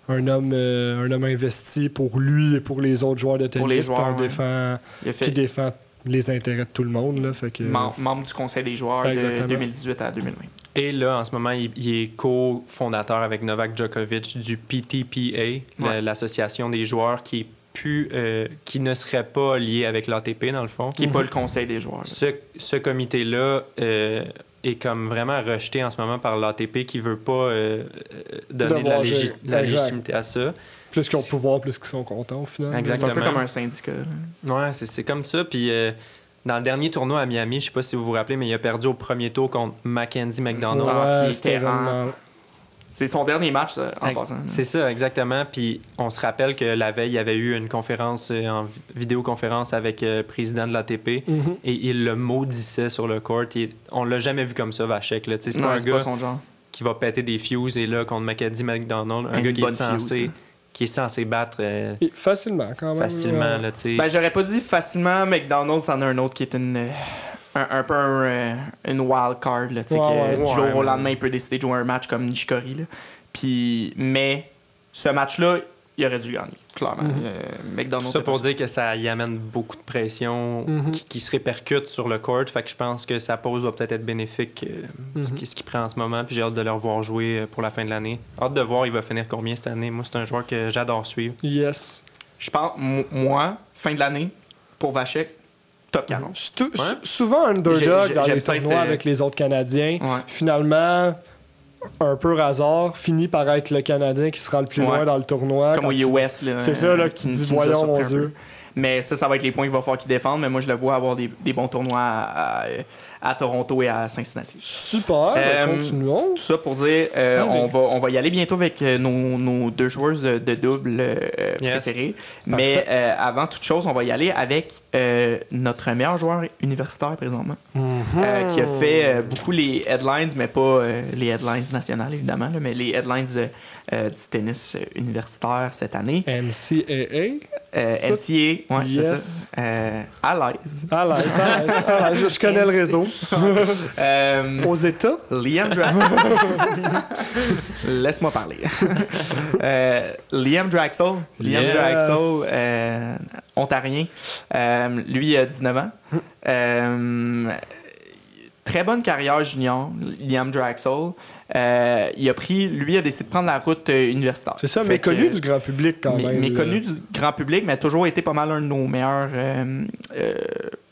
Un homme, euh, un homme investi pour lui et pour les autres joueurs de tennis. Pour les joueurs, ouais. défend, fait qui défend les intérêts de tout le monde. Là, fait que, mem- membre du conseil des joueurs de Exactement. 2018 à 2020. Et là, en ce moment, il, il est co-fondateur avec Novak Djokovic du PTPA, Ouais. l'association des joueurs qui est plus, euh, qui ne serait pas liée avec l'ATP, dans le fond. Qui n'est pas le conseil des joueurs. Ce, ce comité-là euh, est comme vraiment rejeté en ce moment par l'ATP qui veut pas euh, donner de la, légis- légitimité à ça. Plus qu'ils ont de pouvoir, plus qu'ils sont contents au final. C'est un Exactement. peu comme un syndicat. là. Ouais, c'est c'est comme ça. Puis euh, dans le dernier tournoi à Miami, je sais pas si vous vous rappelez, mais il a perdu au premier tour contre Mackenzie McDonald. Ah, Ouais, qui en- C'est son dernier match ça, en passant. C'est ça, exactement. Puis on se rappelle que la veille, il y avait eu une conférence euh, en vi- vidéoconférence avec euh, le président de l'ATP Mhm. et il le maudissait sur le court. Il- on l'a jamais vu comme ça, Vachek. C'est pas un gars pas son genre. qui va péter des fuses et là, contre Mackenzie McDonald, un Une gars qui est, fuse, censé, hein. Qui est censé battre euh, Facilement, quand même. facilement. Là, tu sais. Ben, j'aurais pas dit facilement, McDonald's en a un autre qui est une. euh, Un, un peu un, euh, une wild card, là, tu sais, Ouais, que ouais, du ouais, jour au ouais. lendemain, il peut décider de jouer un match comme Nishikori. Là. Puis, mais ce match-là, il aurait dû gagner, clairement. Mhm. Euh, McDonald's. ça pour dire que ça y amène beaucoup de pression Mhm. qui, qui se répercute sur le court. Fait que je pense que sa pause va peut-être être bénéfique, euh, ce Mhm. ce qu'il prend en ce moment. Puis j'ai hâte de le revoir jouer euh, pour la fin de l'année. Hâte de voir il va finir combien cette année. Moi, c'est un joueur que j'adore suivre. Yes. Je pense, mo- moi, fin de l'année, pour Vachek, top 40. C'est tout- Ouais. sou- Souvent underdog dans les tournois euh, avec les autres Canadiens. Ouais. Finalement, un peu hasard, finit par être le Canadien qui se rend le plus Ouais. loin dans le tournoi. Comme au US. C'est ça, là, qui- a voyons, mon. Dieu. Mais ça, ça va être les points qu'il va falloir qu'il défende. Mais moi, je le vois avoir des, des bons tournois à, à- à Toronto et à Cincinnati. Super, ben, Euh, continuons. Tout ça pour dire, euh, Ah, mais- on, va, on va y aller bientôt avec euh, nos, nos deux joueuses de, de double euh, Yes. préférées. Mais euh, avant toute chose, on va y aller avec euh, notre meilleur joueur universitaire présentement, euh, qui a fait euh, beaucoup les headlines, mais pas euh, les headlines nationales évidemment, là, mais les headlines euh, euh, du tennis universitaire cette année. NCAA. Euh, Ça- NCA, ouais, c'est Yes. ça. Euh, à l'aise. Ça, ah là, je, je connais le réseau. Euh, Aux États? Liam Draxel. Laisse-moi parler. Euh, Liam Draxel. Liam Yes. Draxel, euh, ontarien. Euh, lui, il a 19 ans. Euh, très bonne carrière junior, Liam Draxel. Euh, il a pris, lui, a décidé de prendre la route euh, universitaire. C'est ça, Fait mais connu que- du grand public quand mais, même. mais connu du grand public, mais a toujours été pas mal un de nos meilleurs euh, euh,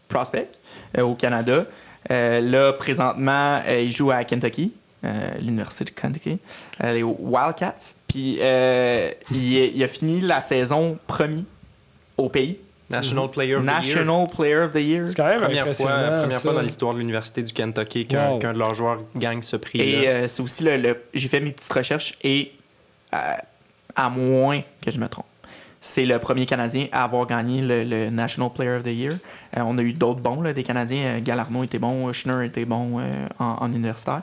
prospects euh, au Canada. Euh, là, présentement, euh, il joue à Kentucky, euh, l'Université de Kentucky, euh, les Wildcats. Puis euh, il, a fini la saison premier au pays. National Player of the Year. National Player of the Year. C'est quand même Première fois, première fois dans l'histoire de l'Université du Kentucky qu'un Wow. de leurs joueurs gagne ce prix. Et euh, c'est aussi le. le- J'ai fait mes petites recherches et euh, à moins que je me trompe. C'est le premier Canadien à avoir gagné le, le National Player of the Year. Euh, on a eu d'autres bons, là, des Canadiens. Euh, Galarno était bon, Schnur était bon euh, en, en universitaire.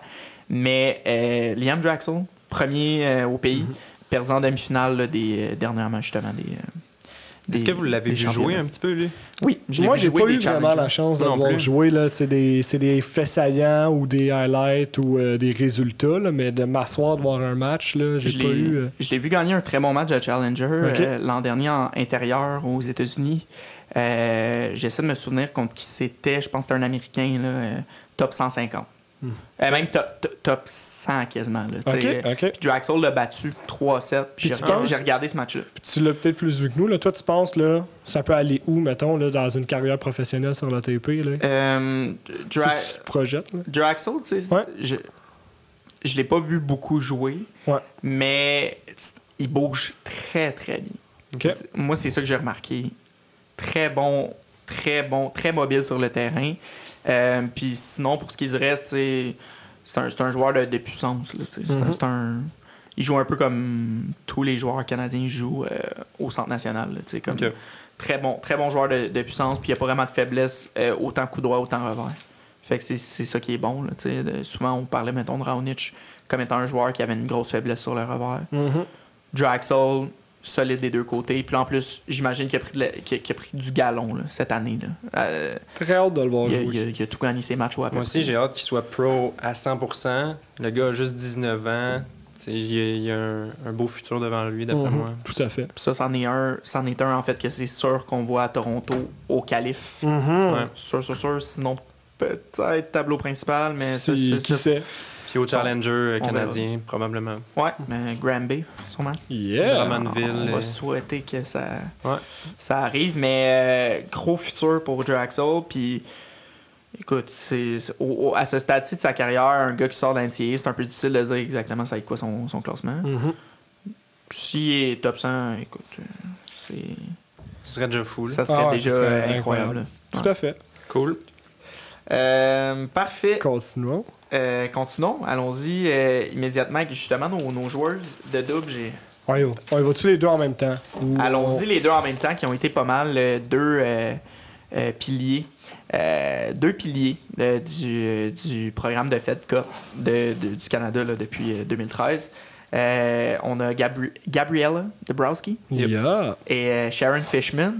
Mais euh, Liam Draxel, premier euh, au pays, Mhm. perdu en demi-finale des, euh, dernièrement, justement. Des, euh, Est-ce que vous l'avez vu jouer un petit peu, lui? Oui, je Moi, j'ai pas eu vraiment la chance de le voir jouer. là. C'est des, c'est des faits saillants ou des highlights ou euh, des résultats, là, mais de m'asseoir de voir un match, là, j'ai pas eu. euh, Je l'ai vu gagner un très bon match de Challenger euh, l'an dernier en intérieur aux États-Unis. Euh, J'essaie de me souvenir contre qui c'était. Je pense que c'était un Américain, là, euh, top 150. Euh, même top, top- top 100 quasiment. Là, tu sais. Ok, ok. Puis Draxel l'a battu 3-7. Puis J'ai regardé, penses- j'ai regardé ce match-là. Tu l'as peut-être plus vu que nous. Là. Toi, tu penses, là, ça peut aller où, mettons, là, dans une carrière professionnelle sur la TP? Là? Euh, Dra- Si tu te projettes, là. Draxel, tu sais, Ouais. je, je l'ai pas vu beaucoup jouer, Ouais. mais il bouge très, très bien. Ok. C'est- Moi, c'est ça que j'ai remarqué. Très bon, très bon, très mobile sur le terrain. Euh, Puis sinon, pour ce qui est du reste, c'est c'est un, un joueur de, de puissance. là, un- Mhm. un- il joue un peu comme tous les joueurs canadiens jouent euh, au centre national. là, comme très, bon, très bon joueur de, de puissance. Puis il n'y a pas vraiment de faiblesse, euh, autant coup droit, autant revers. Fait que c'est ça qui est bon. Là. De- souvent, on parlait, mettons, de Raonic comme étant un joueur qui avait une grosse faiblesse sur le revers. Mhm. Draxel, solide des deux côtés. Puis là, en plus, j'imagine qu'il a, pris la- qu'il a- pris du galon là, cette année. Là. Euh, Très hâte de le voir il, a, jouer. il a- il a tout gagné ses matchs peu Moi aussi, j'ai hâte qu'il soit pro à 100%. Le gars a juste 19 ans. Il y a, il y a un, un beau futur devant lui, d'après Mhm. moi. Tout à fait. Puis ça, c'en est un, c'en est un en fait que c'est sûr qu'on voit à Toronto au calife. Mhm. Ouais. Sûr, sûr, sûr. Sinon, peut-être tableau principal, mais ça, Si- qui ça- sait? Puis au Challenger euh, On canadien, probablement. Ouais, mais Granby, sûrement. Yeah! Drummondville, On va euh, souhaiter que ça, Ouais. ça arrive, mais euh, gros futur pour Draxel. Puis, écoute, c'est, au- au- à ce stade-ci de sa carrière, un gars qui sort d'NCA, c'est un peu difficile de dire exactement ça va être quoi son, son classement. Mhm. S'il est top 100, écoute, c'est, Ce serait déjà fou. là. ça serait Ah ouais, déjà ce serait incroyable. incroyable. Tout à fait. Cool. Euh, parfait. Continuons. Euh, continuons. Allons-y euh, immédiatement avec justement nos, nos joueurs de double. J'ai... On y va. On y va-tu les deux en même temps? Ou Allons-y les deux en même temps qui ont été pas mal deux piliers. Deux piliers du, du programme de Cup de- de- du Canada là, depuis euh, 2013. Euh, on a Gabri- Gabriella Dabrowski Yeah. et euh, Sharon Fishman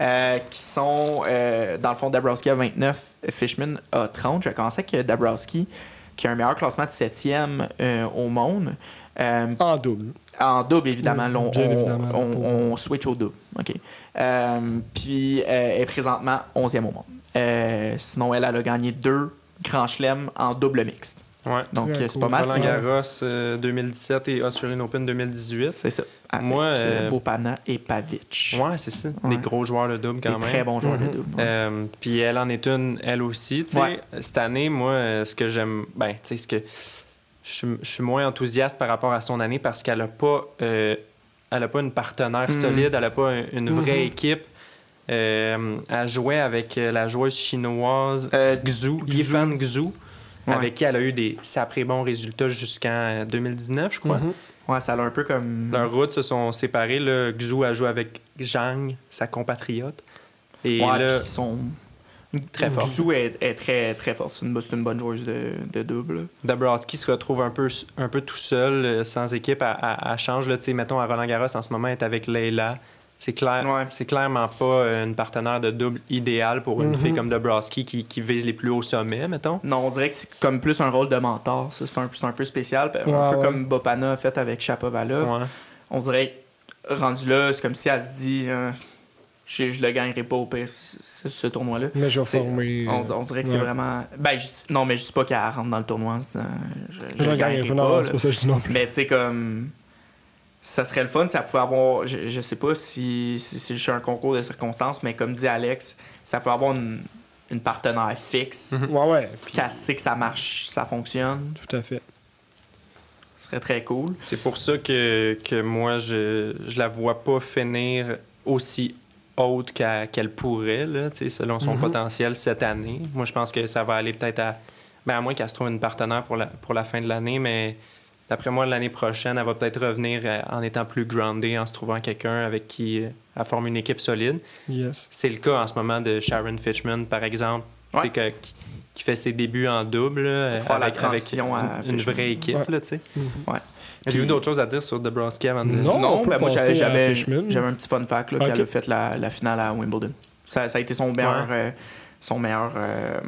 euh, qui sont, euh, dans le fond, Dabrowski a 29, Fishman a 30. Je pensais que Dabrowski, qui a un meilleur classement de 7e euh, au monde, euh, En double. en double, évidemment. Oui, on, bien on- évidemment, on- pour- on switch au double. OK. Euh, puis, euh, elle est présentement 11e au monde. Euh, sinon, elle, elle a gagné deux grands chelems en double mixte. Ouais. Donc, euh, c'est cool. pas mal. Roland. Garros euh, 2017 et Australian Open 2018. C'est ça. Avec Moi, euh, euh, Bopana et Pavic. Ouais, c'est ça. Ouais. Des gros joueurs de double Des quand même. très bons joueurs Mhm. de double. ouais. Euh, puis elle en est une, elle aussi. tu sais. Ouais. Cette année, moi, ce que j'aime. Ben, tu sais, ce que. Je suis- moins enthousiaste par rapport à son année parce qu'elle a pas. euh, elle a pas une partenaire Mhm. solide, elle a pas un- une vraie Mhm. équipe. Euh, elle jouait avec la joueuse chinoise Euh, Xu, Xu. Yifan Xu, Ouais. avec qui elle a eu des saprés bons résultats jusqu'en euh, 2019, je crois. Mhm. Ouais, ça a un peu comme. Leurs routes se sont séparées. Là. Xu a joué avec Zhang, sa compatriote. Et ouais, là, ils sont. Très fort. Xu est, est très, très forte. C'est une, bonne joueuse de, de double. Dabrowski se retrouve un peu, un peu tout seul, euh, sans équipe, à, à, à change. Là, Tu sais, mettons, à Roland Garros, en ce moment, elle est avec Leila. C'est clair, Ouais. c'est clairement pas euh, une partenaire de double idéale pour une Mhm. fille comme Dabrowski qui, qui vise les plus hauts sommets, mettons. Non, on dirait que c'est comme plus un rôle de mentor. Ça, c'est un, c'est un peu spécial. Un Ouais, peu ouais. comme Bopana a fait avec Chapovalov. Ouais. On dirait que rendu là, c'est comme si elle se dit euh, je, je le gagnerai pas au pire, ce, tournoi-là. Mais je vais former. On, on dirait que c'est vraiment. Ben, je- non, mais je dis pas qu'elle rentre dans le tournoi. Je, je, Je le gagnerai gagnerai pas. Pas. c'est là. pas ça que je dis non plus. Mais tu sais, comme. Ça serait le fun, ça pouvait avoir. Je, je sais pas si, si c'est juste un concours de circonstances, mais comme dit Alex, ça peut avoir une, une partenaire fixe, Mhm. Ouais, ouais. puis qu'elle sait que ça marche, ça fonctionne. Tout à fait. Ce serait très cool. C'est pour ça que, que moi, je, je la vois pas finir aussi haute qu'elle pourrait, là, tu sais, selon son Mhm. potentiel cette année. Moi, je pense que ça va aller peut-être à. Ben, à moins qu'elle se trouve une partenaire pour la, pour la fin de l'année, mais d'après moi, l'année prochaine, elle va peut-être revenir euh, en étant plus groundée, en se trouvant quelqu'un avec qui euh, elle forme une équipe solide. Yes. C'est le cas en ce moment de Sharon Fitchman, par exemple, Ouais. que- qui, qui fait ses débuts en double, là, Pour faire la avec, avec transition à une vraie équipe, Ouais. là, tu sais. Mhm. Avez-vous d'autres choses à dire sur Dabrowski avant de... Non. Non, ben moi j'avais, j'avais, un petit fun fact là, Ok. qu'elle a fait la, la finale à Wimbledon. Ça, ça a été son meilleur, euh, son meilleur euh,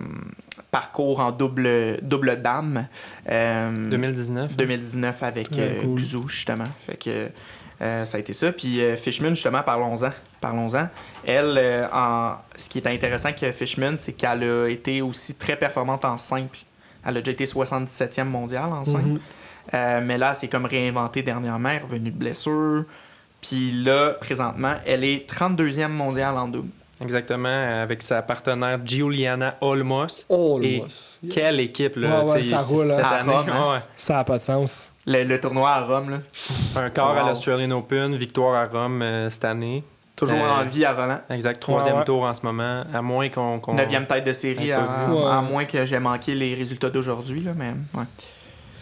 parcours en double, double dame. Euh, 2019. 2019 avec euh, cool. Xu, justement. Fait que euh, ça a été ça. Puis euh, Fishman, justement, parlons-en. Parlons-en. Elle, euh, en... ce qui est intéressant avec Fishman, c'est qu'elle a été aussi très performante en simple. Elle a déjà été 77e mondiale en simple. Mhm. Mais là, c'est comme réinventé dernièrement, revenue de blessure. Puis là, présentement, elle est 32e mondiale en double. Exactement, avec sa partenaire Giuliana Olmos. Oh, Et- boss. Quelle équipe, là. Ouais, ouais, tu sais, ça roule, Cette hein. À année, Rome, hein. Ça n'a pas de sens. Le, le tournoi à Rome, là. Un quart à l'Australian Open, victoire à Rome euh, cette année. toujours Euh, en vie à volant. Exact, troisième Ouais, ouais. tour en ce moment, à moins qu'on... Neuvième tête de série, à, à moins que j'ai manqué les résultats d'aujourd'hui, là, mais ouais.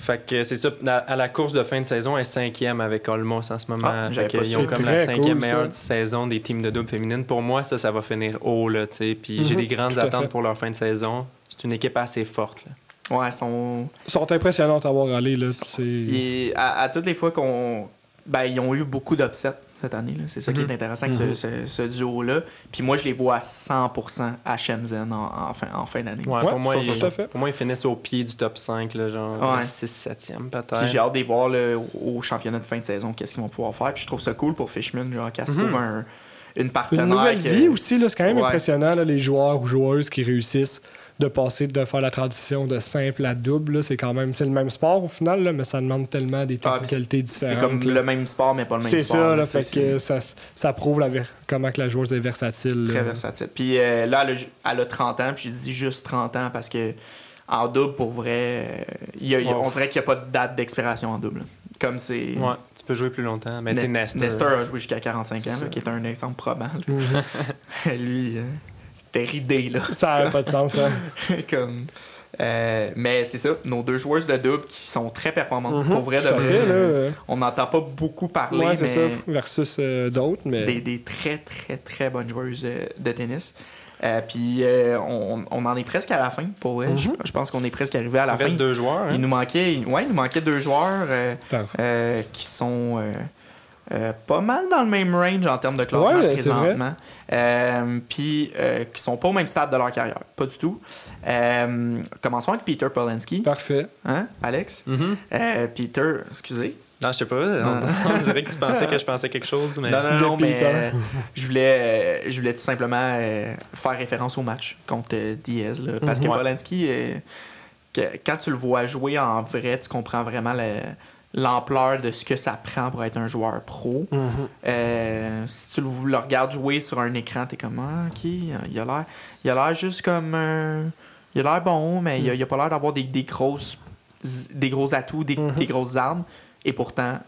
Fait que c'est ça, à, à la course de fin de saison, elle est cinquième avec Olmos en ce moment. Ah, fait qu'ils ça. ont comme la cinquième cool, meilleure saison des teams de double féminine. Pour moi, ça, ça va finir haut, là, tu sais. Puis j'ai Mhm, des grandes attentes pour leur fin de saison. C'est une équipe assez forte, là. Ouais, son... Ils sont impressionnants à voir aller. Là. Et à, à toutes les fois qu'on. Ben, ils ont eu beaucoup d'upsets cette année. là. C'est ça qui Mhm. est intéressant avec ce- Mhm. ce, ce duo-là. Puis moi, je les vois à 100% à Shenzhen en, en fin, en fin d'année. Ouais, Ouais, pour, moi, ça, ils, tout à fait. pour moi, ils finissent au pied du top 5, là, genre Ouais. 6-7e Puis peut-être. j'ai hâte de les voir là, au championnat de fin de saison, qu'est-ce qu'ils vont pouvoir faire. Puis je trouve ça cool pour Fishman, genre, qu'elle se Mhm. trouve un- une partenaire. Une nouvelle que- vie aussi, là, c'est quand même Ouais. impressionnant, là, les joueurs ou joueuses qui réussissent de passer, de faire la transition de simple à double. là. C'est quand même c'est le même sport au final, là, mais ça demande tellement des Ah, technicalités C'est différentes. comme là. le même sport, mais pas le même C'est sport. ça, là, fait que ça, ça prouve la ver- comment que la joueuse est versatile. Très là. versatile. Puis euh, là, elle a, ju- elle a 30 ans, puis j'ai dit juste 30 ans parce que en double, pour vrai, euh, il y a- il y a- Ouais. on dirait qu'il n'y a pas de date d'expiration en double. Comme c'est. Ouais, tu peux jouer plus longtemps. Mais Ne- tu sais, Nestor. Nestor a joué jusqu'à 45 ans, C'est là, qui est un exemple. Mhm. Lui, euh, était ridé, là. ça n'a pas de sens. Hein. Comme, euh, mais c'est ça, nos deux joueuses de double qui sont très performantes. Mhm, pour vrai, de vrai, euh, on n'entend pas beaucoup parler, ouais, mais c'est ça, versus euh, d'autres, mais... des, des très, très, très bonnes joueuses euh, de tennis. Euh, puis euh, on, on en est presque à la fin, pour vrai. Mhm. je, je pense qu'on est presque arrivé à la Il fin. reste deux joueurs. hein. Il nous manquait, ouais, il nous manquait deux joueurs euh, euh, qui sont euh, pas mal dans le même range en termes de classement Ouais, présentement. Euh, Puis euh, qui sont pas au même stade de leur carrière, pas du tout. Euh, commençons avec Peter Polanski, Parfait. hein, Alex? Mhm. Euh, Peter, excusez. Non, je sais pas. On, on dirait que tu pensais que je pensais quelque chose, mais. Non, non, non, mais Peter. euh, je voulais, euh, je voulais tout simplement euh, faire référence au match contre euh, Diaz. là, parce que Mhm. Ouais. Polanski, euh, que- quand tu le vois jouer en vrai, tu comprends vraiment le- l'ampleur de ce que ça prend pour être un joueur pro. Mhm. Euh, si tu le, le regardes jouer sur un écran, t'es comme ah, ok, il a l'air, il a l'air juste comme un- il a l'air bon, mais il a, il a pas l'air d'avoir des, des grosses, des gros atouts, des, Mhm. des grosses armes. Et pourtant,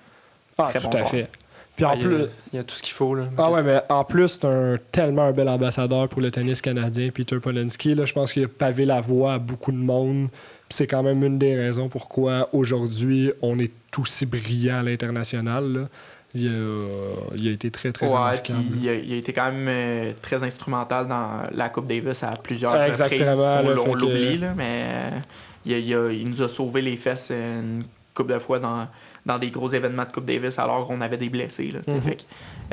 Ah, Très tout bon à joueur. fait. Puis en Ah, il, y a, plus... il y a tout ce qu'il faut. Là. Ah ouais, mais en plus, c'est un, tellement un bel ambassadeur pour le tennis canadien, Peter Polanski. Là, je pense qu'il a pavé la voie à beaucoup de monde. C'est quand même une des raisons pourquoi aujourd'hui on est aussi brillant à l'international. Il, a- il a été très, très Ouais, puis il a, il a été quand même euh, très instrumental dans la Coupe Davis à plusieurs Ouais, reprises. exactement, On, là, l- on fait que- l'oublie, là, mais euh, il, a- il a- il nous a sauvé les fesses euh, une couple de fois dans, dans des gros événements de Coupe Davis alors qu'on avait des blessés. Là. Mhm. Fait que,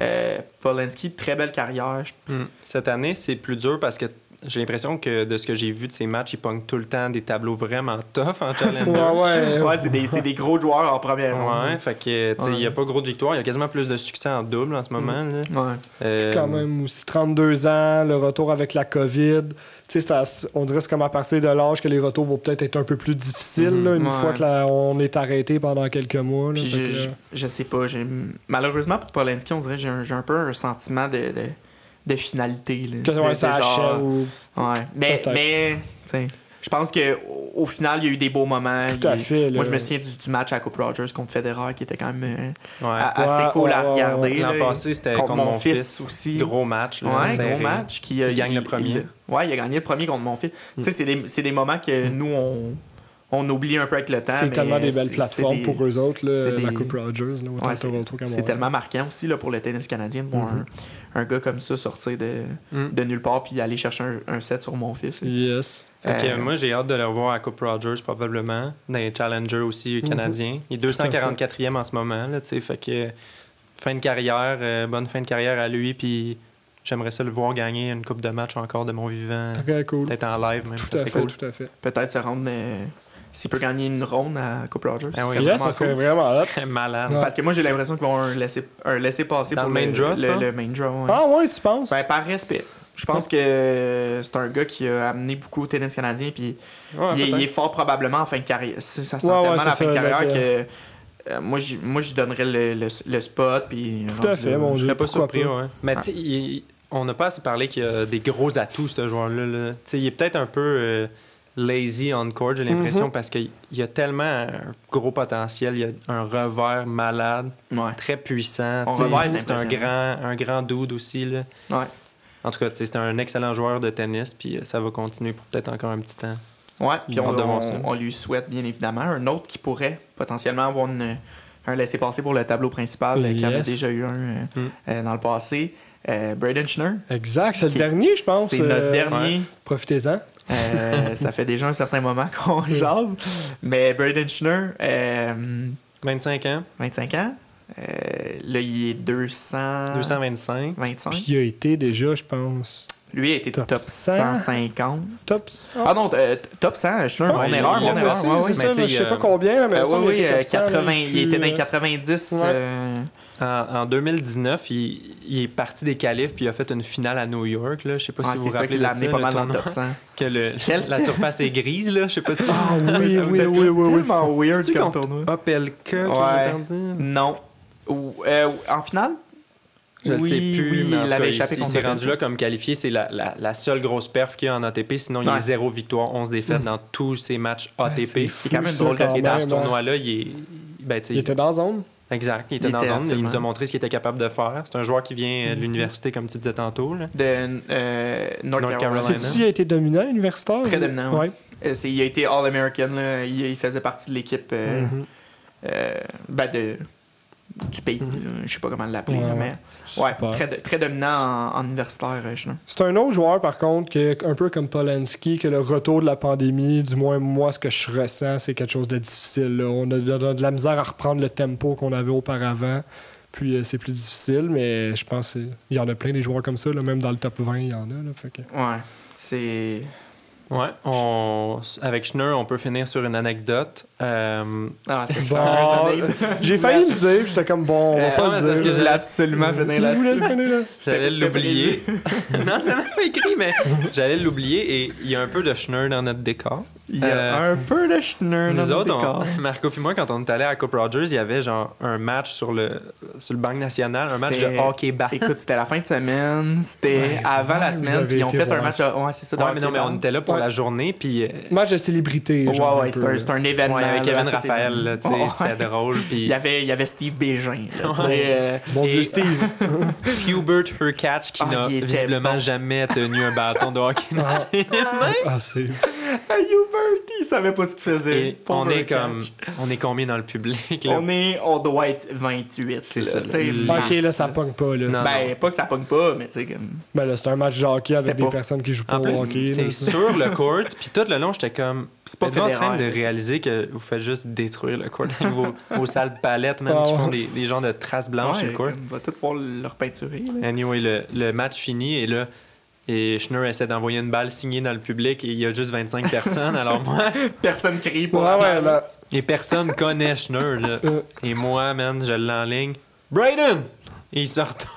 euh, Polanski, très belle carrière. Je- Hmm. Cette année, c'est plus dur parce que j'ai l'impression que de ce que j'ai vu de ces matchs, il pogne tout le temps des tableaux vraiment tough en challenger. Ouais, ouais. Ouais, c'est des, c'est des gros joueurs en première ronde. Ouais, fait que, tu sais, il n'y a pas gros de victoire. Il y a quasiment plus de succès en double en ce moment. là. Ouais. Euh, Quand même aussi 32 ans, le retour avec la COVID. Tu sais, c'est à- on dirait que c'est comme à partir de l'âge que les retours vont peut-être être un peu plus difficiles Mhm. là, une Ouais. fois que la- on est arrêté pendant quelques mois. là. Je, que, je, je sais pas, j'ai malheureusement pour Polanski, on dirait que j'ai un, j'ai un peu un sentiment de, de, de finalité. Là. que De- ouais, de ça genre- achève ou- Ouais. Mais, mais je pense que au- au final, il y a eu des beaux moments. Tout à Il- fait. Moi, là. je me souviens du, du match à Coupe Rogers contre Federer qui était quand même euh, ouais. assez Ouais, cool à regarder. L'an passé, c'était contre, contre, mon, mon fils, aussi. Gros match. Là, ouais, serré. gros match. Qui, euh, Il gagne le premier. ouais, il a gagné le premier contre mon fils. Tu sais, c'est des, c'est des moments que nous, on, on oublie un peu avec le temps. C'est tellement des belles plateformes des- pour eux autres, c'est là, la des- Coupe Rogers, là, autant Ouais, à Toronto qu'à c'est tellement marquant aussi là, pour le tennis canadien de voir Mhm. un, un gars comme ça sortir de, Mm. de nulle part puis aller chercher un, un set sur mon fils. Yes. Fait que, Euh, moi, j'ai hâte de le revoir à Coupe Rogers, probablement. Dans les Challengers aussi Mhm. canadiens. Il est 244e en ce moment, là. Fait que fin de carrière, euh, bonne fin de carrière à lui. Puis j'aimerais ça le voir gagner une coupe de match encore de mon vivant. Très cool. Peut-être en live, même. Tout ça à serait fait, cool. tout à fait. Peut-être se rendre. euh, S'il peut gagner une ronde à Coupe Rogers. Ce oui. vraiment ça serait cool. vraiment malade. Ouais. Parce que moi, j'ai l'impression qu'ils vont un laisser, un laisser passer Dans pour le main draw, tu le, penses? le main draw. ouais. Ah ouais, tu penses? Ben, par respect. Je pense que c'est un gars qui a amené beaucoup au tennis canadien. Puis Ouais, il, est, il est peut-être. fort probablement en fin de carrière. Ça sent tellement c'est la fin de carrière que. euh, moi, je donnerais le, le, le spot. Puis Tout à fait, là, mon Je Dieu. l'ai pas surpris, pas? ouais. Mais tu sais, on n'a pas assez parlé qu'il y a des gros atouts, ce joueur-là. là. Tu sais, il est peut-être un peu euh, lazy on court, j'ai l'impression, Mhm. parce qu'il y a tellement un gros potentiel. Il y a un revers malade, Ouais. très puissant. C'est un grand, un grand dude aussi. Là. Ouais. En tout cas, c'est un excellent joueur de tennis, puis euh, ça va continuer pour peut-être encore un petit temps. Ouais, puis on, lui souhaite bien évidemment. Un autre qui pourrait potentiellement avoir une- un laissé-passer pour le tableau principal, qui en a déjà eu un euh, Mm. euh, dans le passé. Euh, Braden Schneur, Exact, c'est le dernier, je pense. c'est notre euh, dernier. Profitez-en. Euh, ça fait déjà un certain moment qu'on jase. Mais Braden Schneur, euh, 25 ans, 25 ans. Euh, là, il est 200... 225. 25. Puis il a été déjà, je pense, Lui a été top, Top 100. 150. top. Ah non, euh, top 100, Schneur, Ouais, mon il- erreur, mon erreur. ouais, ça, mais tu sais, je sais euh, pas combien, là, mais Euh, ça, oui, il était euh, top 100, là, 80, il était dans les fut, 90. Ouais. euh, En, en 2019, il, il est parti des qualifs puis il a fait une finale à New York. Là. Je sais pas ouais, si vous c'est vous ça rappelez qui l'a de amené ça, pas mal dans le top 100. que le- Quel- la surface est grise. Là. Je sais pas si... Ah oui, oui, oui, oui, oui. tellement weird comme tournoi. Opelka qui Ouais. perdu? Non. Ou, euh, en finale? Je oui, sais plus, oui, mais en il tout cas, avait échappé il s'est rendu là comme qualifié. C'est la, la, la seule grosse perf qu'il y a en ATP. Sinon, il y a Ouais. zéro victoire, 11 défaites dans tous ses matchs ATP. C'est quand même drôle ça, Et dans ce tournoi-là, il est... Ben, Il était dans la zone? Exact, il était Il dans était zone. Il nous a montré ce qu'il était capable de faire. C'est un joueur qui vient euh, de l'université, comme tu disais tantôt. là. De euh, North, North Carolina. Carolina. C'est-tu, il a été dominant universitaire? Très ou- dominant, ouais. Ouais. Euh, c'est- il a été All-American. Il, il faisait partie de l'équipe euh, Mhm. euh, ben de, du pays. Là. Je sais pas comment l'appeler, Ouais, mais ouais, très, très dominant en, en universitaire, euh. C'est un autre joueur, par contre, que, un peu comme Polanski, que le retour de la pandémie, du moins moi, ce que je ressens, c'est quelque chose de difficile. là. On a de, de- de la misère à reprendre le tempo qu'on avait auparavant. Puis euh, c'est plus difficile, mais je pense qu'il y en a plein des joueurs comme ça, là, même dans le top 20, il y en a. Là, fait que... Ouais, c'est. Ouais, on... avec Schneur, on peut finir sur une anecdote. Euh, Ah, c'est Bon, J'ai failli le dire, puis j'étais comme bon, on va Euh, pas le c'est parce dire. que Je voulais absolument Je finir là-dessus. là. J'allais l'oublier. non, ça m'a pas écrit, mais j'allais l'oublier et il y a un peu de Schneur dans notre décor. Il y a Euh, un peu de Schneur dans Nous autres, décor. on- Marco puis moi, quand on est allé à Coupe Rogers, il y avait genre un match sur le, sur le Banque nationale, un match de hockey bar. Écoute, c'était la fin de semaine, c'était Ouais, avant la semaine, puis ils ont été fait un match. Ouais, c'est ça, Ouais, mais non, mais on était là pour Ouais. la journée, puis euh, Match de célébrité. Ouais, genre, ouais, peu, un, événement. ouais, avec les Raphaël, Ouais. c'était drôle. Il Puis y avait, il y avait Steve Bégin. Là, euh, Bon Et- vieux Steve. Hubert Hurkacz, qui Ah, n'a il visiblement bon. jamais tenu un bâton de hockey dans Ah. ses mains. ah, c'est... Hubert, il savait pas ce qu'il faisait. Et on est comme, on est combien dans le public là? On est, on doit être 28. C'est là, ça, Ok, là, ça pogne pas. Là. Non. Ben, pas que ça pogne pas, mais tu sais, comme. Ben là, c'est un match de hockey avec des pas- personnes qui jouent pas au hockey. c'est là. sur le court, puis tout le long, j'étais comme, C'est pas en train de réaliser que vous faites juste détruire le court avec vos, vos sales palettes, même, Ah qui font des, des genres de traces blanches sur le court. on va tout pouvoir leur peinturer. là. Anyway, le, le match fini et là, et Schneur essaie d'envoyer une balle signée dans le public et il y a juste 25 personnes. Alors moi, Personne crie pour Ouais, ouais, là. et personne connaît Schneur. Là. Euh. Et moi, man, je l'enligne. Brayden! Et il se retourne.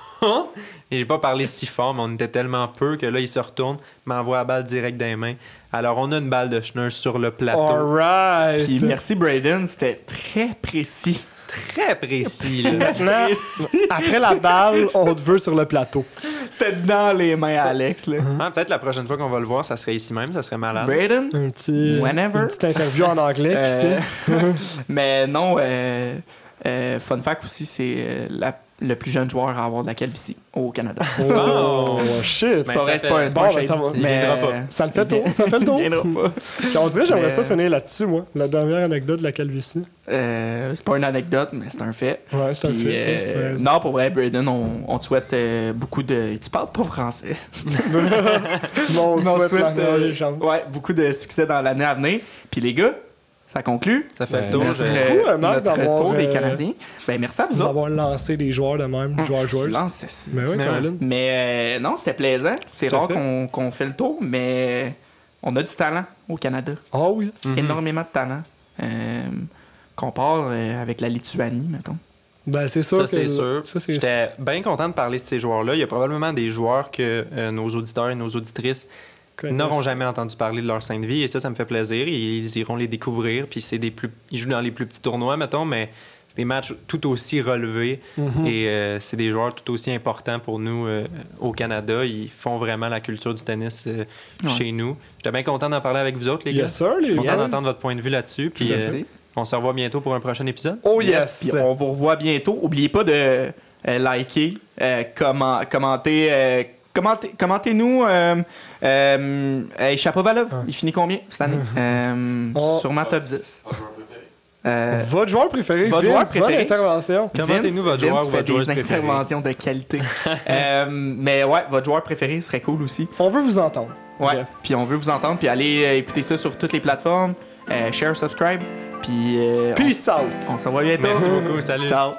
Et j'ai pas parlé si fort, mais on était tellement peu que là, il se retourne, m'envoie la balle direct dans les mains. Alors, on a une balle de Schneur sur le plateau. Alright. Puis merci Braden, c'était très précis. Très précis, là. Maintenant, après la balle, on te veut sur le plateau. C'était dans les mains à Alex. Là. Ah, Peut-être la prochaine fois qu'on va le voir, ça serait ici même, ça serait malade. Braden? Un petit, Whenever. une petite interview en anglais, qui Euh, sait? mais non, euh, euh, fun fact aussi, c'est la le plus jeune joueur à avoir de la calvitie au Canada. Oh, shit. Ben, C'est pas vrai, c'est pas un un ben, ça Ça le fait le tour. Ça fait le tour. on dirait que j'aimerais Mais, ça euh, finir là-dessus, moi. La dernière anecdote de la calvitie. Euh, c'est pas une anecdote, mais c'est un fait. Ouais, c'est un fait. euh, Ouais. non, pour vrai, Braden, on, on te souhaite euh, beaucoup de. Tu parles pas français. Bon, on souhaite euh, ouais, beaucoup de succès dans l'année à venir. Puis les gars, ça conclut. Ça fait Ben, le tour. merci beaucoup, euh, des euh, Canadiens. Ben merci à vous Vous autres. avoir lancé des joueurs de même, joueurs joueuses. Lance, c'est- Mais Mais Colin. Mais euh, non, c'était plaisant. C'est rare qu'on qu'on fait le tour, mais on a du talent au Canada. Ah oui. Mhm. Énormément de talent. Euh, qu'on part euh, avec la Lituanie, mettons. Ben, c'est sûr Ça, que. c'est sûr. Ça, c'est J'étais bien content de parler de ces joueurs-là. Il y a probablement des joueurs que euh, nos auditeurs et nos auditrices n'auront jamais entendu parler de leur sainte vie et ça, ça me fait plaisir. Ils iront les découvrir. Puis c'est des plus, ils jouent dans les plus petits tournois, mettons, mais c'est des matchs tout aussi relevés Mhm. et euh, c'est des joueurs tout aussi importants pour nous euh, au Canada. Ils font vraiment la culture du tennis euh, Ouais. chez nous. J'étais bien content d'en parler avec vous autres, les gars. Yes, sir, les Content gars. d'entendre votre point de vue là-dessus. Puis euh, on se revoit bientôt pour un prochain épisode. Oh yes. Puis on vous revoit bientôt. Oubliez pas de euh, liker, euh, comment, commenter. Euh, commentez- Commentez-nous. Euh, euh, hey, Chapovalov, Ah. il finit combien cette année? Euh, Oh. Sûrement top 10. Pas joueur préféré. Euh, Votre joueur préféré, Votre Vince, joueur bonne préféré? intervention. Commentez-nous votre joueur Vince ou fait votre des interventions de qualité. Euh, mais ouais, votre joueur préféré serait cool aussi. On veut vous entendre. Ouais. Jeff. Puis on veut vous entendre. Puis allez euh, écouter ça sur toutes les plateformes. Euh, share, subscribe. Puis euh, Peace out. on, on se revoit bientôt. Merci beaucoup. Salut. Ciao.